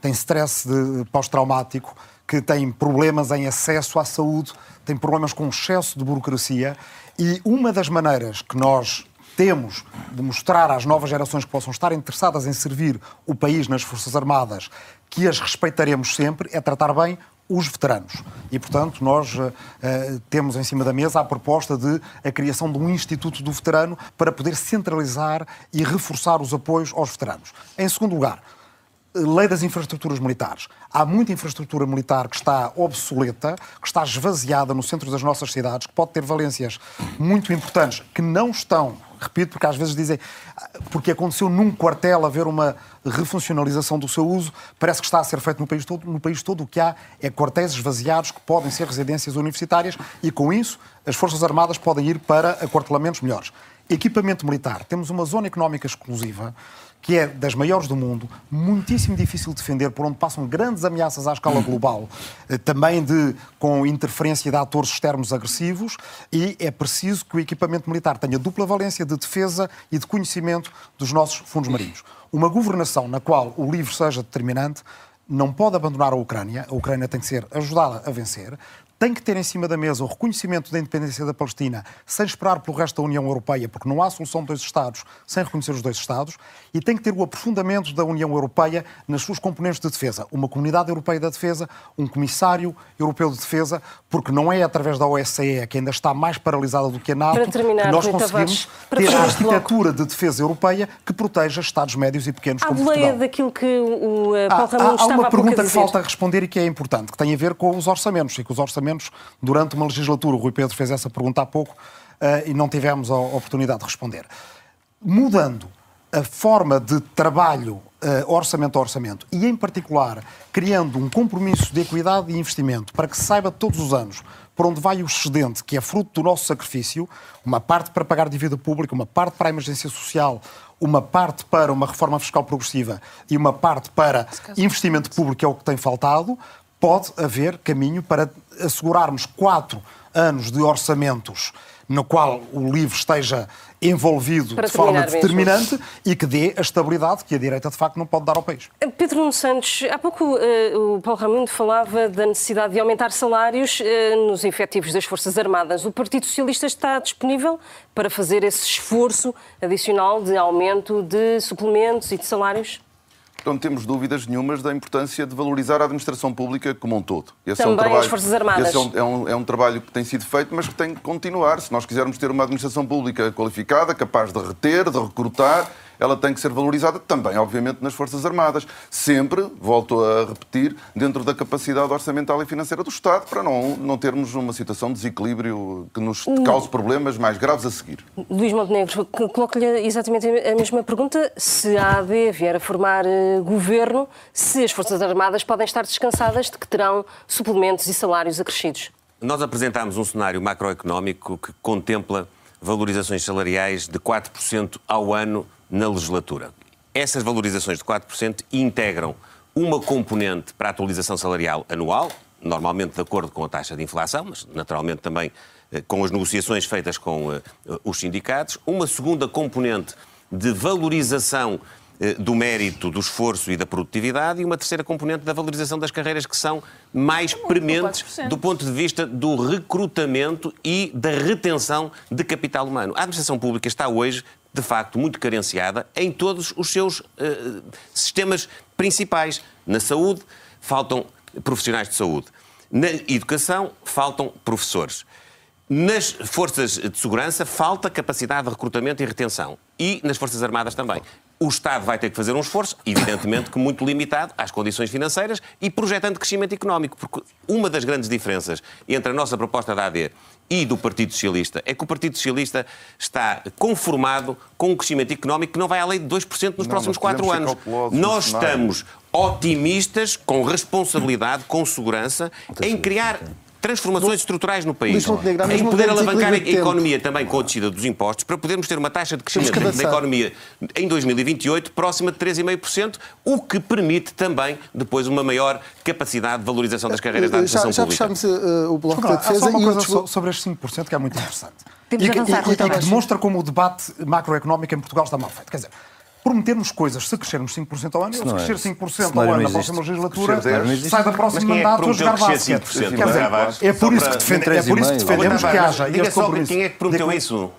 têm stress pós-traumático, que têm problemas em acesso à saúde, têm problemas com excesso de burocracia. E uma das maneiras que nós temos de mostrar às novas gerações que possam estar interessadas em servir o país nas Forças Armadas que as respeitaremos sempre é tratar bem os veteranos. E, portanto, nós uh, temos em cima da mesa a proposta de a criação de um Instituto do Veterano para poder centralizar e reforçar os apoios aos veteranos. Em segundo lugar, Lei das infraestruturas militares. Há muita infraestrutura militar que está obsoleta, que está esvaziada no centro das nossas cidades, que pode ter valências muito importantes, que não estão repito, porque às vezes dizem, porque aconteceu num quartel haver uma refuncionalização do seu uso, parece que está a ser feito no país todo. No país todo o que há é quartéis esvaziados que podem ser residências universitárias e com isso as Forças Armadas podem ir para acortelamentos melhores. Equipamento militar. Temos uma zona económica exclusiva que é das maiores do mundo, muitíssimo difícil de defender, por onde passam grandes ameaças à escala global, eh, também de, com interferência de atores externos agressivos, e é preciso que o equipamento militar tenha dupla valência de defesa e de conhecimento dos nossos fundos marinhos. Uma governação na qual o livro seja determinante não pode abandonar a Ucrânia, a Ucrânia tem que ser ajudada a vencer, tem que ter em cima da mesa o reconhecimento da independência da Palestina sem esperar pelo resto da União Europeia, porque não há solução de dois Estados sem reconhecer os dois Estados, e tem que ter o aprofundamento da União Europeia nas suas componentes de defesa. Uma comunidade europeia da defesa, um comissário europeu de defesa, porque não é através da OSCE, que ainda está mais paralisada do que a NATO, terminar, que nós conseguimos ter a arquitetura de defesa europeia que proteja Estados médios e pequenos como Portugal. daquilo que o uh, Paulo Ramon há, há uma pergunta que falta responder e que é importante, que tem a ver com os orçamentos, e que os orçamentos durante uma legislatura. O Rui Pedro fez essa pergunta há pouco uh, e não tivemos a oportunidade de responder. Mudando a forma de trabalho uh, orçamento a orçamento e, em particular, criando um compromisso de equidade e investimento para que se saiba todos os anos por onde vai o excedente, que é fruto do nosso sacrifício, uma parte para pagar dívida pública, uma parte para a emergência social, uma parte para uma reforma fiscal progressiva e uma parte para investimento público, que é o que tem faltado, pode haver caminho para assegurarmos quatro anos de orçamentos no qual o livro esteja envolvido para de forma determinante mesmo. e que dê a estabilidade que a direita de facto não pode dar ao país. Pedro Nuno Santos, há pouco uh, o Paulo Raimundo falava da necessidade de aumentar salários uh, nos efetivos das Forças Armadas. O Partido Socialista está disponível para fazer esse esforço adicional de aumento de suplementos e de salários? Não temos dúvidas nenhumas da importância de valorizar a administração pública como um todo. Esse Também é um trabalho, as Forças Armadas. Esse é um, é, um, é um, trabalho que tem sido feito, mas que tem que continuar. Se nós quisermos ter uma administração pública qualificada, capaz de reter, de recrutar, ela tem que ser valorizada também, obviamente, nas Forças Armadas. Sempre, volto a repetir, dentro da capacidade orçamental e financeira do Estado, para não, não termos uma situação de desequilíbrio que nos cause problemas mais graves a seguir. Luís Montenegro, coloco-lhe exatamente a mesma pergunta. Se a AD vier a formar uh, governo, se as Forças Armadas podem estar descansadas de que terão suplementos e salários acrescidos? Nós apresentámos um cenário macroeconómico que contempla valorizações salariais de 4% ao ano na legislatura. Essas valorizações de 4% integram uma componente para a atualização salarial anual, normalmente de acordo com a taxa de inflação, mas naturalmente também eh, com as negociações feitas com eh, os sindicatos, uma segunda componente de valorização eh, do mérito, do esforço e da produtividade, e uma terceira componente da valorização das carreiras que são mais prementes do ponto de vista do recrutamento e da retenção de capital humano. A administração pública está hoje de facto, muito carenciada em todos os seus uh, sistemas principais. Na saúde, faltam profissionais de saúde. Na educação, faltam professores. Nas forças de segurança, falta capacidade de recrutamento e retenção. E nas Forças Armadas também. O Estado vai ter que fazer um esforço, evidentemente que muito limitado às condições financeiras e projetando crescimento económico, porque uma das grandes diferenças entre a nossa proposta da AD e do Partido Socialista é que o Partido Socialista está conformado com um crescimento económico que não vai além de 2% nos não, próximos quatro anos. Nós estamos otimistas, com responsabilidade, com segurança, em criar transformações estruturais no país, em poder alavancar a economia também com a descida dos impostos, para podermos ter uma taxa de crescimento da economia em 2028 próxima de 3,5%, o que permite também depois uma maior capacidade de valorização das carreiras da administração já, já pública. Já fechámos uh, o bloco da defesa. Há só uma coisa sobre estes 5% que é muito interessante. Temos e, avançar, e, e, e que demonstra como o debate macroeconómico em Portugal está mal feito. Quer dizer, prometermos coisas, se crescermos 5% ao ano, se crescer 5% ao ano na próxima legislatura, sai da próxima é mandato a jogar basquete. Quer dizer, é por isso que defendemos que haja. Este compromisso. Quem é que prometeu isso?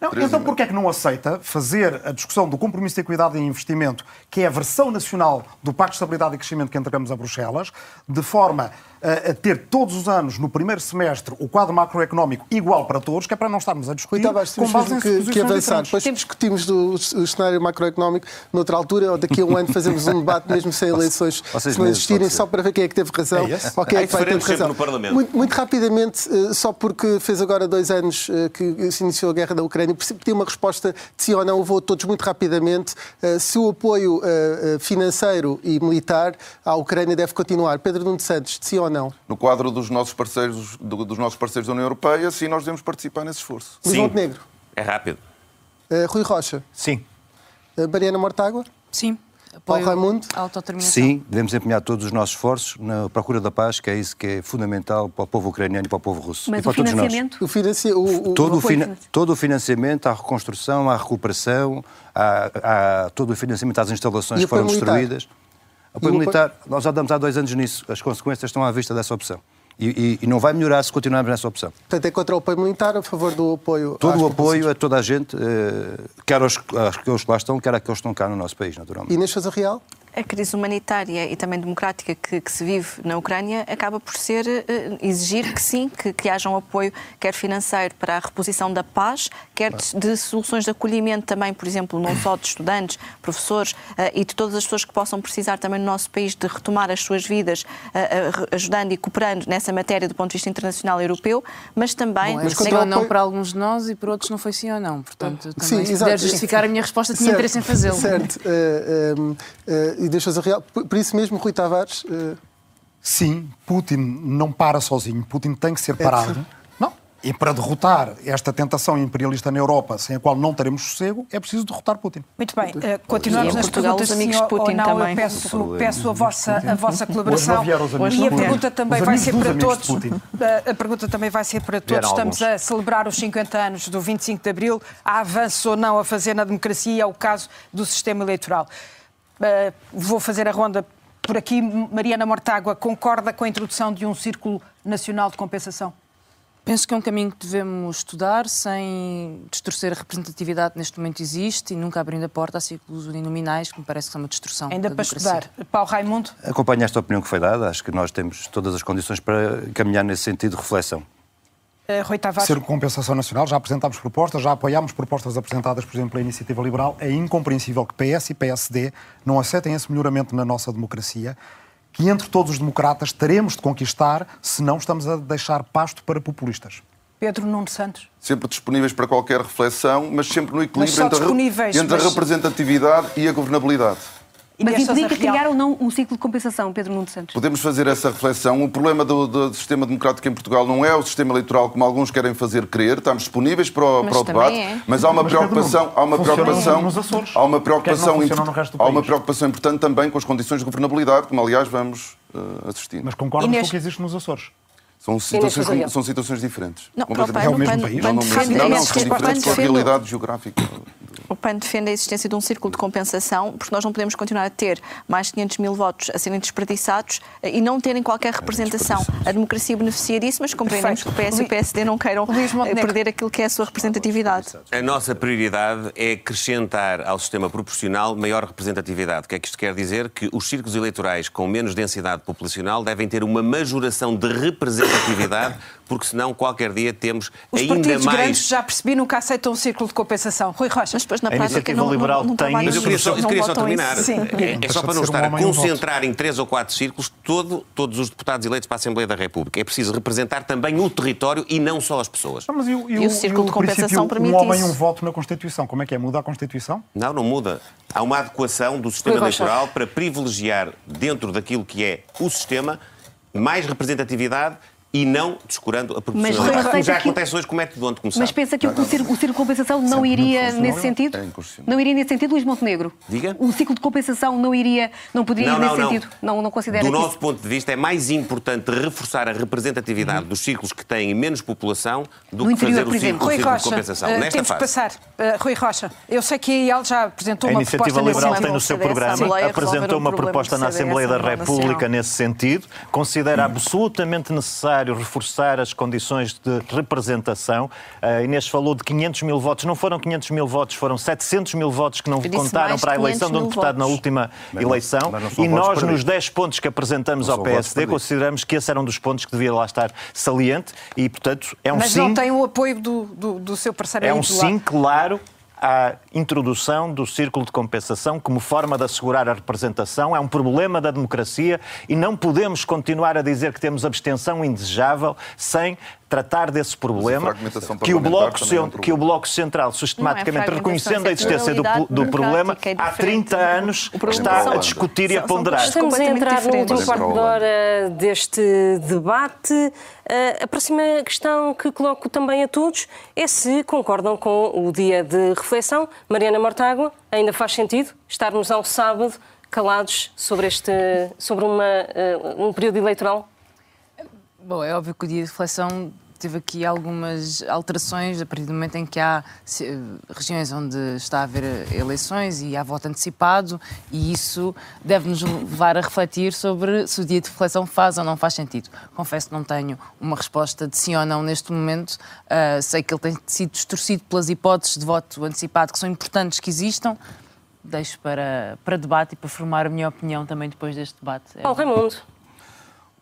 Não, então porquê é que não aceita fazer a discussão do compromisso de equidade e investimento, que é a versão nacional do Pacto de Estabilidade e Crescimento que entregamos a Bruxelas, de forma a, ter todos os anos, no primeiro semestre, o quadro macroeconómico igual para todos, que é para não estarmos a discutir Tavares, com base em que, que avançar. Depois Temos... discutimos do, o cenário macroeconómico noutra altura, ou daqui a um ano fazemos um debate mesmo sem eleições, se não existirem, só para ver quem é que teve razão é ou quem é que vai ter razão. No Parlamento. Muito, muito, rapidamente, eh, só porque fez agora dois anos eh, que se iniciou a guerra da Ucrânia, pedi uma resposta de sim ou não, vou todos muito rapidamente. Eh, se o apoio financeiro e militar à Ucrânia deve continuar. Pedro Nuno Santos, de sim ou não? No quadro dos nossos parceiros, dos nossos parceiros da União Europeia, sim, nós devemos participar nesse esforço. Luís Montenegro. É rápido. Uh, Rui Rocha. Sim. Uh, Mariana Mortágua. Sim. Paulo Raimundo? Sim, devemos empenhar todos os nossos esforços na procura da paz, que é isso que é fundamental para o povo ucraniano e para o povo russo. Mas e para o financiamento? O financi... o, o, todo, o fina... todo o financiamento à reconstrução, à recuperação, à, à... todo o financiamento às instalações que foram destruídas. Apoio militar, nós já damos há dois anos nisso. As consequências estão à vista dessa opção. E, e, e, não vai melhorar se continuarmos nessa opção. Portanto, é contra o apoio militar, a favor do apoio Todo o apoio a toda a gente, eh, quer aos, aos que lá estão, quer àqueles que estão cá no nosso país, naturalmente. E Inês Sousa Real? A crise humanitária e também democrática que, que, se vive na Ucrânia acaba por ser uh, exigir que sim, que, que haja um apoio, quer financeiro para a reposição da paz, quer de, de soluções de acolhimento também, por exemplo, não só de estudantes, professores uh, e de todas as pessoas que possam precisar também no nosso país de retomar as suas vidas, uh, ajudando e cooperando nessa matéria do ponto de vista internacional e europeu, mas também... Bom, é sim ou não para alguns de nós e para outros não foi sim ou não. Portanto, também, sim, se puder justificar a minha resposta, tinha certo, interesse em fazê-lo. Certo e deixas a real. Por isso mesmo, Rui Tavares. Uh... Sim, Putin não para sozinho. Putin tem que ser é parado. É não. E para derrotar esta tentação imperialista na Europa, sem a qual não teremos sossego, é preciso derrotar Putin. Muito bem. Uh, continuamos nas perguntas, os amigos Putin não, também. Eu peço, peço a, vossa, a vossa colaboração. E a pergunta também vai ser para todos. A pergunta também vai ser para todos. Estamos a celebrar os 50 anos do 25 de Abril. Há avanço ou não a fazer na democracia? É o caso do sistema eleitoral. Uh, vou fazer a ronda por aqui. Mariana Mortágua, concorda com a introdução de um círculo nacional de compensação? Penso que é um caminho que devemos estudar sem distorcer a representatividade que neste momento existe e nunca abrindo a porta a círculos uninominais, que me parece que são uma destrução. Ainda para estudar. Paulo Raimundo? Acompanho esta opinião que foi dada. Acho que nós temos todas as condições para caminhar nesse sentido de reflexão. Uh, Rui Tavares. Ser compensação nacional, já apresentámos propostas, já apoiámos propostas apresentadas, por exemplo, pela Iniciativa Liberal. É incompreensível que PS e PSD não aceitem esse melhoramento na nossa democracia, que entre todos os democratas teremos de conquistar se não estamos a deixar pasto para populistas. Pedro Nuno Santos. Sempre disponíveis para qualquer reflexão, mas sempre no equilíbrio entre, a, entre mas... a representatividade e a governabilidade. Mas implica criar ou não um ciclo de compensação, Pedro Nuno Santos? Podemos fazer essa reflexão. O problema do, do, sistema democrático em Portugal não é o sistema eleitoral como alguns querem fazer crer. Estamos disponíveis para o, para o debate, é. mas há uma mas preocupação, há uma preocupação, há uma preocupação, há uma preocupação importante também com as condições de governabilidade, como aliás vamos uh, assistir. Mas concordas com o que existe nos Açores? São situações, são situações diferentes. Não, é o mesmo país. Não, não, não, não, são diferentes com a realidade geográfica. O PAN defende a existência de um círculo de compensação, porque nós não podemos continuar a ter mais de 500 mil votos a serem desperdiçados eh, e não terem qualquer representação. A democracia beneficia disso, mas compreendemos que o PS e o PSD não queiram eh, perder aquilo que é a sua representatividade. A nossa prioridade é acrescentar ao sistema proporcional maior representatividade. O que é que isto quer dizer? Que os círculos eleitorais com menos densidade populacional devem ter uma majoração de representatividade porque senão qualquer dia temos Os ainda mais... Os partidos grandes já percebi nunca aceitam um círculo de compensação. Rui Rocha. Mas depois na a prática não, liberal não, não tem... Mas eu queria só, eu queria só terminar. É, é, só para não estar a concentrar em três ou quatro círculos todo, todos os deputados eleitos para a Assembleia da República. É preciso representar também o território e não só as pessoas. Não, mas e, o, e, o círculo de compensação permite Um homem um voto na Constituição. Como é que é? Muda a Constituição? Não, não muda. Há uma adequação do sistema eleitoral para privilegiar, dentro daquilo que é o sistema, mais representatividade e não descurando a proporcionalidade. Mas, já acontece hoje com o método onde começar. Mas pensa que o, círculo, o círculo de compensação não iria nesse sentido? É não iria nesse sentido, Luís Montenegro? Diga? O ciclo de compensação não iria, não poderia não, ir nesse não, sentido? Não, não considera Do nosso ponto de vista, é mais importante reforçar a representatividade uhum. dos ciclos que têm menos população do no que interior, fazer o ciclo, Rui ciclo Rocha, de compensação. Uh, Nesta temos fase. passar. Uh, Rui Rocha, eu sei que a IAL já apresentou a uma proposta... A Iniciativa Liberal tem no seu programa, apresentou uma proposta na Assembleia da República nesse sentido, considera absolutamente necessário reforçar as condições de representação. A Inês falou de 500 mil votos. Não foram 500 mil votos, foram 700 mil votos que não contaram para a eleição de um deputado votos. na última mas eleição. Não, e nós, nos 10 pontos que apresentamos ao PSD, consideramos que esse era um dos pontos que devia lá estar saliente e, portanto, é um mas sim... Mas não tem o apoio do, do, do seu parceiro É um sim, claro, à introdução do círculo de compensação como forma de assegurar a representação. É um problema da democracia e não podemos continuar a dizer que temos abstenção indesejável sem tratar desse problema que o, Bloco, é um que o Bloco Central, sistematicamente é reconhecendo a existência do, do problema, é há 30 anos está a discutir e a ponderar. Estamos a entrar no último quarto de hora deste debate. Uh, a próxima questão que coloco também a todos é se concordam com o dia de reflexão. Mariana Mortágua, ainda faz sentido estarmos ao sábado calados sobre, este, sobre uma, uh, um período eleitoral? Bom, é óbvio que o dia de reflexão teve aqui algumas alterações a partir do momento em que há regiões onde está a haver eleições e há voto antecipado, e isso deve-nos levar a refletir sobre se o dia de reflexão faz ou não faz sentido. Confesso que não tenho uma resposta de sim ou não neste momento. Uh, sei que ele tem sido distorcido pelas hipóteses de voto antecipado que são importantes que existam. Deixo para, para debate e para formar a minha opinião também depois deste debate. Paulo Raimundo.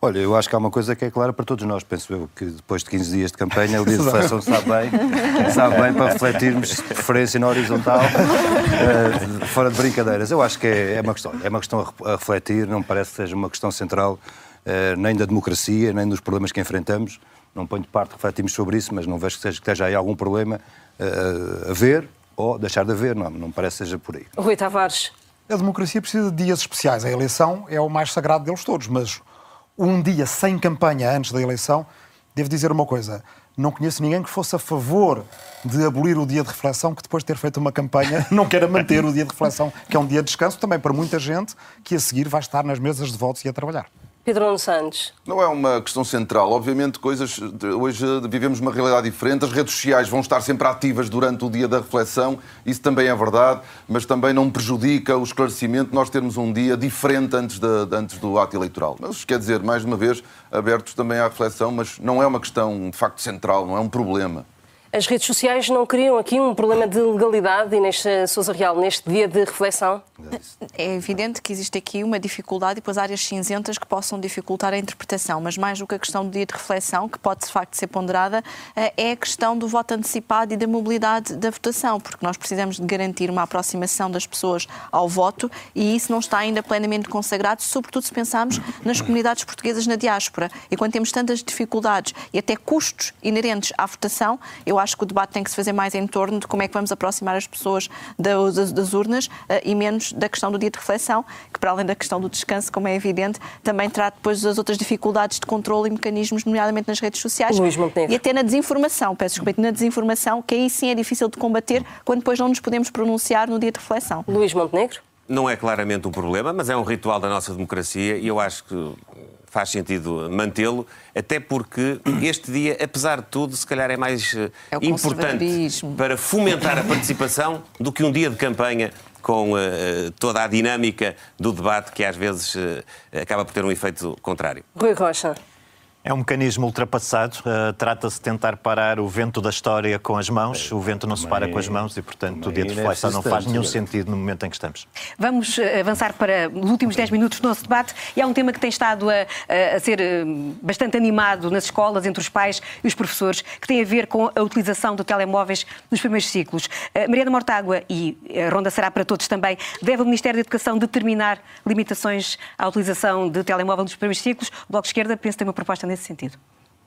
Olha, eu acho que há uma coisa que é clara para todos nós. Penso eu que depois de 15 dias de campanha, o dia de reflexão sabe bem, sabe bem para refletirmos de preferência na horizontal, uh, fora de brincadeiras. Eu acho que é, é, uma questão, é uma questão a refletir, não me parece que seja uma questão central uh, nem da democracia, nem dos problemas que enfrentamos. Não ponho de parte, refletimos sobre isso, mas não vejo que, seja, que esteja aí algum problema uh, a ver ou deixar de haver. Não, não me parece que seja por aí. Rui Tavares. A democracia precisa de dias especiais. A eleição é o mais sagrado deles todos, mas um dia sem campanha antes da eleição, devo dizer uma coisa. Não conheço ninguém que fosse a favor de abolir o dia de reflexão, que depois de ter feito uma campanha não queira manter o dia de reflexão, que é um dia de descanso também para muita gente que a seguir vai estar nas mesas de votos e a trabalhar. Pedro Nuno Santos. Não é uma questão central. Obviamente, coisas. Hoje vivemos uma realidade diferente. As redes sociais vão estar sempre ativas durante o dia da reflexão. Isso também é verdade, mas também não prejudica o esclarecimento nós termos um dia diferente antes, de, antes do ato eleitoral. Mas quer dizer, mais uma vez, abertos também à reflexão, mas não é uma questão de facto central, não é um problema. As redes sociais não criam aqui um problema de legalidade, Inês Sousa Real, neste dia de reflexão? É evidente que existe aqui uma dificuldade e depois áreas cinzentas que possam dificultar a interpretação, mas mais do que a questão do dia de reflexão, que pode de facto ser ponderada, eh, é a questão do voto antecipado e da mobilidade da votação, porque nós precisamos de garantir uma aproximação das pessoas ao voto e isso não está ainda plenamente consagrado, sobretudo se pensarmos nas comunidades portuguesas na diáspora. E quando temos tantas dificuldades e até custos inerentes à votação, eu acho que o debate tem que se fazer mais em torno de como é que vamos aproximar as pessoas das, das urnas eh, e menos da questão do dia de reflexão, que para além da questão do descanso, como é evidente, também trata depois das outras dificuldades de controle e mecanismos, nomeadamente nas redes sociais e até na desinformação, peço desculpa, na desinformação, que aí sim é difícil de combater quando depois não nos podemos pronunciar no dia de reflexão. Luís Montenegro? Não é claramente um problema, mas é um ritual da nossa democracia e eu acho que faz sentido mantê-lo, até porque este dia, apesar de tudo, se calhar é mais é importante para fomentar a participação do que um dia de campanha com uh, toda a dinâmica do debate que às vezes uh, acaba por ter um efeito contrário. Rui Rocha. É um mecanismo ultrapassado. Uh, Trata-se de tentar parar o vento da história com as mãos. O vento não se para com as mãos e, portanto, o dia de reflexão não faz nenhum sentido no momento em que estamos. Vamos uh, avançar para os últimos 10 minutos do nosso debate. E há um tema que tem estado a, a ser uh, bastante animado nas escolas, entre os pais e os professores, que tem a ver com a utilização de telemóveis nos primeiros ciclos. Mariana Mortágua, e a ronda será para todos também, deve o Ministério da Educação determinar limitações à utilização de telemóvel nos primeiros ciclos. O Bloco de Esquerda pensa ter uma proposta nesse sentido?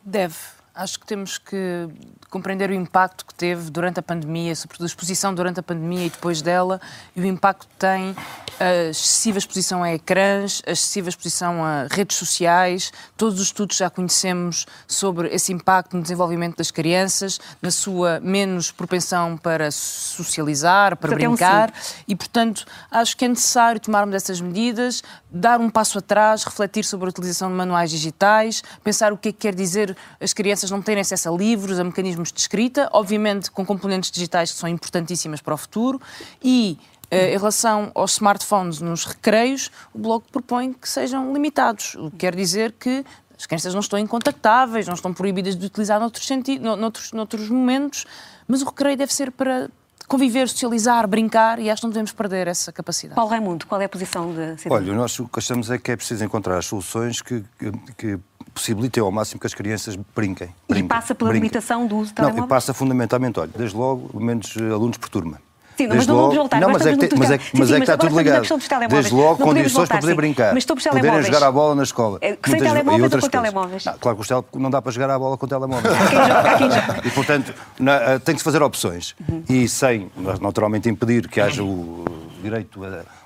Deve. Acho que temos que compreender o impacto que teve durante a pandemia, sobretudo a exposição durante a pandemia e depois dela, e o impacto que tem a excessiva exposição a ecrãs, a excessiva exposição a redes sociais. Todos os estudos já conhecemos sobre esse impacto no desenvolvimento das crianças, na sua menos propensão para socializar, para portanto, brincar. É um e, portanto, acho que é necessário tomarmos essas medidas, dar um passo atrás, refletir sobre a utilização de manuais digitais, pensar o que é que quer dizer as crianças não terem acesso a livros, a mecanismos de escrita, obviamente com componentes digitais que são importantíssimas para o futuro e eh, em relação aos smartphones nos recreios, o Bloco propõe que sejam limitados, o que quer dizer que as crianças não estão incontactáveis, não estão proibidas de utilizar noutros, noutros, noutros momentos, mas o recreio deve ser para conviver, socializar, brincar e acho que não devemos perder essa capacidade. Paulo Raimundo, qual é a posição da cidade? Olha, nós o que achamos é que é preciso encontrar as soluções que, que, que possibilitem ao máximo que as crianças brinquem. brinquem e passa pela brinquem. limitação do uso de telemóvel? Não, passa fundamentalmente, olha, desde logo, menos alunos por turma. Sim, mas não vamos voltar. Não, mas é, que, mas é, mas é que está tudo ligado. Desde logo, condições voltar, para poder brincar. Mas sobre Poderem jogar a bola na escola. É, sem telemóveis ou com telemóveis? Ah, claro que não dá para jogar a bola com telemóveis. e, portanto, na, eh, tem que se fazer opções. Uhum. E sem, naturalmente, impedir que haja o direito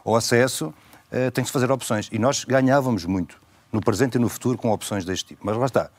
ao acesso, uh, tem que se fazer opções. E nós ganhávamos muito, no presente e no futuro, com opções deste tipo. Mas lá está.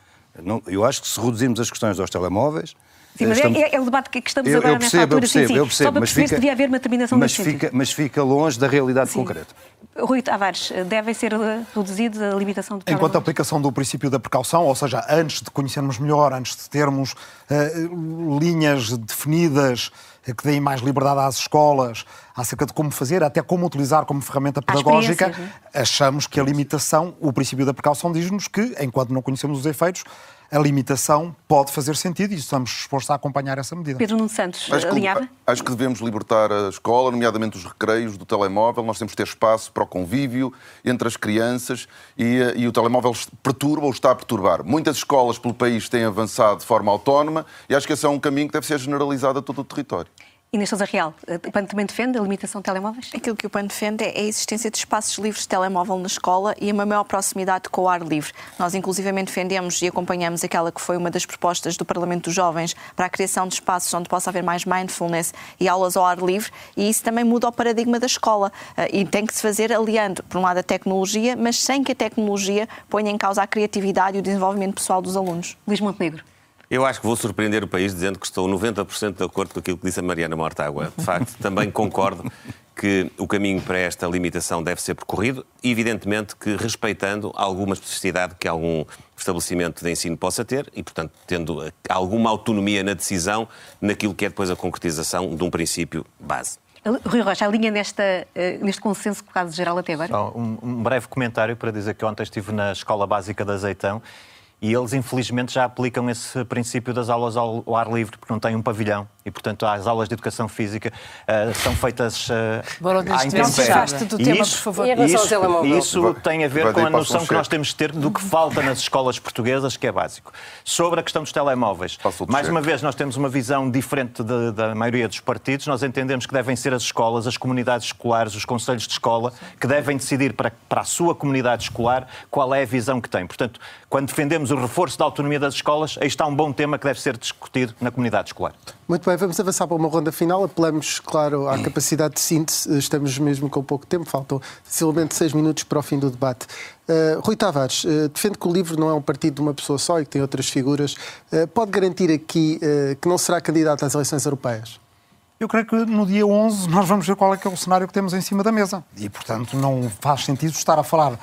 Não, eu acho que se reduzirmos as questões aos telemóveis, Sim, mas estamos... é, é, o debate que estamos eu, agora eu percebo, nesta altura. Eu percebo, sim, sim. eu percebo. Só para perceber fica... se devia haver uma determinação mas fica, mas fica longe da realidade sim. concreta. Rui Tavares, devem ser reduzidos a limitação de Enquanto a aplicação do princípio da precaução, ou seja, antes de conhecermos melhor, antes de termos uh, linhas definidas que deem mais liberdade às escolas acerca de como fazer, até como utilizar como ferramenta pedagógica, é? achamos que a limitação, o princípio da precaução diz-nos que, enquanto não conhecemos os efeitos, a limitação pode fazer sentido e estamos dispostos a acompanhar essa medida. Pedro Nuno Santos, acho que, acho que devemos libertar a escola, nomeadamente os recreios do telemóvel. Nós temos que ter espaço para o convívio entre as crianças e, eh, e o telemóvel perturba ou está a perturbar. Muitas escolas pelo país têm avançado de forma autónoma e acho que esse é um caminho que deve ser generalizado a todo o território. Inês Sousa Real, o PAN também defende a limitação de telemóveis? Aquilo que o PAN defende é a existência de espaços livres de telemóvel na escola e uma maior proximidade com o ar livre. Nós, inclusivamente, defendemos e acompanhamos aquela que foi uma das propostas do Parlamento dos Jovens para a criação de espaços onde possa haver mais mindfulness e aulas ao ar livre, e isso também muda o paradigma da escola. Eh, e tem que se fazer aliando, por um lado, a tecnologia, mas sem que a tecnologia ponha em causa a criatividade e o desenvolvimento pessoal dos alunos. Luís Montenegro. Eu acho que vou surpreender o país dizendo que estou 90% de acordo com aquilo que disse a Mariana Mortágua. De facto, também concordo que o caminho para esta limitação deve ser percorrido, evidentemente que respeitando alguma especificidade que algum estabelecimento de ensino possa ter e, portanto, tendo alguma autonomia na decisão naquilo que é depois a concretização de um princípio base. Rui Rocha, a linha nesta, eh, neste consenso quase geral até agora? Só um, um breve comentário para dizer que ontem estive na Escola Básica de Azeitão e eles, infelizmente, já aplicam esse princípio das aulas ao, ar livre, porque não têm um pavilhão. E, portanto, as aulas de educação física uh, são feitas uh, à intempérie. do tema, isso, por favor. Isso, isso tem a ver com a noção que nós temos de ter do que falta nas escolas portuguesas, que é básico. Sobre a questão dos telemóveis, mais uma vez, nós temos uma visão diferente de, da maioria dos partidos. Nós entendemos que devem ser as escolas, as comunidades escolares, os conselhos de escola, que devem decidir para, para a sua comunidade escolar qual é a visão que tem. Portanto, quando defendemos o reforço da autonomia das escolas, aí está um bom tema que deve ser discutido na comunidade escolar. Muito bem, vamos avançar para uma ronda final. Apelamos, claro, à capacidade de síntese. Estamos mesmo com pouco tempo, faltam sensivelmente seis minutos para o fim do debate. Uh, Rui Tavares, uh, defende que o LIVRE não é um partido de uma pessoa só e que tem outras figuras. Uh, pode garantir aqui que não será candidato às eleições europeias? Eu creio que no dia 11 nós vamos ver qual é que é o cenário que temos em cima da mesa. E, portanto, não faz sentido estar a falar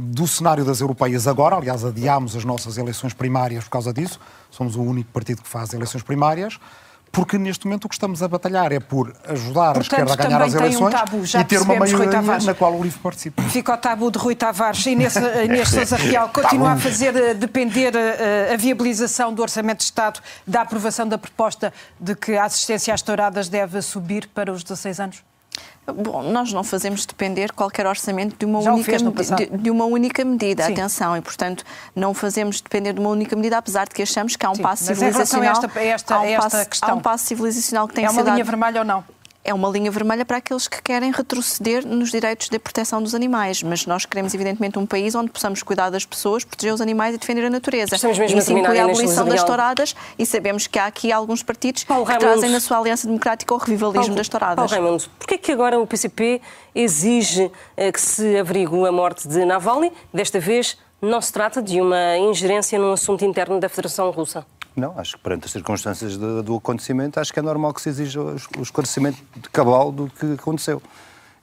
do cenário das europeias agora. Aliás, adiámos as nossas eleições primárias por causa disso. Somos o único partido que faz eleições primárias porque neste momento o que estamos a batalhar é por ajudar Portanto, a esquerda a ganhar as eleições um tabu, e ter uma maioria na qual o LIVRE participa. Fica o tabu de Rui Tavares e Inês, Inês Sousa Real continua a fazer eh, depender a, eh, a, viabilização do Orçamento de Estado da aprovação da proposta de que a assistência às touradas deve subir para os 16 anos? Bom, nós não fazemos depender qualquer orçamento de uma, única, de, de, uma única medida, Sim. atenção, e portanto não fazemos depender de uma única medida, apesar de que achamos que há um Sim, passo civilizacional. Esta, esta, há, um passo, há um passo civilizacional que tem é. É uma linha vermelha ou não? É uma linha vermelha para aqueles que querem retroceder nos direitos de proteção dos animais. Mas nós queremos, evidentemente, um país onde possamos cuidar das pessoas, proteger os animais e defender a natureza. Estamos mesmo Isso inclui a abolição das touradas e sabemos que há aqui alguns partidos Paulo que Raimundo, trazem na sua aliança democrática o revivalismo Paulo, das touradas. Paulo Raimundo, porquê é que agora o PCP exige eh, que se averigue a morte de Navalny? Desta vez não se trata de uma ingerência num assunto interno da Federação Russa. Não, acho que perante as circunstâncias de, do acontecimento, acho que é normal que se exija o esclarecimento de cabal do que aconteceu.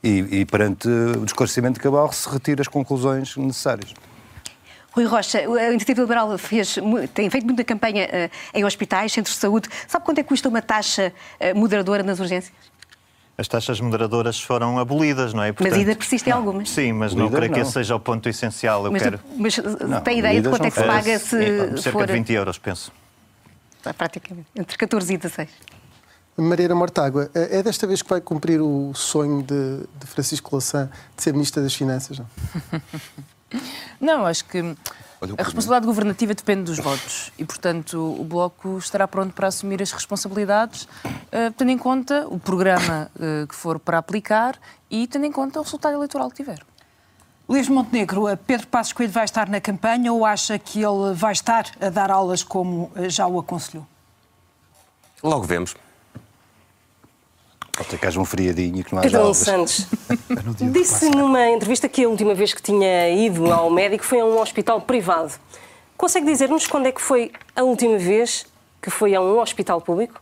E, e perante o esclarecimento de cabal se retira as conclusões necessárias. Rui Rocha, a Iniciativa Liberal fez, tem feito muita campanha uh, em hospitais, centros de saúde. Sabe quanto é que custa uma taxa uh, moderadora nas urgências? As taxas moderadoras foram abolidas, não é? Portanto, mas ainda persistem algumas. Sim, mas não creio que esse seja o ponto essencial. Eu mas, quero... mas não, tem ideia de quanto é que se paga se Cerca for... de 20 euros, penso. É praticamente, entre 14 e 16. Mariana Mortágua, é desta vez que vai cumprir o sonho de, de Francisco Louçã de ser Ministra das Finanças, não? não, acho que a responsabilidade governativa depende dos votos e, portanto, o Bloco estará pronto para assumir as responsabilidades, uh, tendo em conta o programa uh, que for para aplicar e tendo em conta o resultado eleitoral que tiver. Luís Montenegro, Pedro Passos Coelho vai estar na campanha ou acha que ele vai estar a dar aulas como eh, já o aconselhou? Logo vemos. Pode ter que haja um friadinho que não haja Pedro Santos é disse numa entrevista que a última vez que tinha ido ao médico foi a um hospital privado. Consegue dizer-nos quando é que foi a última vez que foi a um hospital público?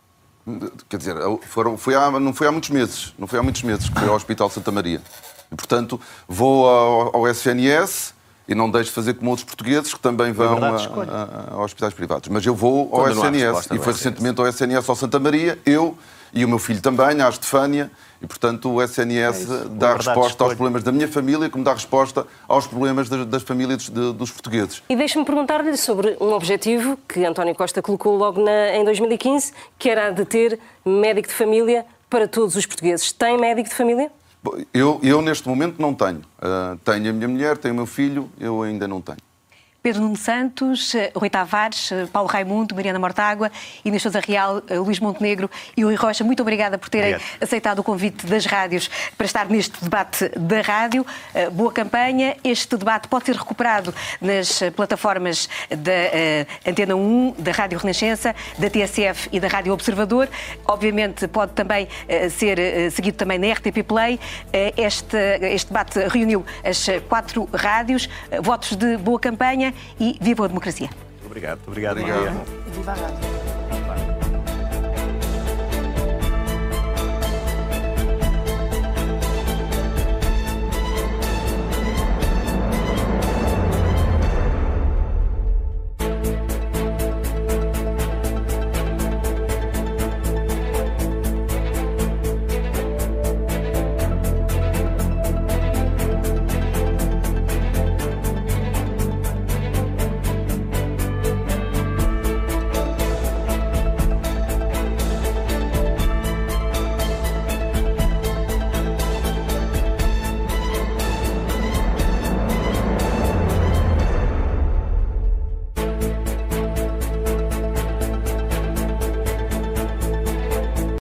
Quer dizer, foram, foi há, não foi há muitos meses, não foi há muitos meses que foi ao Hospital Santa Maria. E, portanto, vou ao, ao SNS e não deixo de fazer como outros portugueses que também vão a, a, a, hospitais privados. Mas eu vou ao SNS e foi recentemente ao SNS ao Santa Maria, eu e o meu filho também, a Estefânia, e, portanto, o SNS é dá resposta aos problemas da minha família, como dá resposta aos problemas das, das famílias de, dos portugueses. E deixe-me perguntar-lhe sobre um objetivo que António Costa colocou logo na, em 2015, que era de ter médico de família para todos os portugueses. Tem médico de família? Eu, eu neste momento, não tenho. Uh, tenho a minha mulher, tenho o meu filho, eu ainda não tenho. Pedro Nuno Santos, eh, Rui Tavares, eh, Paulo Raimundo, Mariana Mortágua, Inês Sousa Real, eh, Luís Montenegro e Rui Rocha, muito obrigada por terem Obrigado. aceitado o convite das rádios para estar neste debate da rádio. Boa campanha. Este debate pode ser recuperado nas plataformas da Antena 1, da Rádio Renascença, da TSF e da Rádio Observador. Obviamente pode também ser seguido também na RTP Play. Este, este debate reuniu as quatro rádios. Votos de boa campanha e viva a democracia. Obrigado. Obrigado. Obrigado. Viva a rádio.